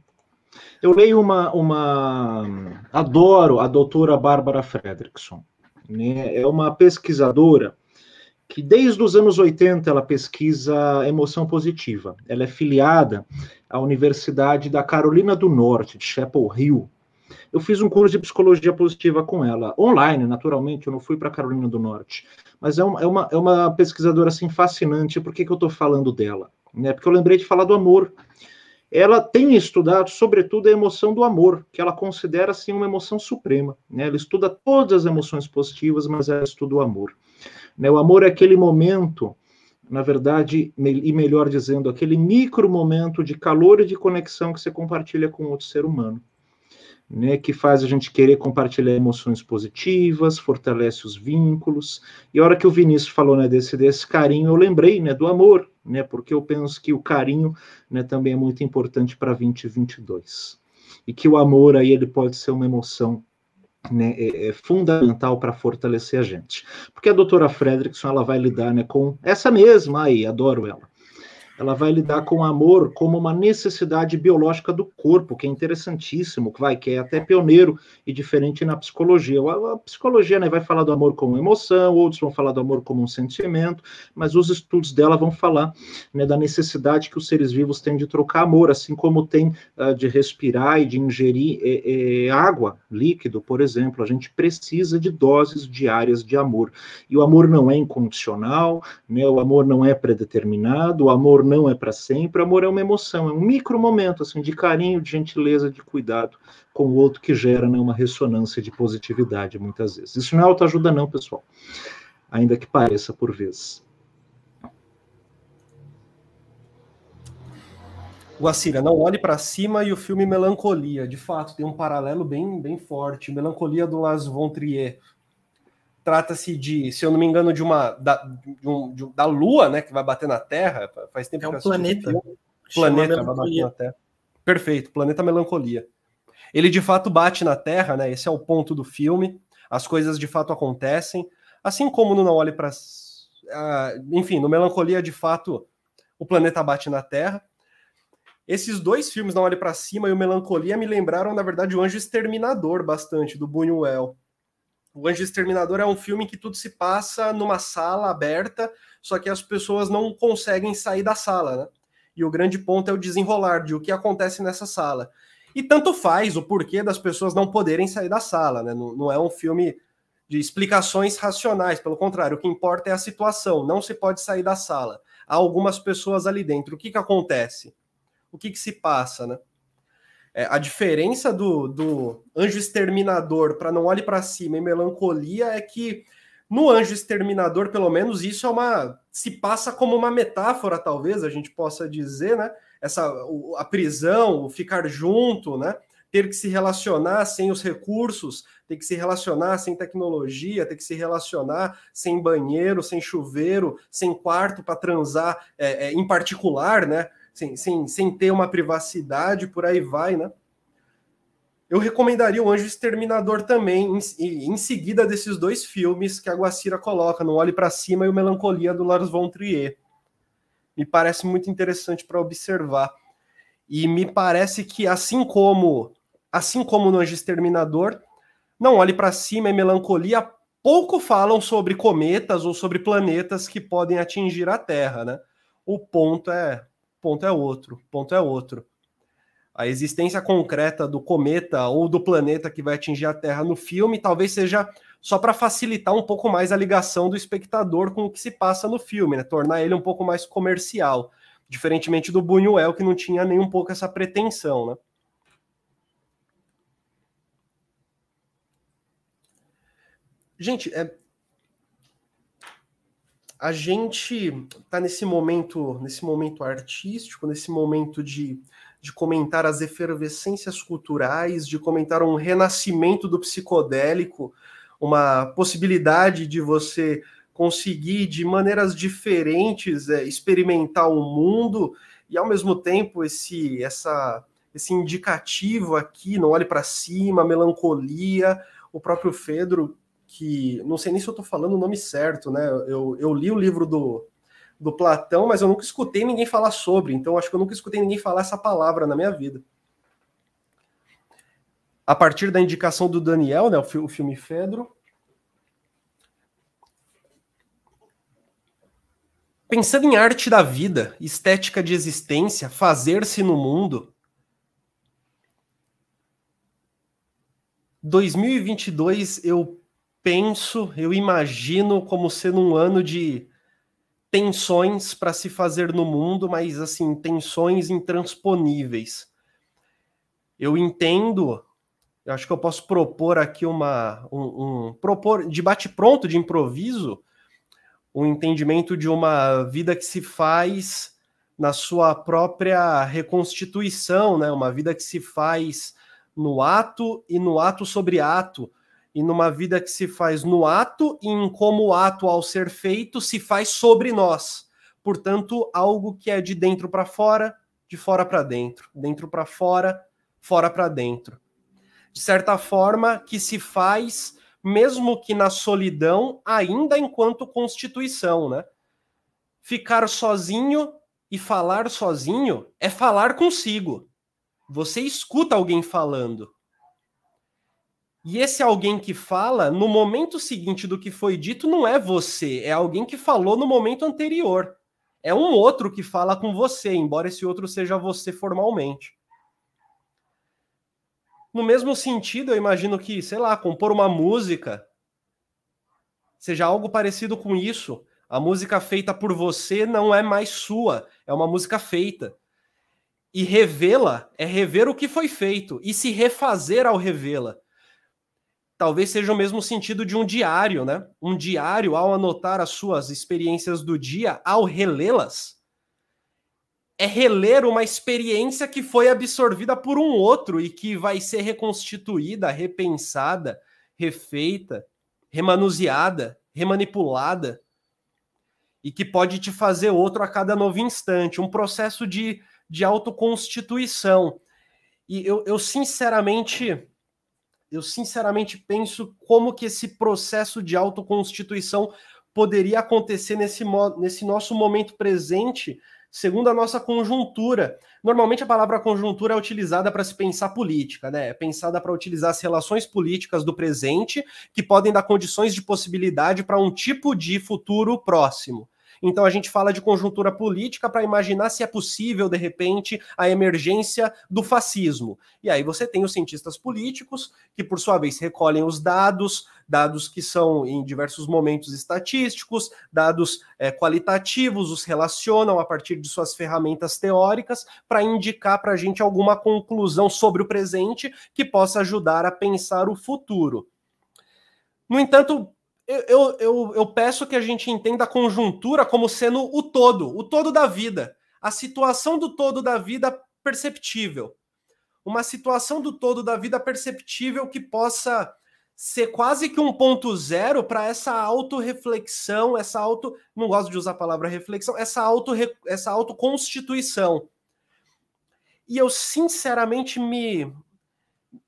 Eu leio uma, uma adoro a doutora Bárbara Fredrickson. Né? É uma pesquisadora que desde os anos 80 ela pesquisa emoção positiva. Ela é filiada à Universidade da Carolina do Norte, de Chapel Hill. Eu fiz um curso de psicologia positiva com ela, online, naturalmente, eu não fui para Carolina do Norte. Mas é uma, é uma, é uma pesquisadora assim, fascinante. Por que, que eu estou falando dela? Né? Porque eu lembrei de falar do amor ela tem estudado, sobretudo, a emoção do amor, que ela considera assim uma emoção suprema. Né? Ela estuda todas as emoções positivas, mas ela estuda o amor. Né? O amor é aquele momento, na verdade, e melhor dizendo, aquele micro momento de calor e de conexão que você compartilha com outro ser humano né, que faz a gente querer compartilhar emoções positivas, fortalece os vínculos. E a hora que o Vinícius falou né, desse, desse carinho, eu lembrei né, do amor, né, porque eu penso que o carinho né, também é muito importante para 2022. E que o amor aí ele pode ser uma emoção né, é, é fundamental para fortalecer a gente. Porque a doutora Fredrickson ela vai lidar né, com essa mesma aí, adoro ela ela vai lidar com o amor como uma necessidade biológica do corpo, que é interessantíssimo, que vai que é até pioneiro e diferente na psicologia. A, psicologia né, vai falar do amor como emoção, outros vão falar do amor como um sentimento, mas os estudos dela vão falar né, da necessidade que os seres vivos têm de trocar amor, assim como tem uh, de respirar e de ingerir é, é, água, líquido, por exemplo. A gente precisa de doses diárias de amor. E o amor não é incondicional, né, o amor não é predeterminado, o amor não é para sempre, amor é uma emoção, é um micro momento assim de carinho, de gentileza, de cuidado com o outro que gera né, uma ressonância de positividade muitas vezes. Isso não é autoajuda não, pessoal. Ainda que pareça por vezes. Guacira, não olhe para cima e o filme Melancolia. De fato, tem um paralelo bem, bem forte. Melancolia do Lars von Trier trata-se de, se eu não me engano, de uma da, de um, de, da Lua, né, que vai bater na Terra. Faz tempo é um que eu planeta. Planeta vai bater na Terra. Perfeito, planeta melancolia. Ele de fato bate na Terra, né? Esse é o ponto do filme. As coisas de fato acontecem, assim como no Não Olhe para, uh, enfim, no Melancolia de fato o planeta bate na Terra. Esses dois filmes, Não Olhe para Cima e o Melancolia, me lembraram, na verdade, o Anjo Exterminador bastante, do Buñuel. O Anjo Exterminador é um filme que tudo se passa numa sala aberta, só que as pessoas não conseguem sair da sala, né? E o grande ponto é o desenrolar de o que acontece nessa sala. E tanto faz o porquê das pessoas não poderem sair da sala, né? Não, não é um filme de explicações racionais, pelo contrário, o que importa é a situação, não se pode sair da sala. Há algumas pessoas ali dentro. O que, que acontece? O que, que se passa, né? É, a diferença do, do anjo exterminador para não olhe para cima e melancolia é que no anjo exterminador, pelo menos, isso é uma. se passa como uma metáfora, talvez a gente possa dizer, né? Essa, a prisão, o ficar junto, né? Ter que se relacionar sem os recursos, ter que se relacionar sem tecnologia, ter que se relacionar sem banheiro, sem chuveiro, sem quarto para transar é, é, em particular, né? Sem, sem, sem ter uma privacidade, por aí vai, né? Eu recomendaria o Anjo Exterminador também, em, em seguida desses dois filmes que a Guacira coloca, no Olhe para Cima e o Melancolia do Lars von Trier. Me parece muito interessante para observar. E me parece que assim como assim como no Anjo Exterminador, não olhe para cima e melancolia pouco falam sobre cometas ou sobre planetas que podem atingir a Terra, né? O ponto é ponto é outro, ponto é outro. A existência concreta do cometa ou do planeta que vai atingir a Terra no filme talvez seja só para facilitar um pouco mais a ligação do espectador com o que se passa no filme, né? tornar ele um pouco mais comercial, diferentemente do Buñuel que não tinha nem um pouco essa pretensão, né? Gente, é, a gente está nesse momento, nesse momento artístico, nesse momento de, de comentar as efervescências culturais, de comentar um renascimento do psicodélico, uma possibilidade de você conseguir de maneiras diferentes é, experimentar o mundo e ao mesmo tempo esse essa esse indicativo aqui, não olhe para cima, melancolia, o próprio Fedro que não sei nem se eu estou falando o nome certo, né? Eu, eu li o livro do, do Platão, mas eu nunca escutei ninguém falar sobre, então acho que eu nunca escutei ninguém falar essa palavra na minha vida. A partir da indicação do Daniel, né, o, filme Fedro. pensando em arte da vida, estética de existência, fazer-se no mundo, 2022 eu penso, eu imagino como sendo um ano de tensões para se fazer no mundo, mas assim, tensões intransponíveis. Eu entendo, eu acho que eu posso propor aqui uma um, um propor de bate pronto, de improviso, um entendimento de uma vida que se faz na sua própria reconstituição, né? Uma vida que se faz no ato e no ato sobre ato, e numa vida que se faz no ato e em como o ato ao ser feito se faz sobre nós. Portanto, algo que é de dentro para fora, de fora para dentro, dentro para fora, fora para dentro. De certa forma, que se faz mesmo que na solidão, ainda enquanto constituição, né? Ficar sozinho e falar sozinho é falar consigo. Você escuta alguém falando. E esse alguém que fala, no momento seguinte do que foi dito, não é você, é alguém que falou no momento anterior. É um outro que fala com você, embora esse outro seja você formalmente. No mesmo sentido, eu imagino que, sei lá, compor uma música seja algo parecido com isso. A música feita por você não é mais sua, é uma música feita. E revê-la é rever o que foi feito e se refazer ao revê-la talvez seja o mesmo sentido de um diário, né? Um diário, ao anotar as suas experiências do dia, ao relê-las, é reler uma experiência que foi absorvida por um outro e que vai ser reconstituída, repensada, refeita, remanuseada, remanipulada e que pode te fazer outro a cada novo instante, um processo de, de autoconstituição. E eu, eu sinceramente eu sinceramente penso como que esse processo de autoconstituição poderia acontecer nesse, nesse nosso momento presente, segundo a nossa conjuntura. Normalmente a palavra conjuntura é utilizada para se pensar política, né? É pensada para utilizar as relações políticas do presente, que podem dar condições de possibilidade para um tipo de futuro próximo. Então a gente fala de conjuntura política para imaginar se é possível, de repente, a emergência do fascismo. E aí você tem os cientistas políticos, que por sua vez recolhem os dados, dados que são em diversos momentos estatísticos, dados é, qualitativos, os relacionam a partir de suas ferramentas teóricas para indicar para a gente alguma conclusão sobre o presente que possa ajudar a pensar o futuro. No entanto, eu, eu, eu peço que a gente entenda a conjuntura como sendo o todo, o todo da vida, a situação do todo da vida perceptível. Uma situação do todo da vida perceptível que possa ser quase que um ponto zero para essa autorreflexão, essa auto. Não gosto de usar a palavra reflexão, essa auto essa autoconstituição. E eu, sinceramente, me,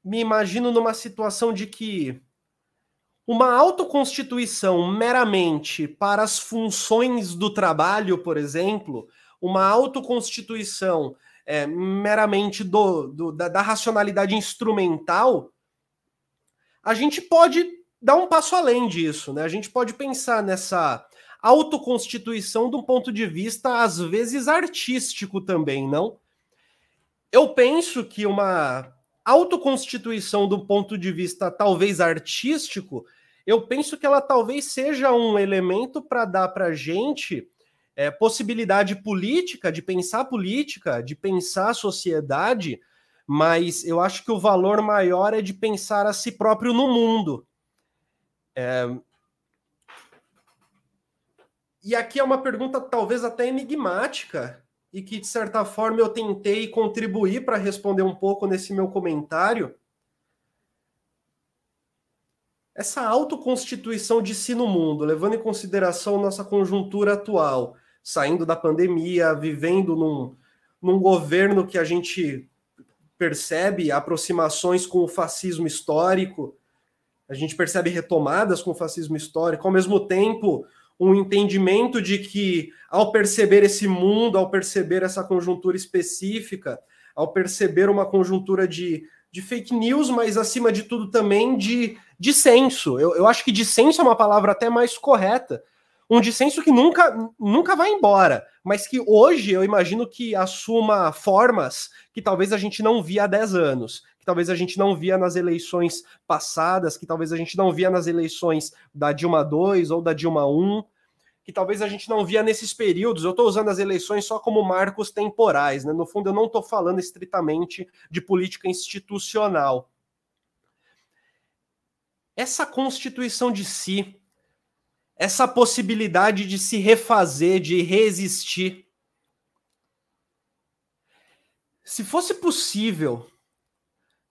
me imagino numa situação de que uma autoconstituição meramente para as funções do trabalho, por exemplo, uma autoconstituição é, meramente do, do da, da, racionalidade instrumental, a gente pode dar um passo além disso, né? A gente pode pensar nessa autoconstituição um ponto de vista, às vezes, artístico também, não? Eu penso que uma autoconstituição do ponto de vista talvez artístico eu penso que ela talvez seja um elemento para dar para a gente é, possibilidade política, de pensar política, de pensar sociedade, mas eu acho que o valor maior é de pensar a si próprio no mundo. É... E aqui é uma pergunta talvez até enigmática, e que, de certa forma, eu tentei contribuir para responder um pouco nesse meu comentário essa autoconstituição de si no mundo, levando em consideração nossa conjuntura atual, saindo da pandemia, vivendo num, num governo que a gente percebe aproximações com o fascismo histórico, a gente percebe retomadas com o fascismo histórico, ao mesmo tempo um entendimento de que, ao perceber esse mundo, ao perceber essa conjuntura específica, ao perceber uma conjuntura de, de fake news, mas acima de tudo também de dissenso. Eu, eu acho que dissenso é uma palavra até mais correta. um dissenso que nunca, nunca vai embora, mas que hoje eu imagino que assuma formas que talvez a gente não via há 10 anos, que talvez a gente não via nas eleições passadas, que talvez a gente não via nas eleições da Dilma 2 ou da Dilma 1, que talvez a gente não via nesses períodos. Eu estou usando as eleições só como marcos temporais, né? No fundo, eu não estou falando estritamente de política institucional. Essa constituição de si, essa possibilidade de se refazer, de resistir. Se fosse possível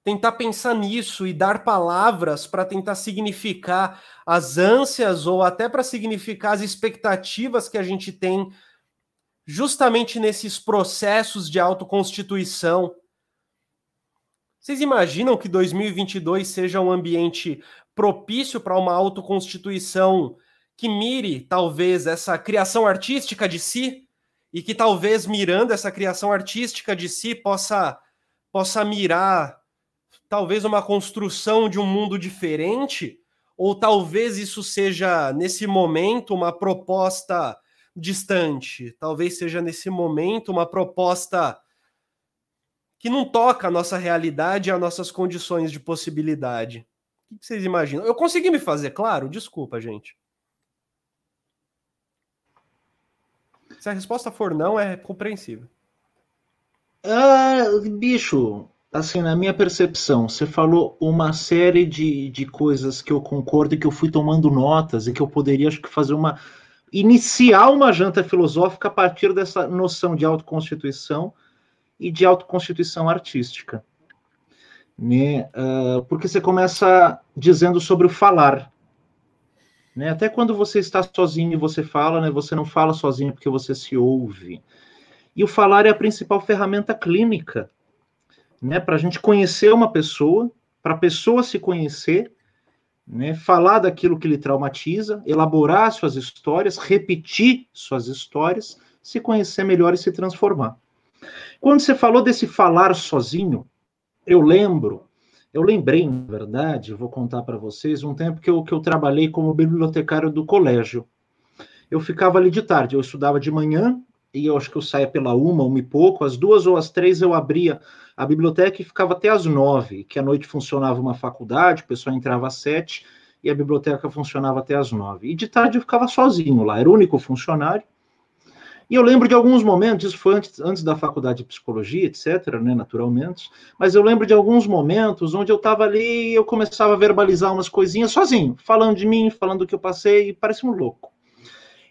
tentar pensar nisso e dar palavras para tentar significar as ânsias ou até para significar as expectativas que a gente tem justamente nesses processos de autoconstituição. Vocês imaginam que 2022 seja um ambiente propício para uma autoconstituição que mire talvez essa criação artística de si e que talvez mirando essa criação artística de si possa possa mirar talvez uma construção de um mundo diferente ou talvez isso seja nesse momento uma proposta distante, talvez seja nesse momento uma proposta que não toca a nossa realidade e as nossas condições de possibilidade. O que vocês imaginam? Eu consegui me fazer claro? Desculpa, gente. Se a resposta for não, é compreensível. Ah, bicho, assim, na minha percepção, você falou uma série de, de coisas que eu concordo e que eu fui tomando notas e que eu poderia, acho que, fazer uma. iniciar uma janta filosófica a partir dessa noção de autoconstituição e de autoconstituição artística. Né? Uh, porque você começa dizendo sobre o falar. Né? Até quando você está sozinho e você fala, né? você não fala sozinho porque você se ouve. E o falar é a principal ferramenta clínica, né? Para a gente conhecer uma pessoa, para a pessoa se conhecer, né? Falar daquilo que lhe traumatiza, elaborar suas histórias, repetir suas histórias, se conhecer melhor e se transformar. Quando você falou desse falar sozinho, eu lembro eu lembrei, na verdade, vou contar para vocês, um tempo que eu, que eu trabalhei como bibliotecário do colégio. Eu ficava ali de tarde, eu estudava de manhã, e eu acho que eu saía pela uma, uma e pouco, às duas ou às três eu abria a biblioteca e ficava até às nove, que à noite funcionava uma faculdade, o pessoal entrava às sete, e a biblioteca funcionava até às nove. E de tarde eu ficava sozinho lá, era o único funcionário, e eu lembro de alguns momentos, isso foi antes, antes da faculdade de psicologia, etc., né, naturalmente, mas eu lembro de alguns momentos onde eu estava ali e eu começava a verbalizar umas coisinhas sozinho, falando de mim, falando do que eu passei, e parecia um louco.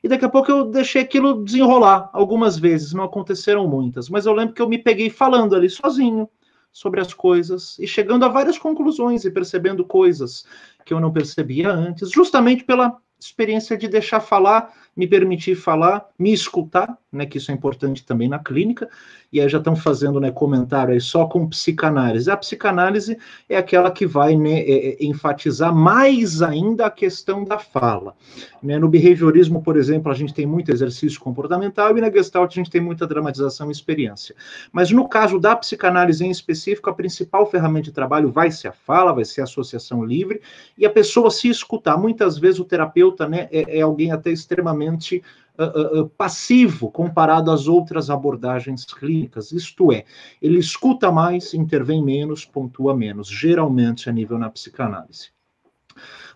E daqui a pouco eu deixei aquilo desenrolar algumas vezes, não aconteceram muitas, mas eu lembro que eu me peguei falando ali sozinho sobre as coisas e chegando a várias conclusões e percebendo coisas que eu não percebia antes, justamente pela experiência de deixar falar me permitir falar, me escutar, né, que isso é importante também na clínica, e aí já estão fazendo né, comentário aí só com psicanálise. A psicanálise é aquela que vai né, é, é, enfatizar mais ainda a questão da fala. Né? No behaviorismo, por exemplo, a gente tem muito exercício comportamental e na Gestalt a gente tem muita dramatização e experiência. Mas no caso da psicanálise em específico, a principal ferramenta de trabalho vai ser a fala, vai ser a associação livre, e a pessoa se escutar. Muitas vezes o terapeuta né, é, é alguém até extremamente uh, uh, passivo comparado às outras abordagens clínicas, isto é, ele escuta mais, intervém menos, pontua menos, geralmente a nível na psicanálise.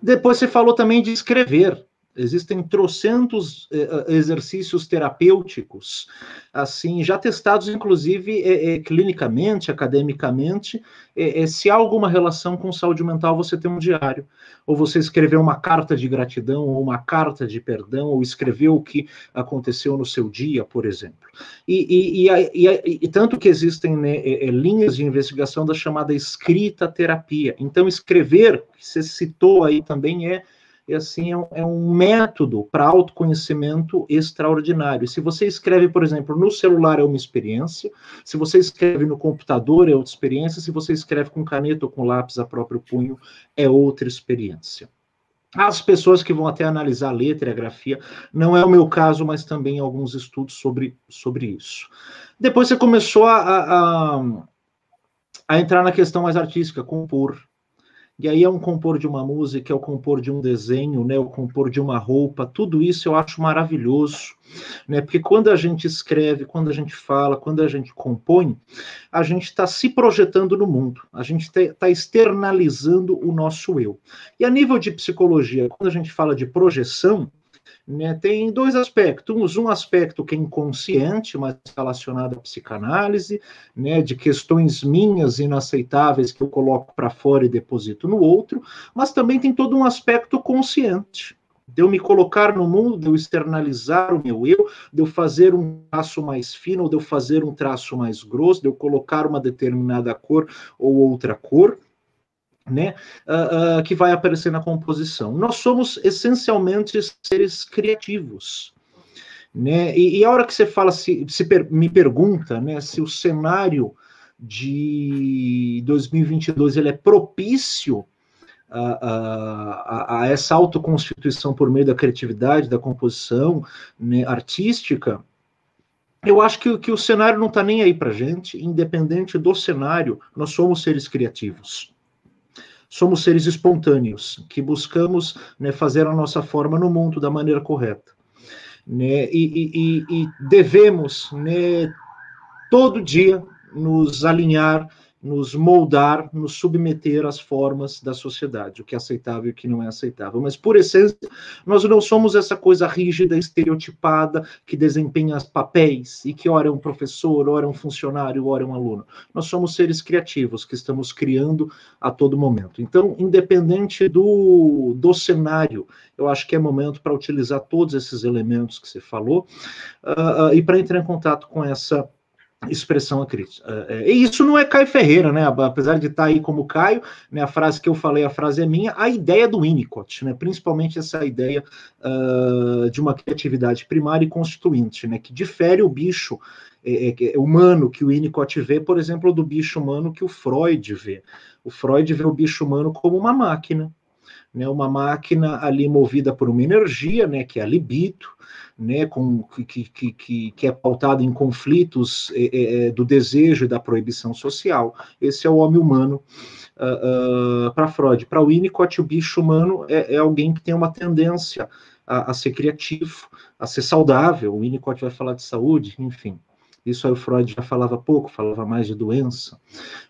Depois você falou também de escrever. Existem trocentos eh, exercícios terapêuticos, assim, já testados, inclusive, eh, eh clinicamente, academicamente. Eh, se há alguma relação com saúde mental, você tem um diário. Ou você escrever uma carta de gratidão, ou uma carta de perdão, ou escrever o que aconteceu no seu dia, por exemplo. E, e, e, e tanto que existem né, linhas de investigação da chamada escrita terapia. Então, escrever, que você citou aí também, é e assim é um, é um método para autoconhecimento extraordinário. Se você escreve, por exemplo, no celular é uma experiência, se você escreve no computador é outra experiência, se você escreve com caneta ou com lápis a próprio punho é outra experiência. As pessoas que vão até analisar a letra e a grafia, não é o meu caso, mas também alguns estudos sobre, sobre isso. Depois você começou a, a, a entrar na questão mais artística, compor, E aí é um compor de uma música, é o compor de um desenho, né, o compor de uma roupa, tudo isso eu acho maravilhoso, né? Porque quando a gente escreve, quando a gente fala, quando a gente compõe, a gente está se projetando no mundo, a gente está externalizando o nosso eu. E a nível de psicologia, quando a gente fala de projeção, né, tem dois aspectos. Um aspecto que é inconsciente, mas relacionado à psicanálise, né, de questões minhas inaceitáveis que eu coloco para fora e deposito no outro, mas também tem todo um aspecto consciente. De eu me colocar no mundo, de eu externalizar o meu eu, de eu fazer um traço mais fino, ou de eu fazer um traço mais grosso, de eu colocar uma determinada cor ou outra cor né, uh, uh, que vai aparecer na composição. Nós somos essencialmente seres criativos. Né? E, e a hora que você fala, se, se per, me pergunta né, se o cenário de 2022 ele é propício a, a, a, essa autoconstituição por meio da criatividade, da composição né, artística, eu acho que, que o cenário não está nem aí para gente, independente do cenário, nós somos seres criativos somos seres espontâneos, que buscamos né, fazer a nossa forma no mundo da maneira correta. Né, e, e, e devemos né, todo dia nos alinhar nos moldar, nos submeter às formas da sociedade, o que é aceitável e o que não é aceitável. Mas, por essência, nós não somos essa coisa rígida, estereotipada, que desempenha papéis e que ora é um professor, ora é um funcionário, ora é um aluno. Nós somos seres criativos que estamos criando a todo momento. Então, independente do, do cenário, eu acho que é momento para utilizar todos esses elementos que você falou uh, uh, e para entrar em contato com essa expressão a crítica. É, é, e isso não é Caio Ferreira, né? Apesar de estar aí como Caio, né, a frase que eu falei, a frase é minha, a ideia do Winnicott, né? Principalmente essa ideia uh, de uma criatividade primária e constituinte, né? Que difere o bicho é, é, é, humano que o Winnicott vê, por exemplo, do bicho humano que o Freud vê. O Freud vê o bicho humano como uma máquina, né? Uma máquina ali movida por uma energia, né? Que é a libido né, com, que, que, que, que é pautado em conflitos é, é, do desejo e da proibição social. Esse é o homem humano uh, ah, uh, ah, para Freud. Para Winnicott, o bicho humano é, é, alguém que tem uma tendência a, a ser criativo, a ser saudável. O Winnicott vai falar de saúde, enfim. Isso aí o Freud já falava pouco, falava mais de doença.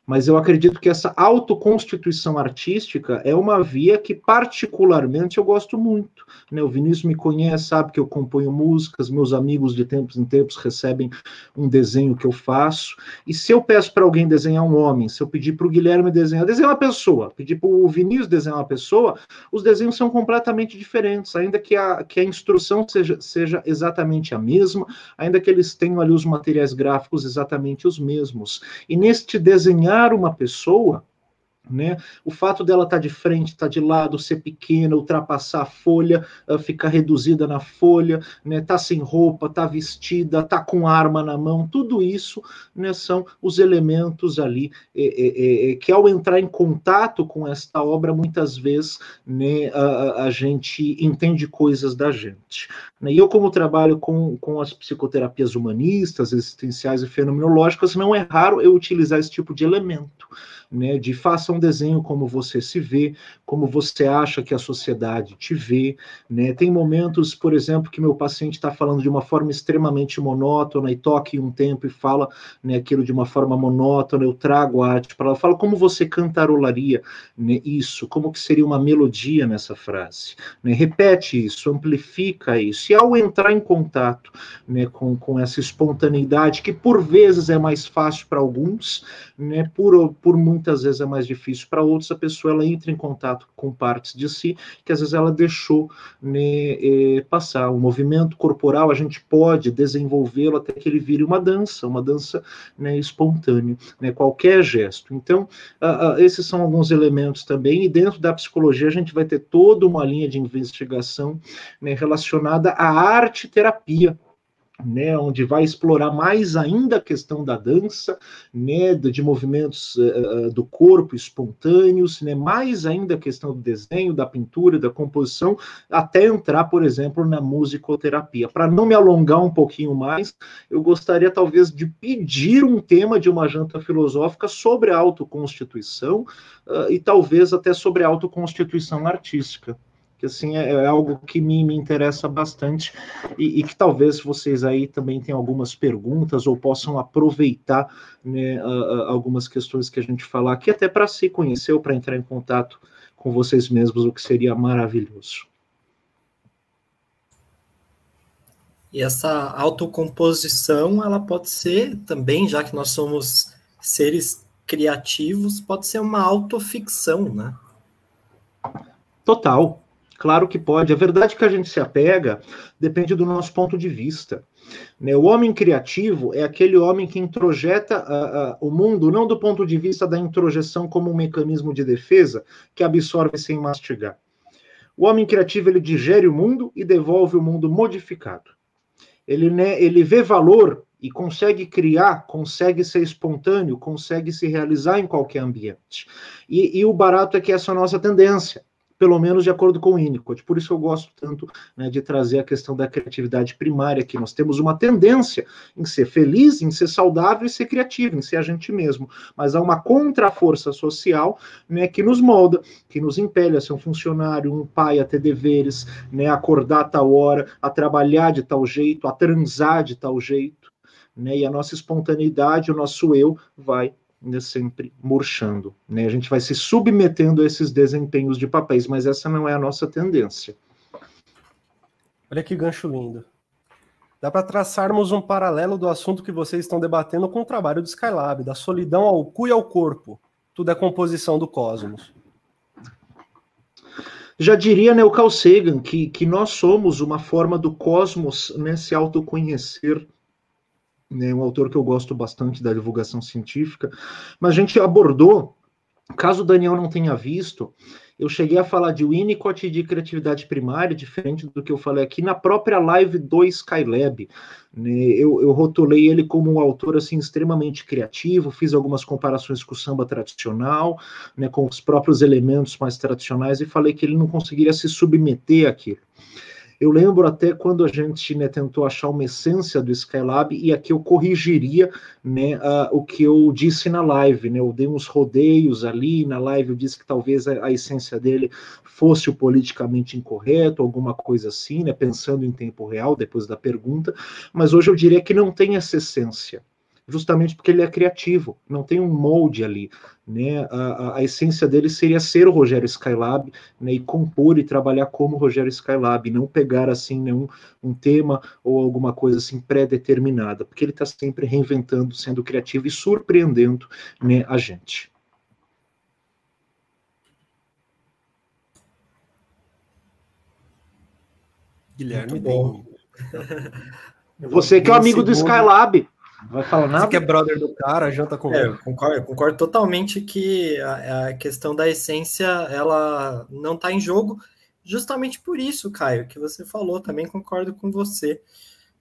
Mas eu acredito que essa autoconstituição artística é uma via que, particularmente, eu gosto muito. Né? O Vinícius me conhece, sabe que eu componho músicas, meus amigos de tempos em tempos recebem um desenho que eu faço. E se eu peço para alguém desenhar um homem, se eu pedir para o Guilherme desenhar, desenhar uma pessoa, pedir para o Vinícius desenhar uma pessoa, os desenhos são completamente diferentes, ainda que a, que a instrução seja, seja exatamente a mesma, ainda que eles tenham ali os materiais materiais gráficos exatamente os mesmos. E neste desenhar uma pessoa, né? O fato dela estar tá de frente, estar tá de lado, ser pequena, ultrapassar a folha, uh, ficar reduzida na folha, né? Tá sem roupa, tá vestida, tá com arma na mão, tudo isso, né? São os elementos ali é, é, é, que ao entrar em contato com esta obra, muitas vezes, né? A, a gente entende coisas da gente. Né? E eu como trabalho com, com as psicoterapias humanistas, existenciais e fenomenológicas, não é raro eu utilizar esse tipo de elemento né, de faça um desenho como você se vê, como você acha que a sociedade te vê, né? Tem momentos, por exemplo, que meu paciente está falando de uma forma extremamente monótona e toque um tempo e fala né, aquilo de uma forma monótona, eu trago a arte para ela, fala como você cantarolaria né, isso, como que seria uma melodia nessa frase, né? Repete isso, amplifica isso, e ao entrar em contato né, com, com essa espontaneidade, que por vezes é mais fácil para alguns, né, por, por muitas vezes é mais difícil para outros, a pessoa ela entra em contato com partes de si que às vezes ela deixou né, eh, passar. O movimento corporal a gente pode desenvolvê-lo até que ele vire uma dança, uma dança né, espontânea, né, qualquer gesto. Então, esses são alguns elementos também, e dentro da psicologia a gente vai ter toda uma linha de investigação né, relacionada à arte terapia né, onde vai explorar mais ainda a questão da dança, né, de movimentos uh, do corpo espontâneos, né, mais ainda a questão do desenho, da pintura, da composição, até entrar, por exemplo, na musicoterapia. Para não me alongar um pouquinho mais, eu gostaria talvez de pedir um tema de uma janta filosófica sobre a autoconstituição uh, e talvez até sobre a autoconstituição artística que assim é, é algo que me, me interessa bastante e, e, que talvez vocês aí também tenham algumas perguntas ou possam aproveitar né, algumas questões que a gente falar aqui, até para se conhecer ou para entrar em contato com vocês mesmos, o que seria maravilhoso. E essa autocomposição, ela pode ser também, já que nós somos seres criativos, pode ser uma autoficção, né? Total, Claro que pode. A verdade que a gente se apega depende do nosso ponto de vista. Né? O homem criativo é aquele homem que introjeta uh, uh, o mundo não do ponto de vista da introjeção como um mecanismo de defesa que absorve sem mastigar. O homem criativo ele digere o mundo e devolve o mundo modificado. Ele, né, ele vê valor e consegue criar, consegue ser espontâneo, consegue se realizar em qualquer ambiente. E, e o barato é que essa é a nossa tendência pelo menos de acordo com o Winnicott. Por isso eu gosto tanto né, de trazer a questão da criatividade primária, que nós temos uma tendência em ser feliz, em ser saudável e ser criativo, em ser a gente mesmo. Mas há uma contraforça social né, que nos molda, que nos impele a ser um funcionário, um pai, a ter deveres, né, acordar a tal hora, a trabalhar de tal jeito, a transar de tal jeito. Né, e a nossa espontaneidade, o nosso eu vai ainda sempre murchando. Né? A gente vai se submetendo a esses desempenhos de papéis, mas essa não é a nossa tendência. Olha que gancho lindo. Dá para traçarmos um paralelo do assunto que vocês estão debatendo com o trabalho do Skylab, da solidão ao cu e ao corpo. Tudo é composição do cosmos. Já diria Neil Carl Sagan que, que nós somos uma forma do cosmos né, se autoconhecer né, um autor que eu gosto bastante da divulgação científica, mas a gente abordou, caso o Daniel não tenha visto, eu cheguei a falar de Winnicott e de criatividade primária, diferente do que eu falei aqui na própria live do Skylab. Né, eu, eu rotulei ele como um autor assim extremamente criativo, fiz algumas comparações com o samba tradicional, né, com os próprios elementos mais tradicionais, e falei que ele não conseguiria se submeter àquilo. Eu lembro até quando a gente né, tentou achar uma essência do Skylab, e aqui eu corrigiria né, uh, o que eu disse na live. Né, eu dei uns rodeios ali, na live eu disse que talvez a, a essência dele fosse o politicamente incorreto, alguma coisa assim, né, pensando em tempo real, depois da pergunta, mas hoje eu diria que não tem essa essência justamente porque ele é criativo, não tem um molde ali. Né? A, a, essência dele seria ser o Rogério Skylab né? e compor e trabalhar como Rogério Skylab, não pegar assim nenhum um tema ou alguma coisa assim pré-determinada, porque ele está sempre reinventando, sendo criativo e surpreendendo né, a gente. Guilherme, bom. <laughs> Você que é o amigo do Skylab. Vai falar nada? Você que é brother do cara, janta com é, ele. Concordo, concordo totalmente que a, a, questão da essência ela não está em jogo, justamente por isso, Caio, que você falou, também concordo com você.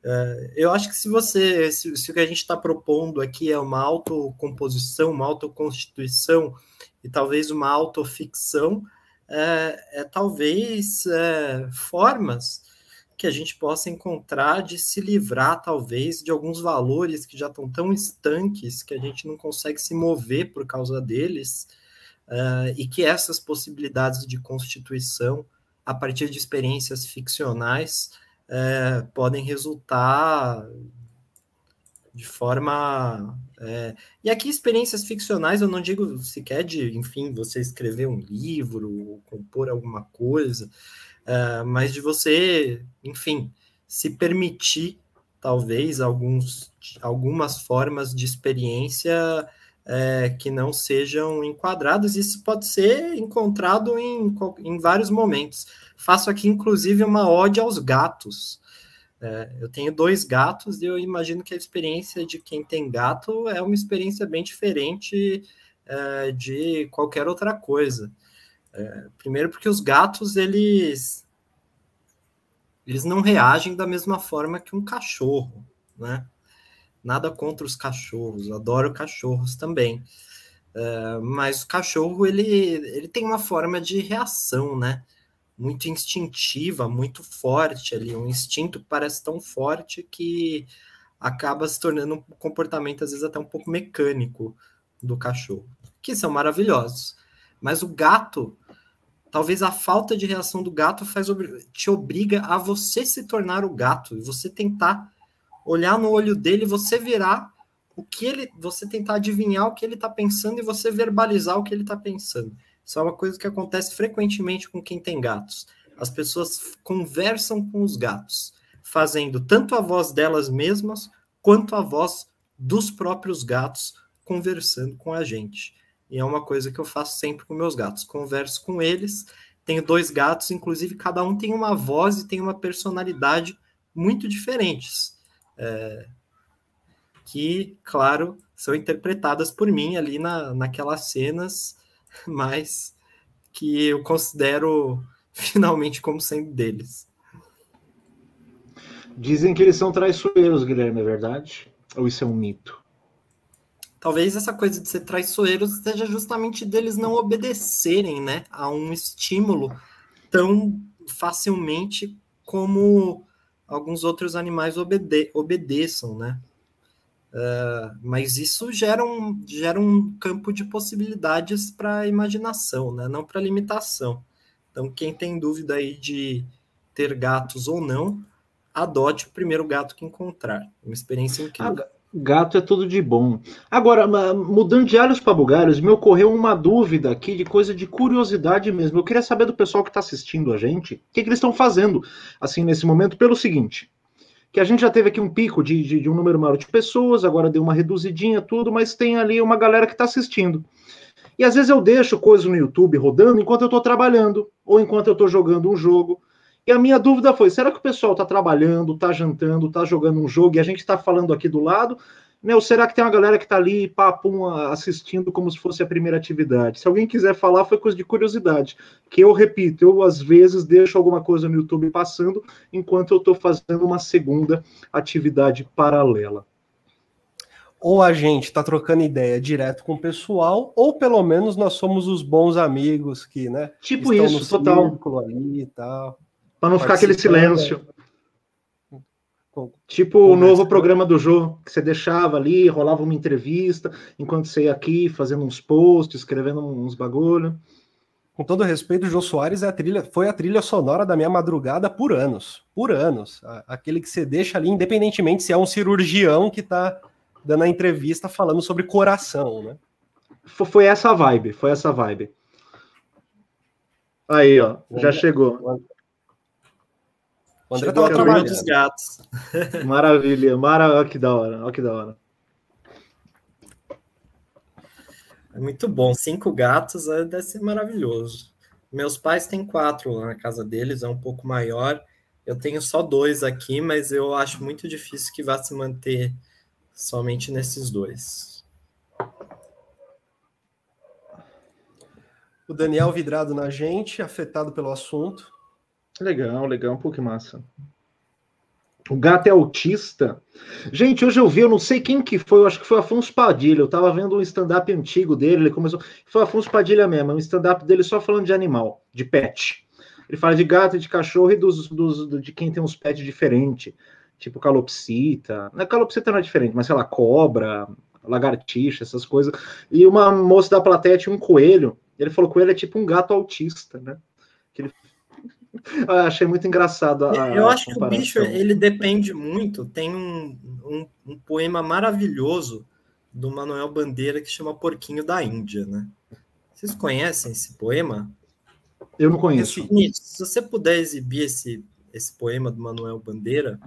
É, eu acho que se você, se, se o que a gente está propondo aqui é uma autocomposição, uma autoconstituição e talvez uma autoficção, é, é talvez é, formas que a gente possa encontrar de se livrar, talvez, de alguns valores que já estão tão estanques que a gente não consegue se mover por causa deles, uh, e que essas possibilidades de constituição, a partir de experiências ficcionais, uh, podem resultar de forma. É... E aqui, experiências ficcionais, eu não digo sequer de, enfim, você escrever um livro, ou compor alguma coisa, uh, mas de você, enfim, se permitir, talvez, alguns, algumas formas de experiência é, que não sejam enquadradas. Isso pode ser encontrado em, em vários momentos. Faço aqui, inclusive, uma ode aos gatos. É, eu tenho dois gatos e eu imagino que a experiência de quem tem gato é uma experiência bem diferente é, de qualquer outra coisa. É, primeiro porque os gatos, eles eles não reagem da mesma forma que um cachorro, né? Nada contra os cachorros, adoro cachorros também. Uh, mas o cachorro, ele, ele tem uma forma de reação, né? Muito instintiva, muito forte ali. Um instinto que parece tão forte que acaba se tornando um comportamento, às vezes, até um pouco mecânico do cachorro, que são maravilhosos. Mas o gato, talvez a falta de reação do gato faz te obriga a você se tornar o gato e você tentar olhar no olho dele, você virar o que ele, você tentar adivinhar o que ele está pensando e você verbalizar o que ele está pensando. Isso é uma coisa que acontece frequentemente com quem tem gatos. As pessoas conversam com os gatos, fazendo tanto a voz delas mesmas quanto a voz dos próprios gatos conversando com a gente. E é uma coisa que eu faço sempre com meus gatos. Converso com eles. Tenho dois gatos, inclusive cada um tem uma voz e tem uma personalidade muito diferentes. É, que, claro, são interpretadas por mim ali na, naquelas cenas, <laughs> mas que eu considero <laughs> finalmente como sendo deles. Dizem que eles são traiçoeiros, Guilherme, é verdade? Ou isso é um mito? Talvez essa coisa de ser traiçoeiros seja justamente deles não obedecerem né, a um estímulo tão facilmente como alguns outros animais obede obedeçam, né? Uh, mas isso gera um, gera um campo de possibilidades para a imaginação, né? não para limitação. Então, quem tem dúvida aí de ter gatos ou não, adote o primeiro gato que encontrar. Uma experiência incrível. Ah, Gato é tudo de bom. Agora, mudando de alhos para bugalhos, me ocorreu uma dúvida aqui de coisa de curiosidade mesmo. Eu queria saber do pessoal que está assistindo a gente, o que, que, eles estão fazendo, assim, nesse momento, pelo seguinte, que a gente já teve aqui um pico de, de, de um número maior de pessoas, agora deu uma reduzidinha, tudo, mas tem ali uma galera que está assistindo. E às vezes eu deixo coisas no YouTube rodando enquanto eu estou trabalhando, ou enquanto eu estou jogando um jogo, e a minha dúvida foi: será que o pessoal está trabalhando, está jantando, está jogando um jogo e a gente está falando aqui do lado? Né, ou será que tem uma galera que está ali, papum, assistindo como se fosse a primeira atividade? Se alguém quiser falar, foi coisa de curiosidade. Que eu repito, eu às vezes deixo alguma coisa no YouTube passando enquanto eu estou fazendo uma segunda atividade paralela. Ou a gente está trocando ideia direto com o pessoal, ou pelo menos nós somos os bons amigos que, né? Tipo isso, total. Ali e tal. Para não ficar aquele silêncio. Tipo o novo programa do Jô, que você deixava ali, rolava uma entrevista, enquanto você ia aqui fazendo uns posts, escrevendo uns bagulho. Com todo respeito, o Jô Soares é a trilha, foi a trilha sonora da minha madrugada por anos. Por anos. Aquele que você deixa ali, independentemente se é um cirurgião que está dando a entrevista falando sobre coração, né? Foi essa vibe, foi essa vibe. Aí, ó, já chegou. O André tava trabalhando dos gatos. <laughs> Maravilha, mara... olha que da hora, olha que da hora. É muito bom, cinco gatos é, deve ser maravilhoso. Meus pais têm quatro lá na casa deles, é um pouco maior. Eu tenho só dois aqui, mas eu acho muito difícil que vá se manter somente nesses dois. O Daniel vidrado na gente, afetado pelo assunto. Legal, legal, um pouco massa. O gato é autista. Gente, hoje eu vi, eu não sei quem que foi, eu acho que foi Afonso Padilha. Eu tava vendo um stand-up antigo dele, ele começou. Foi Afonso Padilha mesmo, um stand-up dele só falando de animal, de pet. Ele fala de gato, de cachorro e dos, dos, de quem tem uns pets diferentes, tipo calopsita. Não, calopsita não é diferente, mas sei lá, cobra, lagartixa, essas coisas. E uma moça da plateia tinha um coelho. Ele falou que o coelho é tipo um gato autista, né? Eu achei muito engraçado. A, eu acho que o bicho ele depende muito. Tem um, um, um, poema maravilhoso do Manuel Bandeira que chama Porquinho da Índia, né? Vocês conhecem esse poema? Eu não conheço. se você puder exibir esse, esse poema do Manuel Bandeira,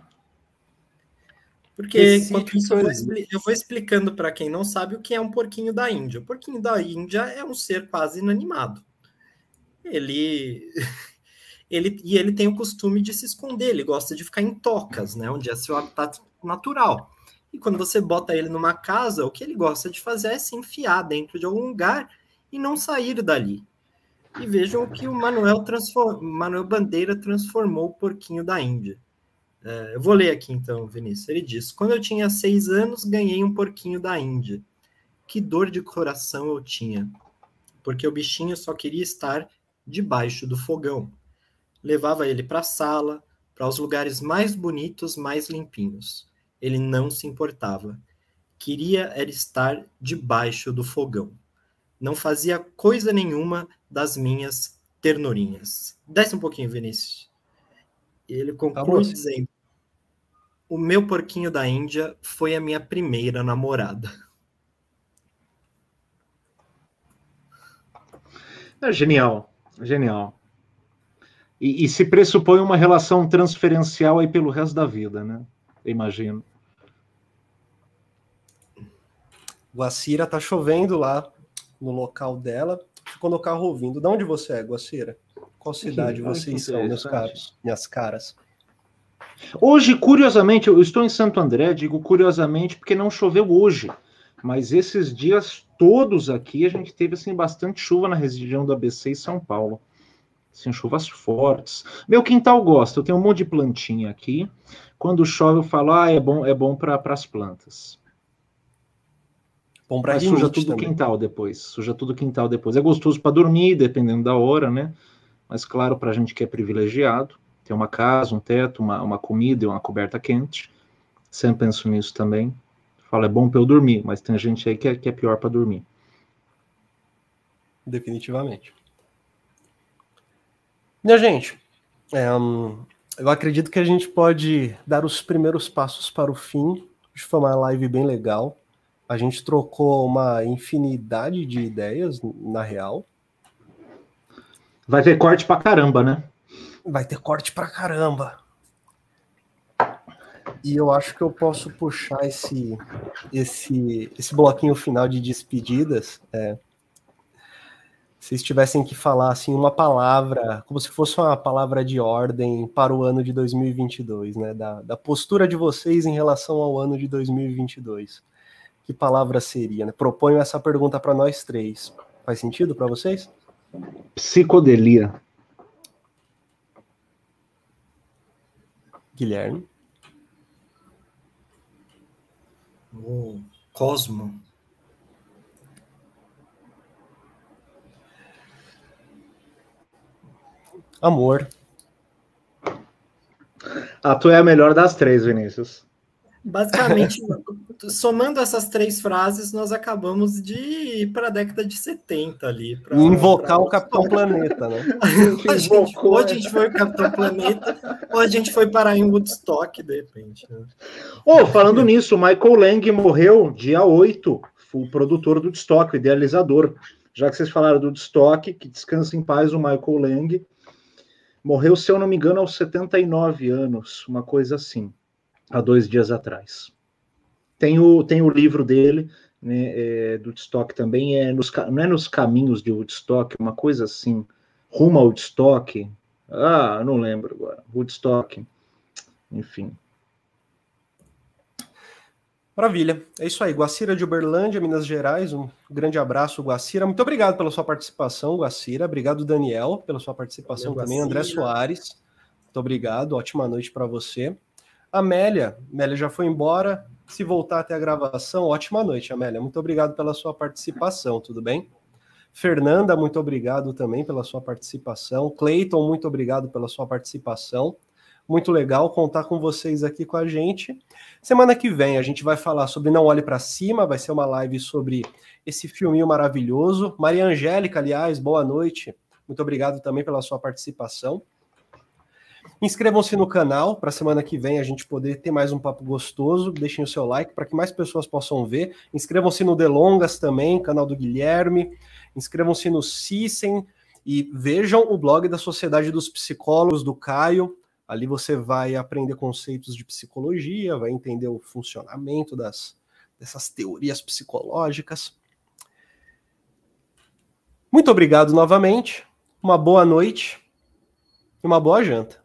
porque enquanto isso eu vou, eu vou explicando para quem não sabe o que é um porquinho da Índia. O porquinho da Índia é um ser quase inanimado. Ele <laughs> ele, e ele tem o costume de se esconder, ele gosta de ficar em tocas, né, onde é seu habitat natural. E quando você bota ele numa casa, o que ele gosta de fazer é se enfiar dentro de algum lugar e não sair dali. E vejam que o Manuel. Manuel Bandeira transformou o porquinho da Índia. É, eu vou ler aqui então, Vinícius. Ele diz: Quando eu tinha seis anos, ganhei um porquinho da Índia. Que dor de coração eu tinha, porque o bichinho só queria estar debaixo do fogão. Levava ele para a sala, para os lugares mais bonitos, mais limpinhos. Ele não se importava. Queria era estar debaixo do fogão. Não fazia coisa nenhuma das minhas ternurinhas. Desce um pouquinho, Vinícius. Ele conclui tá dizendo: O meu porquinho da Índia foi a minha primeira namorada. É genial, genial. E, e, se pressupõe uma relação transferencial aí pelo resto da vida, né? Eu imagino. Guacira tá chovendo lá no local dela. Ficou no carro ouvindo. De onde você é, Guacira? Qual cidade vocês são, meus caros? Minhas caras. Hoje, curiosamente, eu estou em Santo André, digo curiosamente, porque não choveu hoje. Mas esses dias todos aqui a gente teve assim bastante chuva na região do ABC e São Paulo. Assim, chuvas fortes. Meu quintal gosta, eu tenho um monte de plantinha aqui. Quando chove, eu falo, ah, é bom, é bom para as plantas. Bom para suja tudo o quintal depois. Suja tudo o quintal depois. É gostoso para dormir, dependendo da hora, né? Mas claro, para a gente que é privilegiado, ter uma casa, um teto, uma, uma comida e uma coberta quente. Sempre penso nisso também. Falo, é bom para eu dormir, mas tem gente aí que é, que é pior para dormir. Definitivamente. Minha gente, é, um, eu acredito que a gente pode dar os primeiros passos para o fim. Hoje foi uma live bem legal. A gente trocou uma infinidade de ideias, na real. Vai ter corte pra caramba, né? Vai ter corte pra caramba. E eu acho que eu posso puxar esse, esse, esse bloquinho final de despedidas. É, vocês tivessem que falar assim uma palavra, como se fosse uma palavra de ordem para o ano de 2022, né? Da, da postura de vocês em relação ao ano de 2022. Que palavra seria? Né? Proponho essa pergunta para nós três. Faz sentido para vocês? Psicodelia. Guilherme. O Cosmo. Amor. A tua é a melhor das três, Vinícius. Basicamente, <laughs> somando essas três frases, nós acabamos de ir para a década de 70 ali. Pra, Invocar pra... o Capitão Planeta, né? <laughs> a gente, ou a gente foi o Capitão Planeta, ou a gente foi para em Woodstock, de repente. Né? Oh, falando nisso, o Michael Lang morreu dia 8, o produtor do Woodstock, o idealizador. Já que vocês falaram do Woodstock, que descansa em paz o Michael Lang. Morreu, se eu não me engano, aos 79 anos, uma coisa assim, há dois dias atrás. Tem o, tem o livro dele, né, é, do Woodstock também, é nos, não é nos caminhos de Woodstock, uma coisa assim, rumo ao Woodstock. Ah, não lembro agora. Woodstock, enfim. Maravilha. É isso aí. Guacira de Uberlândia, Minas Gerais. Um grande abraço, Guacira. Muito obrigado pela sua participação, Guacira. Obrigado, Daniel, pela sua participação também. André Soares. Muito obrigado. Ótima noite para você. Amélia. Amélia já foi embora. Se voltar até a gravação, ótima noite, Amélia. Muito obrigado pela sua participação, tudo bem? Fernanda, muito obrigado também pela sua participação. Cleiton, muito obrigado pela sua participação. Muito legal contar com vocês aqui com a gente. Semana que vem a gente vai falar sobre Não Olhe para Cima, vai ser uma live sobre esse filminho maravilhoso. Maria Angélica, aliás, boa noite. Muito obrigado também pela sua participação. Inscrevam-se no canal para semana que vem a gente poder ter mais um papo gostoso. Deixem o seu like para que mais pessoas possam ver. Inscrevam-se no Delongas também, canal do Guilherme. Inscrevam-se no Cisen e vejam o blog da Sociedade dos Psicólogos do Caio. Ali você vai aprender conceitos de psicologia, vai entender o funcionamento das, dessas teorias psicológicas. Muito obrigado novamente, uma boa noite e uma boa janta.